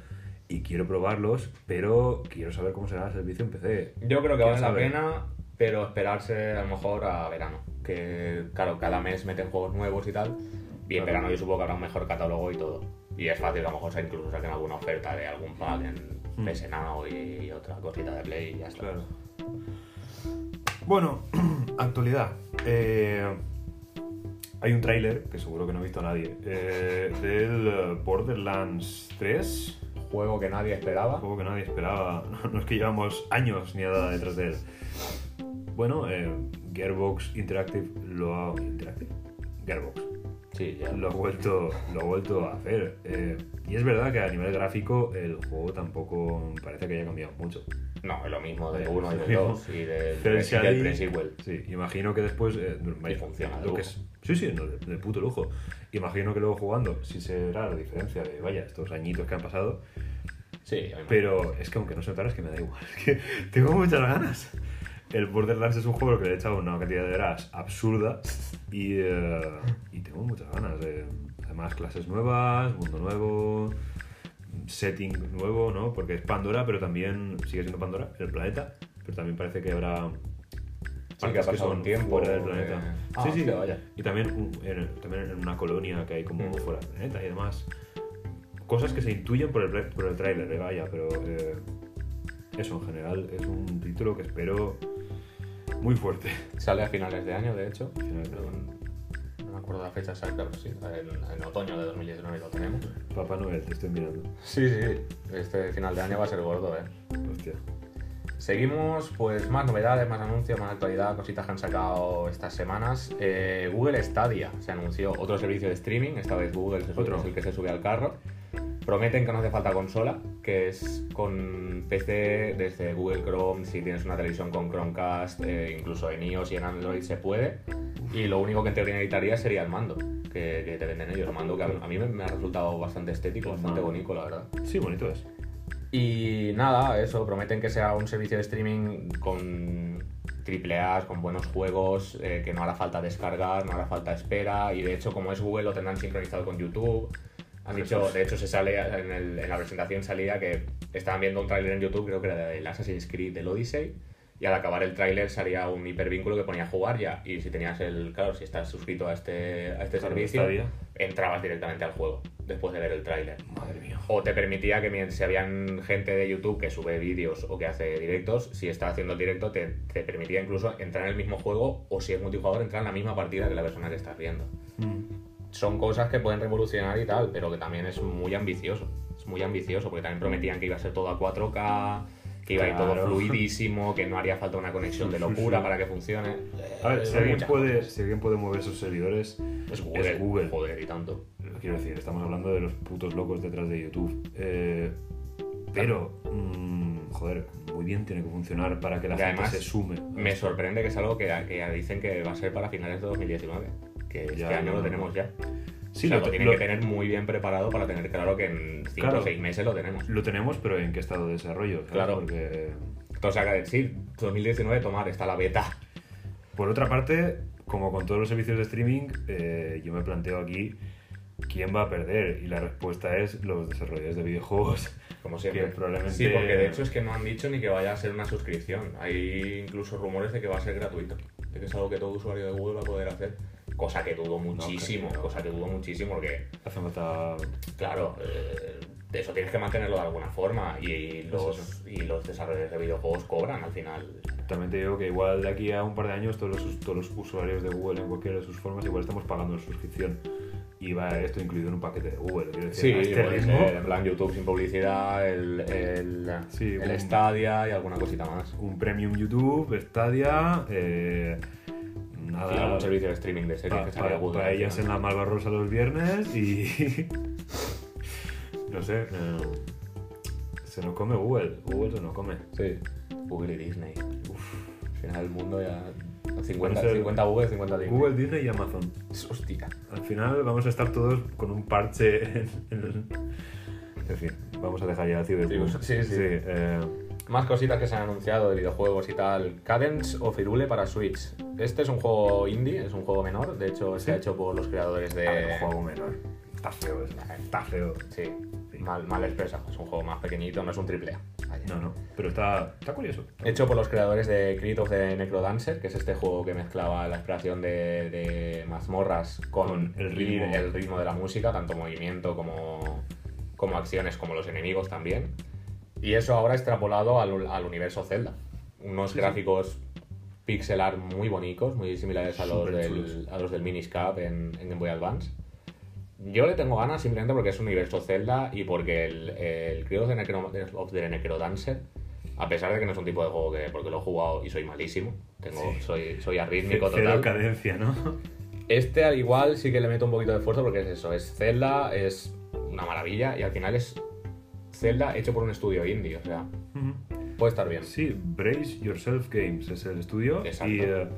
y quiero probarlos, pero quiero saber cómo será el servicio en PC. Yo creo que ¿Quién vale la pena, pero esperarse a lo mejor a verano. Que, claro, cada mes meten juegos nuevos y tal. Y en Claro. verano yo supongo que habrá un mejor catálogo y todo. Y es fácil que a lo mejor incluso saquen alguna oferta de algún pack en. PS Now y, y otra cosita de Play y ya está. Claro. Bueno, actualidad. Eh, hay un tráiler, que seguro que no ha visto nadie, eh, del eh, Borderlands 3. Juego que nadie esperaba. Un juego que nadie esperaba. No es que llevamos años ni nada detrás de él. Bueno, eh, Gearbox Interactive lo ha... ¿Interactive? Gearbox. Sí, ya. Lo ha vuelto, lo ha vuelto a hacer. Eh, y es verdad que a nivel gráfico el juego tampoco parece que haya cambiado mucho. No, es lo mismo del Vaya, 1 y lo del mismo. 2 y del, y del pre-sequel. Sí, imagino que después. eh, vaya, funciona lo que es- Sí, sí, no, de, de puto lujo. Imagino que luego jugando, sí será la diferencia de, vaya, estos añitos que han pasado. Sí, Pero es que aunque no se notara, es que me da igual. Es que tengo muchas ganas. El Borderlands es un juego que le he echado una cantidad de horas absurda y, eh, y tengo muchas ganas. eh. Además, clases nuevas, mundo nuevo, setting nuevo, ¿no? Porque es Pandora, pero también sigue siendo Pandora, el planeta. Pero también parece que habrá Sí, que ha pasado un tiempo, fuera del eh, planeta. ah, sí, sí, hostia, vaya. Y también, en, también en una colonia que hay como Mm. fuera del planeta y demás. Cosas que se intuyen por el, por el tráiler, eh, vaya, pero eh, eso en general es un título que espero muy fuerte. Sale a finales de año, de hecho. Finales de me acuerdo la fecha exacta, pero sí, en, en otoño de 2019 lo tenemos. Papá Noel, te estoy mirando. Sí, sí, este final de año va a ser gordo, ¿eh? Hostia. Seguimos, pues más novedades, más anuncios, más actualidad, cositas que han sacado estas semanas. Eh, Google Stadia se anunció otro servicio de streaming, esta vez Google sube- Otro. es el que se sube al carro. Prometen que no hace falta consola, que es con PC desde Google Chrome, si tienes una televisión con Chromecast, eh, incluso en iOS y en Android se puede. Y lo único que en teoría necesitaría sería el mando, que, que te venden ellos. El mando que a, a mí me, me ha resultado bastante estético, bastante bonito, la verdad. Sí, bonito es. Y nada, eso, prometen que sea un servicio de streaming con triple A, con buenos juegos, eh, que no hará falta descargar, no hará falta espera, y de hecho, como es Google, lo tendrán sincronizado con YouTube. Han dicho, de hecho, se sale en, el- en la presentación salía que estaban viendo un tráiler en YouTube, creo que era del Assassin's Creed del Odyssey, y al acabar el tráiler salía un hipervínculo que ponía jugar ya, y si tenías el, claro, si estás suscrito a este, a este servicio. Entrabas directamente al juego, después de ver el tráiler. Madre mía. O te permitía que si habían gente de YouTube que sube vídeos o que hace directos, si está haciendo el directo, te, te permitía incluso entrar en el mismo juego o si es multijugador, entrar en la misma partida que la persona que estás viendo. Son cosas que pueden revolucionar y tal, pero que también es muy ambicioso. Es muy ambicioso porque también prometían que iba a ser todo a 4K, que iba a ir todo fluidísimo, que no haría falta una conexión de locura para que funcione. A ver, si Eh, alguien, muchas puede, si alguien puede mover sus servidores, Es Google, es Google. Joder, y tanto. Quiero decir, estamos hablando de los putos locos detrás de YouTube. Eh, pero, mm, joder, muy bien tiene que funcionar para que la Y gente además, se sume. Me sorprende que es algo que, que dicen que va a ser para finales de 2019. Que este Ya, año no, lo tenemos ya. Sí, o sea, lo lo, tienen lo- que tener muy bien preparado para tener claro que en 5 Claro. o 6 meses lo tenemos. Lo tenemos, pero ¿en qué estado de desarrollo? ¿sabes? Claro. Porque, sea, que sí, 2019 tomar, está la beta. por otra parte, como con todos los servicios de streaming, eh, yo me planteo aquí quién va a perder. Y la respuesta es los desarrolladores de videojuegos. Como siempre. Que probablemente- Sí, porque de hecho es que no han dicho ni que vaya a ser una suscripción. Hay incluso rumores de que va a ser gratuito. De que es algo que todo usuario de Google va a poder hacer. Cosa que dudo muchísimo. creo. cosa que dudo muchísimo porque Hace falta. Claro, eh, eso tienes que mantenerlo de alguna forma y los, y los desarrolladores de videojuegos cobran al final. También te digo que igual de aquí a un par de años todos los, todos los usuarios de Google en cualquiera de sus formas igual estamos pagando la suscripción y va esto incluido en un paquete de Google. Quiero decir, a este puede ritmo, ser, en plan YouTube sin publicidad, el, el, Sí, el un- Stadia y alguna cosita más. un premium YouTube, Stadia, eh, nada. un servicio de streaming de series pa- que salga pa- Google. para ellas en la Malvarrosa los viernes y. no sé. eh, se nos come Google. Google se nos come. Sí, Google y Disney. Uf, al final el mundo ya... 50, Van a ser 50 Google, 50 Disney. Google, Disney y Amazon. Hostia. Al final vamos a estar todos con un parche en, en el- En fin, vamos a dejar ya el ciberpunk. Sí, sí. eh, Más cositas que se han anunciado de videojuegos y tal. Cadence of Hyrule para Switch. Este es un juego indie, es un juego menor. De hecho, se ha hecho por los creadores de. ver, un juego menor. Está feo. Está feo. Sí, mal, mal expresa. Es un juego más pequeñito, no es un triple A. No, no. Pero está, está curioso. Hecho por los creadores de Creed of the Necrodancer, que es este juego que mezclaba la exploración de, de mazmorras con, Con el ritmo. el ritmo de la música, tanto movimiento como, como acciones, como los enemigos también. Y eso ahora extrapolado al, al universo Zelda. Unos Sí, sí. gráficos pixel art muy bonitos, muy similares a los, del, a los del Miniscap en, en Game Boy Advance. Yo le tengo ganas simplemente porque es un universo Zelda y porque el, el Creed of the, Necro- of the Necrodancer, a pesar de que no es un tipo de juego que, porque lo he jugado y soy malísimo, tengo, Sí. soy, soy arrítmico Cero total. cadencia, ¿no? Este al igual sí que le meto un poquito de esfuerzo porque es eso, es Zelda, es una maravilla y al final es Zelda hecho por un estudio indie, o sea, puede estar bien. Sí, Brace Yourself Games es el estudio. Exacto. Y eh,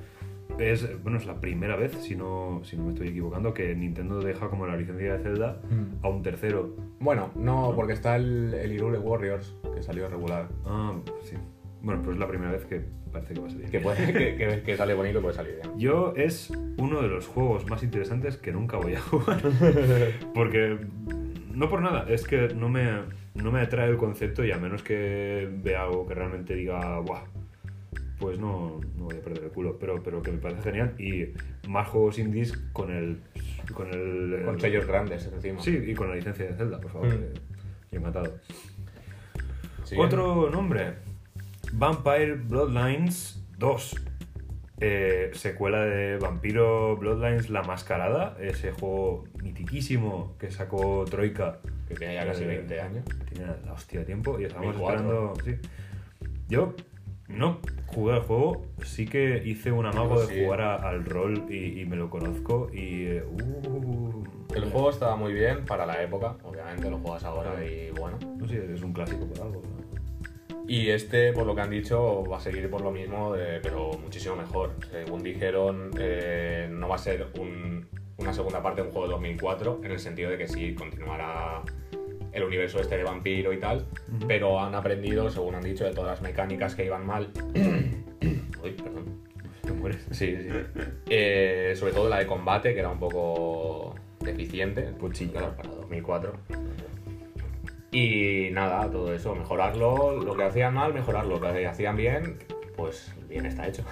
es, bueno, es la primera vez, si no, si no me estoy equivocando, que Nintendo deja como la licencia de Zelda Mm. a un tercero. Bueno, no, porque está el, el Hyrule Warriors, que salió regular. Ah, sí. Bueno, pues es la primera vez que parece que va a salir. Que, puede, que, que, que sale bonito y puede salir bien. Yo es uno de los juegos más interesantes que nunca voy a jugar. Porque, no por nada, es que no me, no me atrae el concepto y a menos que vea algo que realmente diga, ¡buah! Pues no, no voy a perder el culo, pero, pero que me parece genial. Y más juegos indies con el. Con el. Con sellos grandes encima. Sí, y con la licencia de Zelda, por favor. Mm. que- que encantado. Sí. Otro nombre: Vampire Bloodlines 2. Eh, secuela de Vampiro Bloodlines La Mascarada, ese juego mitiquísimo que sacó Troika. Que tiene ya casi Eh, 20 años. Tiene la hostia de tiempo y estamos 2004. esperando. Sí. Yo no jugué al juego, sí que hice un amago de sí. jugar a- al rol y, y me lo conozco y. eh, uh, El juego estaba muy bien para la época, obviamente lo juegas ahora y bueno. No sé, es un clásico por algo. ¿no? Y este, por lo que han dicho, va a seguir por lo mismo, de- pero muchísimo mejor. Según dijeron, eh, no va a ser un- una segunda parte de un juego de 2004, en el sentido de que sí continuará el universo este de vampiro y tal, pero han aprendido, según han dicho, de todas las mecánicas que iban mal. Uy, perdón. Te mueres. Sí, sí. Eh, sobre todo la de combate, que era un poco deficiente. Sí. claro, para 2004. Y nada, todo eso, mejorarlo, lo que hacían mal, mejorarlo, lo que hacían bien, pues bien está hecho.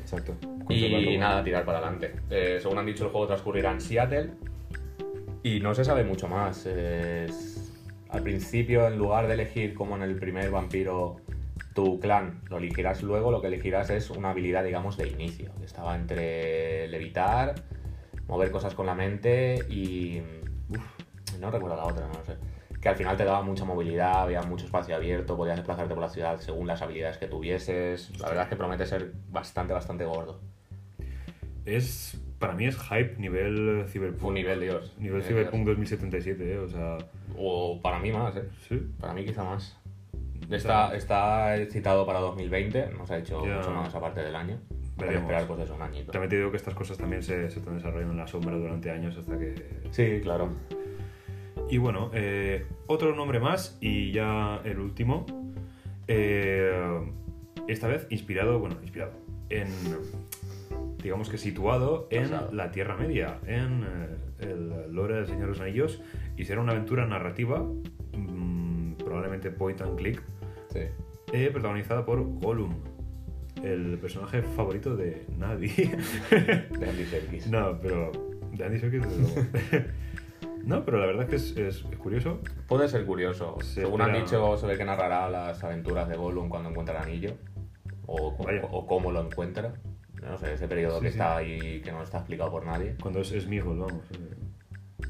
Exacto. Y nada, tirar para adelante. Eh, según han dicho, el juego transcurrirá en Seattle y no se sabe mucho más. Es- al principio, en lugar de elegir como en el primer vampiro tu clan, lo elegirás luego, lo que elegirás es una habilidad, digamos, de inicio. que Estaba entre levitar, mover cosas con la mente y... uf, no recuerdo la otra, no lo sé. Que al final te daba mucha movilidad, había mucho espacio abierto, podías desplazarte por la ciudad según las habilidades que tuvieses. La verdad es que promete ser bastante, bastante gordo. Es, para mí es hype nivel Cyberpunk. Un nivel Dios. Nivel Eh, Cyberpunk 2077, ¿eh? O sea, O para mí más, ¿eh? sí. Para mí quizá más. Está, está citado para 2020, no se ha hecho Ya. mucho más aparte del año. Habrá que esperar pues eso, un añito. También te digo que estas cosas también se, se están desarrollando en la sombra durante años hasta que... Sí, claro. Y bueno, eh, otro nombre más y ya el último. Eh, esta vez inspirado, bueno, inspirado en, digamos que situado en la Tierra Media, en eh, el lore del Señor de los Anillos, y será una aventura narrativa, mm, probablemente point and click, Sí. eh, protagonizada por Gollum, el personaje favorito de nadie. De Andy Serkis. no, pero de Andy Serkis, desde luego. No, pero la verdad es que es, es- es curioso. Puede ser curioso. Se Según han espera- dicho, se ve que narrará las aventuras de Gollum cuando encuentra el anillo. O, Vaya. o cómo lo encuentra. No sé, ese periodo Sí, que sí. está ahí que no está explicado por nadie. Cuando es Smigol, vamos. eh.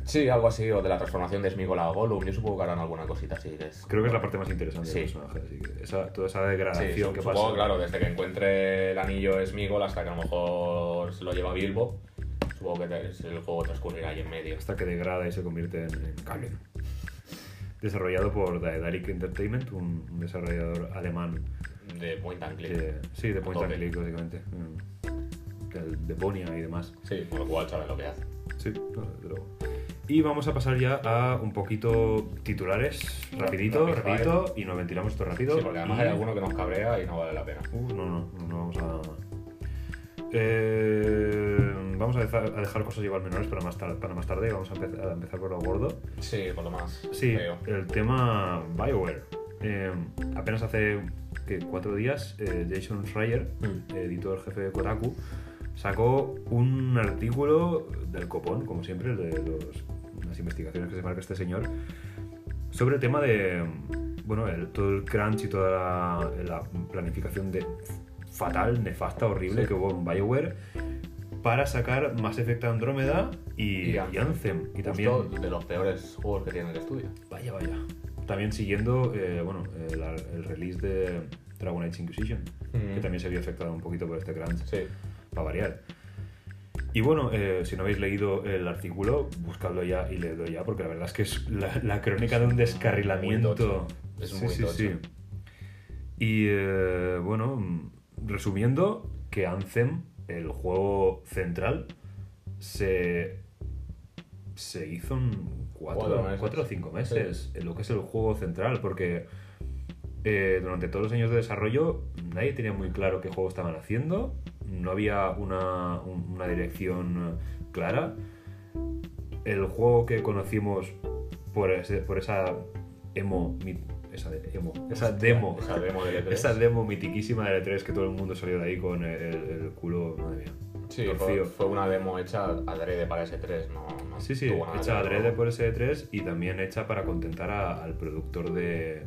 Sí, algo así, o de la transformación de Sméagol a Gollum. Yo supongo que harán alguna cosita así. Que es... Creo que es la parte más interesante Sí. del personaje. Así que esa, toda esa degradación que supongo, pasa. claro, desde que encuentre el anillo Sméagol hasta que a lo mejor se lo lleva Bilbo. Supongo que el juego transcurrirá ahí en medio. Hasta que degrada y se convierte en, en Kamen. Desarrollado por Daedalic Entertainment, un, un desarrollador alemán. De point and click. sí, de Point and. Click, básicamente. Mm. De Bonia y demás. Sí, con lo cual sabe lo que hace. Sí, no, desde luego. Y vamos a pasar ya a un poquito titulares, rapidito, rapidito, y nos ventilamos esto rápido. Sí, porque además y- hay alguno que nos cabrea y no vale la pena. Uh, no, no, no, no vamos a. Eh, vamos a dejar, a dejar cosas igual menores para más, tarde, para más tarde y vamos a, empezar a empezar por lo gordo. Sí, por lo más. Sí, el tema BioWare. Eh, apenas hace cuatro días, eh, Jason Schreier, Mm. editor jefe de Kotaku, sacó un artículo del copón, como siempre, de los- las investigaciones que se marca este señor, sobre el tema de bueno, el- todo el crunch y toda la, la planificación de fatal, nefasta, horrible Sí. que hubo en BioWare para sacar Mass Effect Andrómeda y, Y y Anthem. Anthem. Y también, de los peores juegos que tiene el estudio. Vaya, vaya. También siguiendo eh, bueno, el, el release de Dragon Age Inquisition, Mm. que también se vio afectado un poquito por este crunch, Sí. para variar. Y bueno, eh, si no habéis leído el artículo, buscadlo ya y leedlo ya, porque la verdad es que es la, la crónica de un descarrilamiento. tocho. Es muy tocho. Y eh, bueno, mm, resumiendo, que Anthem, el juego central, se, se hizo en cuatro, Cuatro meses. cuatro o cinco meses, en lo que es el juego central, porque eh, durante todos los años de desarrollo nadie tenía muy claro qué juego estaban haciendo, no había una, un- una dirección clara. El juego que conocimos por, ese- por esa emo, esa, de- emo, esa demo, Esa demo de E3. esa demo mitiquísima de E3 que todo el mundo salió de ahí con el, el culo, madre mía. Sí, fue, fue una demo hecha adrede para S3, no, no Sí, sí, hecha adrede por ese3 y también hecha para contentar a- al productor de,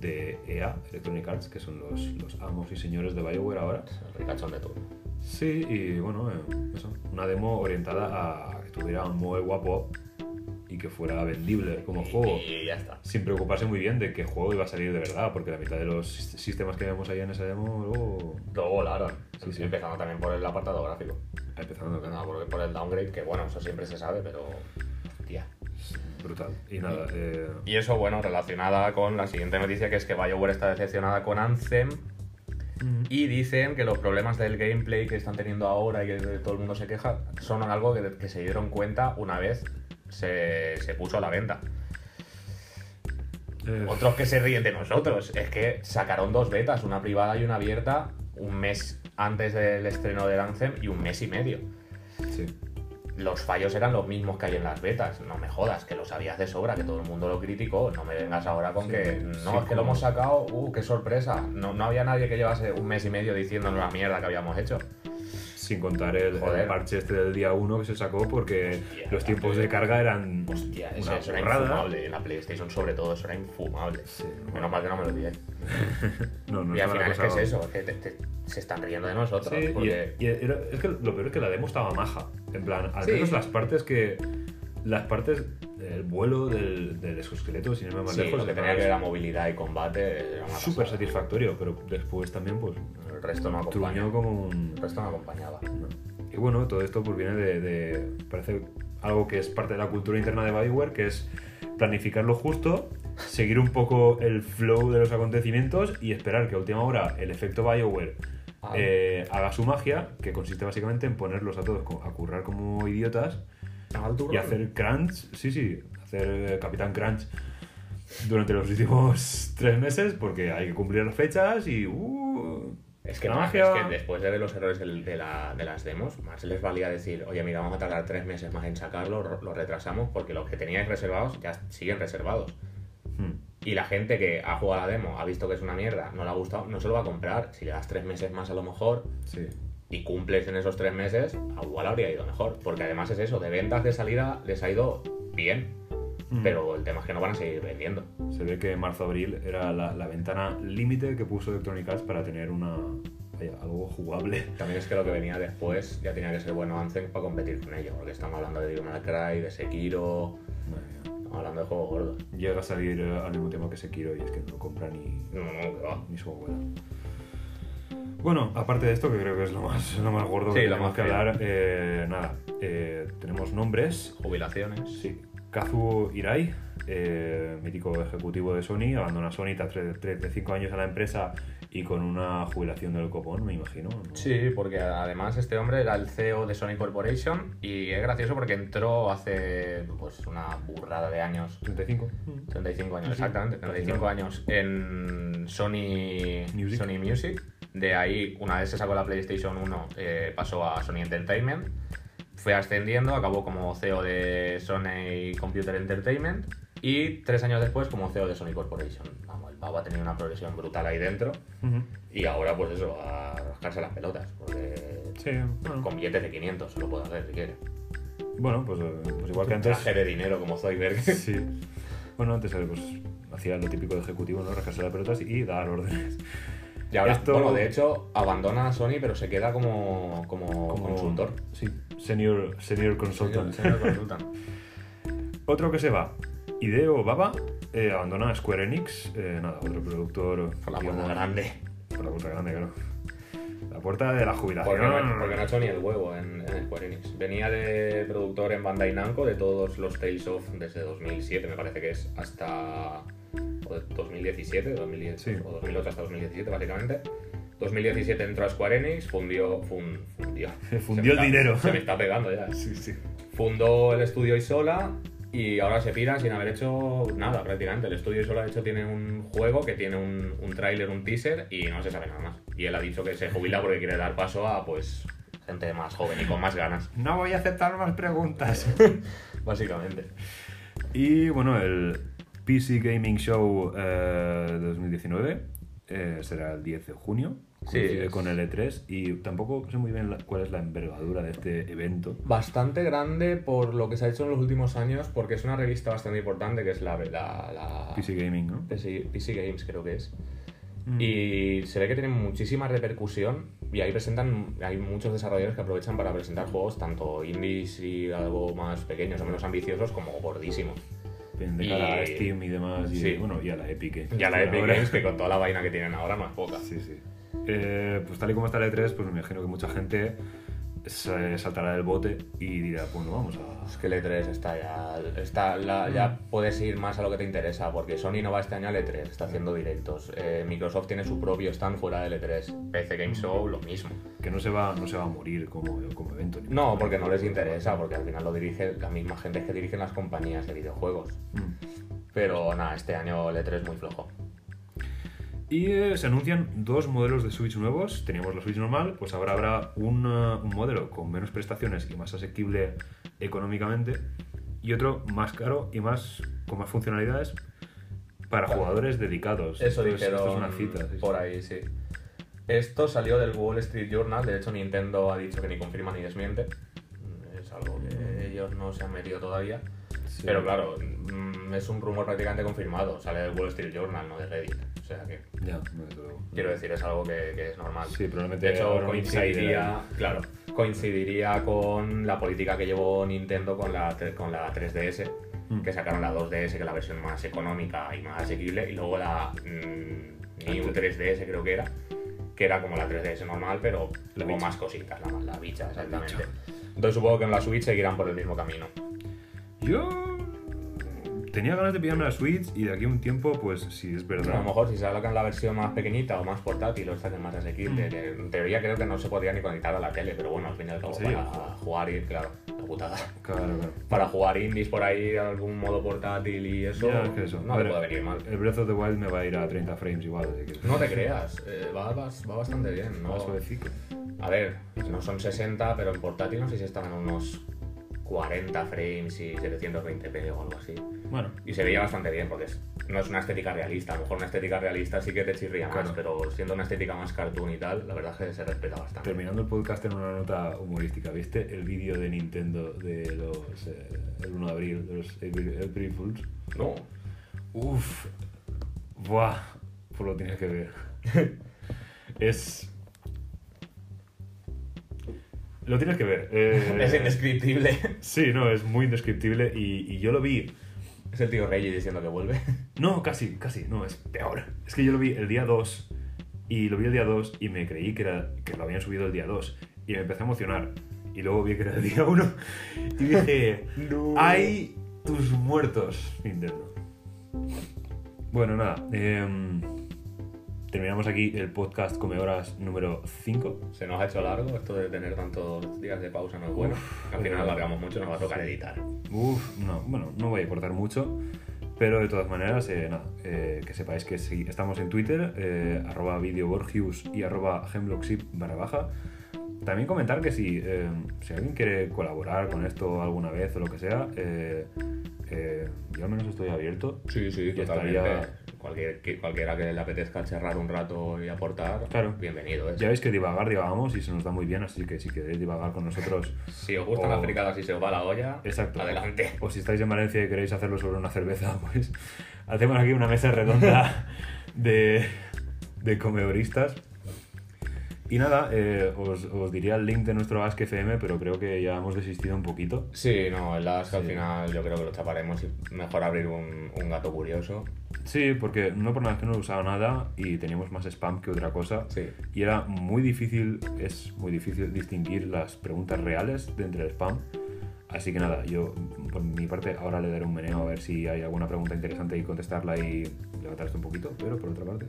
de EA, Electronic Arts, que son los, los amos y señores de BioWare ahora. El ricachón de turno. Sí, y bueno, eh, eso, una demo orientada a que tuviera un modelo guapo que fuera vendible como juego. Y ya está. Sin preocuparse muy bien de qué juego iba a salir de verdad, porque la mitad de los sis- sistemas que vemos ahí en esa demo luego... Luego volaron. Sí, sí. Empezando también por el apartado gráfico. Empezando No, por, por el downgrade, que bueno, eso siempre se sabe, pero. Hostia. brutal. Y nada, eh, Y eso, bueno, relacionada con la siguiente noticia, que es que BioWare está decepcionada con Anthem. Y dicen que los problemas del gameplay que están teniendo ahora y que todo el mundo se queja son algo que, que se dieron cuenta una vez se, se puso a la venta. eh, Otros que se ríen de nosotros. Es que sacaron dos betas, una privada y una abierta, un mes antes del estreno del Anthem y un mes y medio. sí. Los fallos eran los mismos que hay en las betas. No me jodas, que lo sabías de sobra, que todo el mundo lo criticó. No me vengas ahora con Sí, que no, sí, es que lo hemos sacado, uh, qué sorpresa. No, no había nadie que llevase un mes y medio diciéndonos la mierda que habíamos hecho. Sin contar el, el parche este del día 1 que se sacó porque Hostia, los tiempos de carga eran Hostia, una eso era infumable. En la PlayStation, sobre todo, eso era infumable. Sí, Menos mal que no me lo dije. No, no y al final es que es eso, es que te- te- se están riendo de nosotros. Sí, y- porque... y, era- es que lo peor es que la demo estaba maja. En plan, al Sí. menos las partes que. Las partes. El vuelo del, del exoesqueleto, sin irme más Sí, lejos, lo que tenía que ver la movilidad y combate súper satisfactorio, pero después también, pues. El resto no acompaña. Truñó como un. El resto no acompañaba. ¿no? Y bueno, todo esto pues viene de, de- Parece algo que es parte de la cultura interna de Bioware, que es planificar lo justo, seguir un poco el flow de los acontecimientos y esperar que a última hora el efecto Bioware Ah. eh, haga su magia, que consiste básicamente en ponerlos a todos a currar como idiotas y hacer crunch, sí, sí, hacer eh, Capitán Crunch durante los últimos tres meses, porque hay que cumplir las fechas y... Uh, Es que, la más, magia... es que después de ver los errores de, la- de las demos, más les valía decir, oye, mira, vamos a tardar tres meses más en sacarlo, lo retrasamos, porque los que teníais reservados ya siguen reservados. Hmm. Y la gente que ha jugado a la demo, ha visto que es una mierda, no le ha gustado, no se lo va a comprar. Si le das tres meses más a lo mejor Sí. Y cumples en esos tres meses, a igual habría ido mejor. Porque además es eso, de ventas de salida les ha ido bien, Mm. pero el tema es que no van a seguir vendiendo. Se ve que marzo-abril era la, la ventana límite que puso Electronic Arts para tener una vaya, algo jugable. También es que lo que venía después ya tenía que ser bueno Anthem para competir con ello, porque estamos hablando de Devil Cry, de Sekiro, estamos hablando de juegos gordos. Llega a salir eh, al mismo tiempo que Sekiro y es que no lo compra ni, No, no, va. ni su abuela. Bueno, aparte de esto, que creo que es lo más, lo más gordo Sí, que tenemos que hablar, eh, nada, eh, tenemos nombres. Jubilaciones. Sí, Kazu Hirai, eh, mítico ejecutivo de Sony, abandona Sony tras 35 años a la empresa y con una jubilación del copón, me imagino. ¿no? Sí, porque además este hombre era el CEO de Sony Corporation y es gracioso porque entró hace pues una burrada de años 35. 35 años, Sí, sí. exactamente, 35 Casi años en Sony Music. Sony Music. De ahí, una vez se sacó la PlayStation 1, eh, pasó a Sony Entertainment. Fue ascendiendo, acabó como CEO de Sony Computer Entertainment y tres años después como CEO de Sony Corporation. Vamos, el pavo ha tenido una progresión brutal ahí dentro Ujú. y ahora pues eso, a rascarse las pelotas, porque Sí, bueno. con billetes de 500 se lo puede hacer si quiere. Bueno, pues, eh, pues igual que antes. Traje de dinero como Zoidberg. Sí. Bueno, antes pues, hacía lo típico de ejecutivo, ¿no? Rascarse las pelotas y dar órdenes. Y ahora, Esto- bueno, de hecho, abandona a Sony, pero se queda como, como, consultor. Sí, senior, senior consultant. Senior consultant. Otro que se va. Hideo Baba eh, abandona Square Enix. eh, nada, otro productor. Por la puerta grande. Por la puerta grande, claro. La puerta de la jubilación. Porque no, porque no ha hecho ni el huevo en, en Square Enix. Venía de productor en Bandai Namco de todos los Tales of desde 2007, me parece que es, hasta o de 2017, 2010, Sí. o 2008 hasta 2017 básicamente. 2017 entró a Square Enix, fundió, fun- fundió. El está- dinero. Se me está pegando ya. Sí, sí. Fundó el estudio Isola y ahora se pira sin haber hecho nada prácticamente. El estudio Isola de hecho tiene un juego que tiene un, un tráiler, un teaser y no se sabe nada más. Y él ha dicho que se jubila porque quiere dar paso a pues gente más joven y con más ganas, No voy a aceptar más preguntas. básicamente. y bueno, el PC Gaming Show eh, 2019 eh, será el 10 de junio. Sí, con el E3 y tampoco sé muy bien la- cuál es la envergadura de este evento. Bastante grande por lo que se ha hecho en los últimos años porque es una revista bastante importante que es la, la, la PC Gaming, ¿no? PC, PC Games creo que es. Mm. Y se ve que tiene muchísima repercusión y ahí presentan, hay muchos desarrolladores que aprovechan para presentar juegos tanto indies y algo más pequeños o menos ambiciosos como gordísimos. De cara a y- Steam y demás, y, Sí. bueno, y a la Epic. Y a la Epic ahora. Games que con toda la vaina que tienen ahora no es poca. Sí, sí. Eh, pues tal y como está el E3, pues me imagino que mucha gente se saltará del bote y dirá, bueno, vamos a... Es que el E3 está ya. Está, la- ya puedes ir más a lo que te interesa, porque Sony no va este año al E3, está haciendo directos. Eh, Microsoft tiene su propio stand fuera del E3. PC Game Show, lo mismo. Que no se va, no se va a morir como, como evento. No, porque no les interesa, porque al final lo dirige la misma gente que dirigen las compañías de videojuegos. Mm. Pero nada, este año el E3 es muy flojo. Y eh, se anuncian dos modelos de Switch nuevos. Teníamos la Switch normal, pues ahora habrá un, eh, un modelo con menos prestaciones y más asequible económicamente. Y otro más caro y más con más funcionalidades para jugadores dedicados. Eso Esto es- dijeron Esto es una cita. sí. por ahí, sí. Esto salió del Wall Street Journal, de hecho Nintendo ha dicho que ni confirma ni desmiente. Es algo que ellos no se han metido todavía. Sí. Pero claro, mm, es un rumor prácticamente confirmado. Sale del Wall Street Journal, no de Reddit. O sea que, Ya, quiero decir, es algo que, que es normal. Sí, probablemente De hecho, coincidiría, claro, coincidiría con la política que llevó Nintendo con la, con la 3DS, Mm. que sacaron la 2DS, que es la versión más económica y más asequible, y luego la mm, New 3DS creo que era, que era como la 3DS normal, pero La con bicha. más cositas, la, la bicha, exactamente. bicha. Entonces supongo que en la Switch seguirán por el mismo camino. Yo tenía ganas de pillarme la Switch y de aquí a un tiempo, pues si es A verdad. lo mejor si sacan la versión más pequeñita o más portátil o esta que es más asequible, Mm. en teoría creo que no se podría ni conectar a la tele, pero bueno, al fin y al cabo Sí, para jugar y claro, la putada. Claro, claro. Para jugar indies por ahí, algún modo portátil y eso, Ya, es que eso. no A te ver, puede venir mal. El Breath of the Wild me va a ir a 30 frames igual. así que- No te creas, eh, va, va- va bastante bien, ¿no? Va suavecico. A ver, no son 60, pero en portátil no sé si estaban unos 40 frames y 720p o algo así. Bueno, Y se veía bastante bien, porque es- no es una estética realista. A lo mejor una estética realista sí que te chirría más, Claro. pero siendo una estética más cartoon y tal, la verdad es que se respeta bastante. terminando el podcast en una nota humorística, ¿viste el vídeo de Nintendo de los eh, el 1 de abril, de los April, April Fools? No, Uf, buah, pues lo tienes que ver. es. Lo tienes que ver. eh, es indescriptible. Sí, no, es muy indescriptible y, y yo lo vi. es el tío Reggie diciendo que vuelve. No, casi, casi, no, es peor. Es que yo lo vi el día 2 y lo vi el día 2 y me creí que, era, que lo habían subido el día 2 y me empecé a emocionar. Y luego vi que era el día 1 y dije, No. ¡ay, tus muertos, Nintendo! Bueno, nada, em, terminamos aquí el podcast Come Horas número 5. Se nos ha hecho largo esto de tener tantos días de pausa, no es bueno. Al final alargamos mucho, nos va a tocar editar. Uf, no, bueno, no voy a cortar mucho, pero de todas maneras, eh, nada, eh, que sepáis que sí, estamos en Twitter, eh, arroba videoborgius y arroba hemlockship barra baja. También comentar que si, eh, si alguien quiere colaborar con esto alguna vez o lo que sea, eh, yo al menos estoy abierto. Sí, sí, Y totalmente. estaría- Cualquier, cualquiera que le apetezca charrar un rato y aportar, Claro. bienvenido. ¿eh? Ya veis que divagar, divagamos y se nos da muy bien, así que si queréis divagar con nosotros, Si os gustan O- las fricadas y se os va la olla, Exacto. adelante. O si estáis en Valencia y queréis hacerlo sobre una cerveza, pues hacemos aquí una mesa redonda de, de comedoristas. Y nada, eh, os, os diría el link de nuestro Ask FM, pero creo que ya hemos desistido un poquito. Sí, no, el Ask al Sí. final yo creo que lo chaparemos y mejor abrir un, un gato curioso. Sí, porque no por nada que no he usado nada y teníamos más spam que otra cosa. Sí. Y era muy difícil, es muy difícil distinguir las preguntas reales de entre el spam. Así que nada, yo por mi parte ahora le daré un meneo a ver si hay alguna pregunta interesante y contestarla y levantar esto un poquito, pero por otra parte.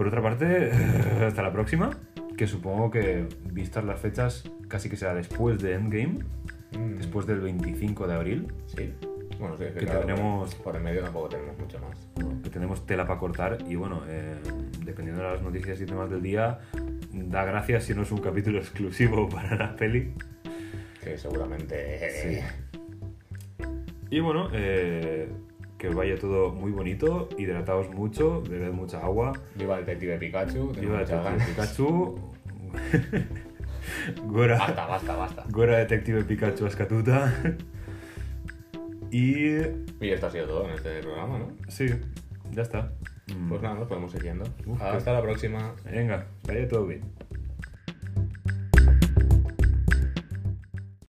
Por otra parte, hasta la próxima, que supongo que vistas las fechas casi que será después de Endgame, Mm, después del 25 de abril, Sí. Bueno, sí, es Que claro, tendremos- Por el medio tampoco tenemos mucho más. que tenemos tela para cortar y bueno, eh, dependiendo de las noticias y temas del día, da gracias si no es un capítulo exclusivo para la peli. Que seguramente. Sí. Y bueno, eh, que vaya todo muy bonito, hidrataos mucho, bebed mucha agua, Viva el detective Pikachu. tengo viva muchas Detective ganas. Pikachu, Gora, Basta, basta, basta. Gora Detective Pikachu Ascatuta. y Y esto ha sido todo en este programa, ¿no? sí, ya está. Pues nada, nos podemos ir yendo. Uf, Hasta la próxima. Venga, vaya todo bien.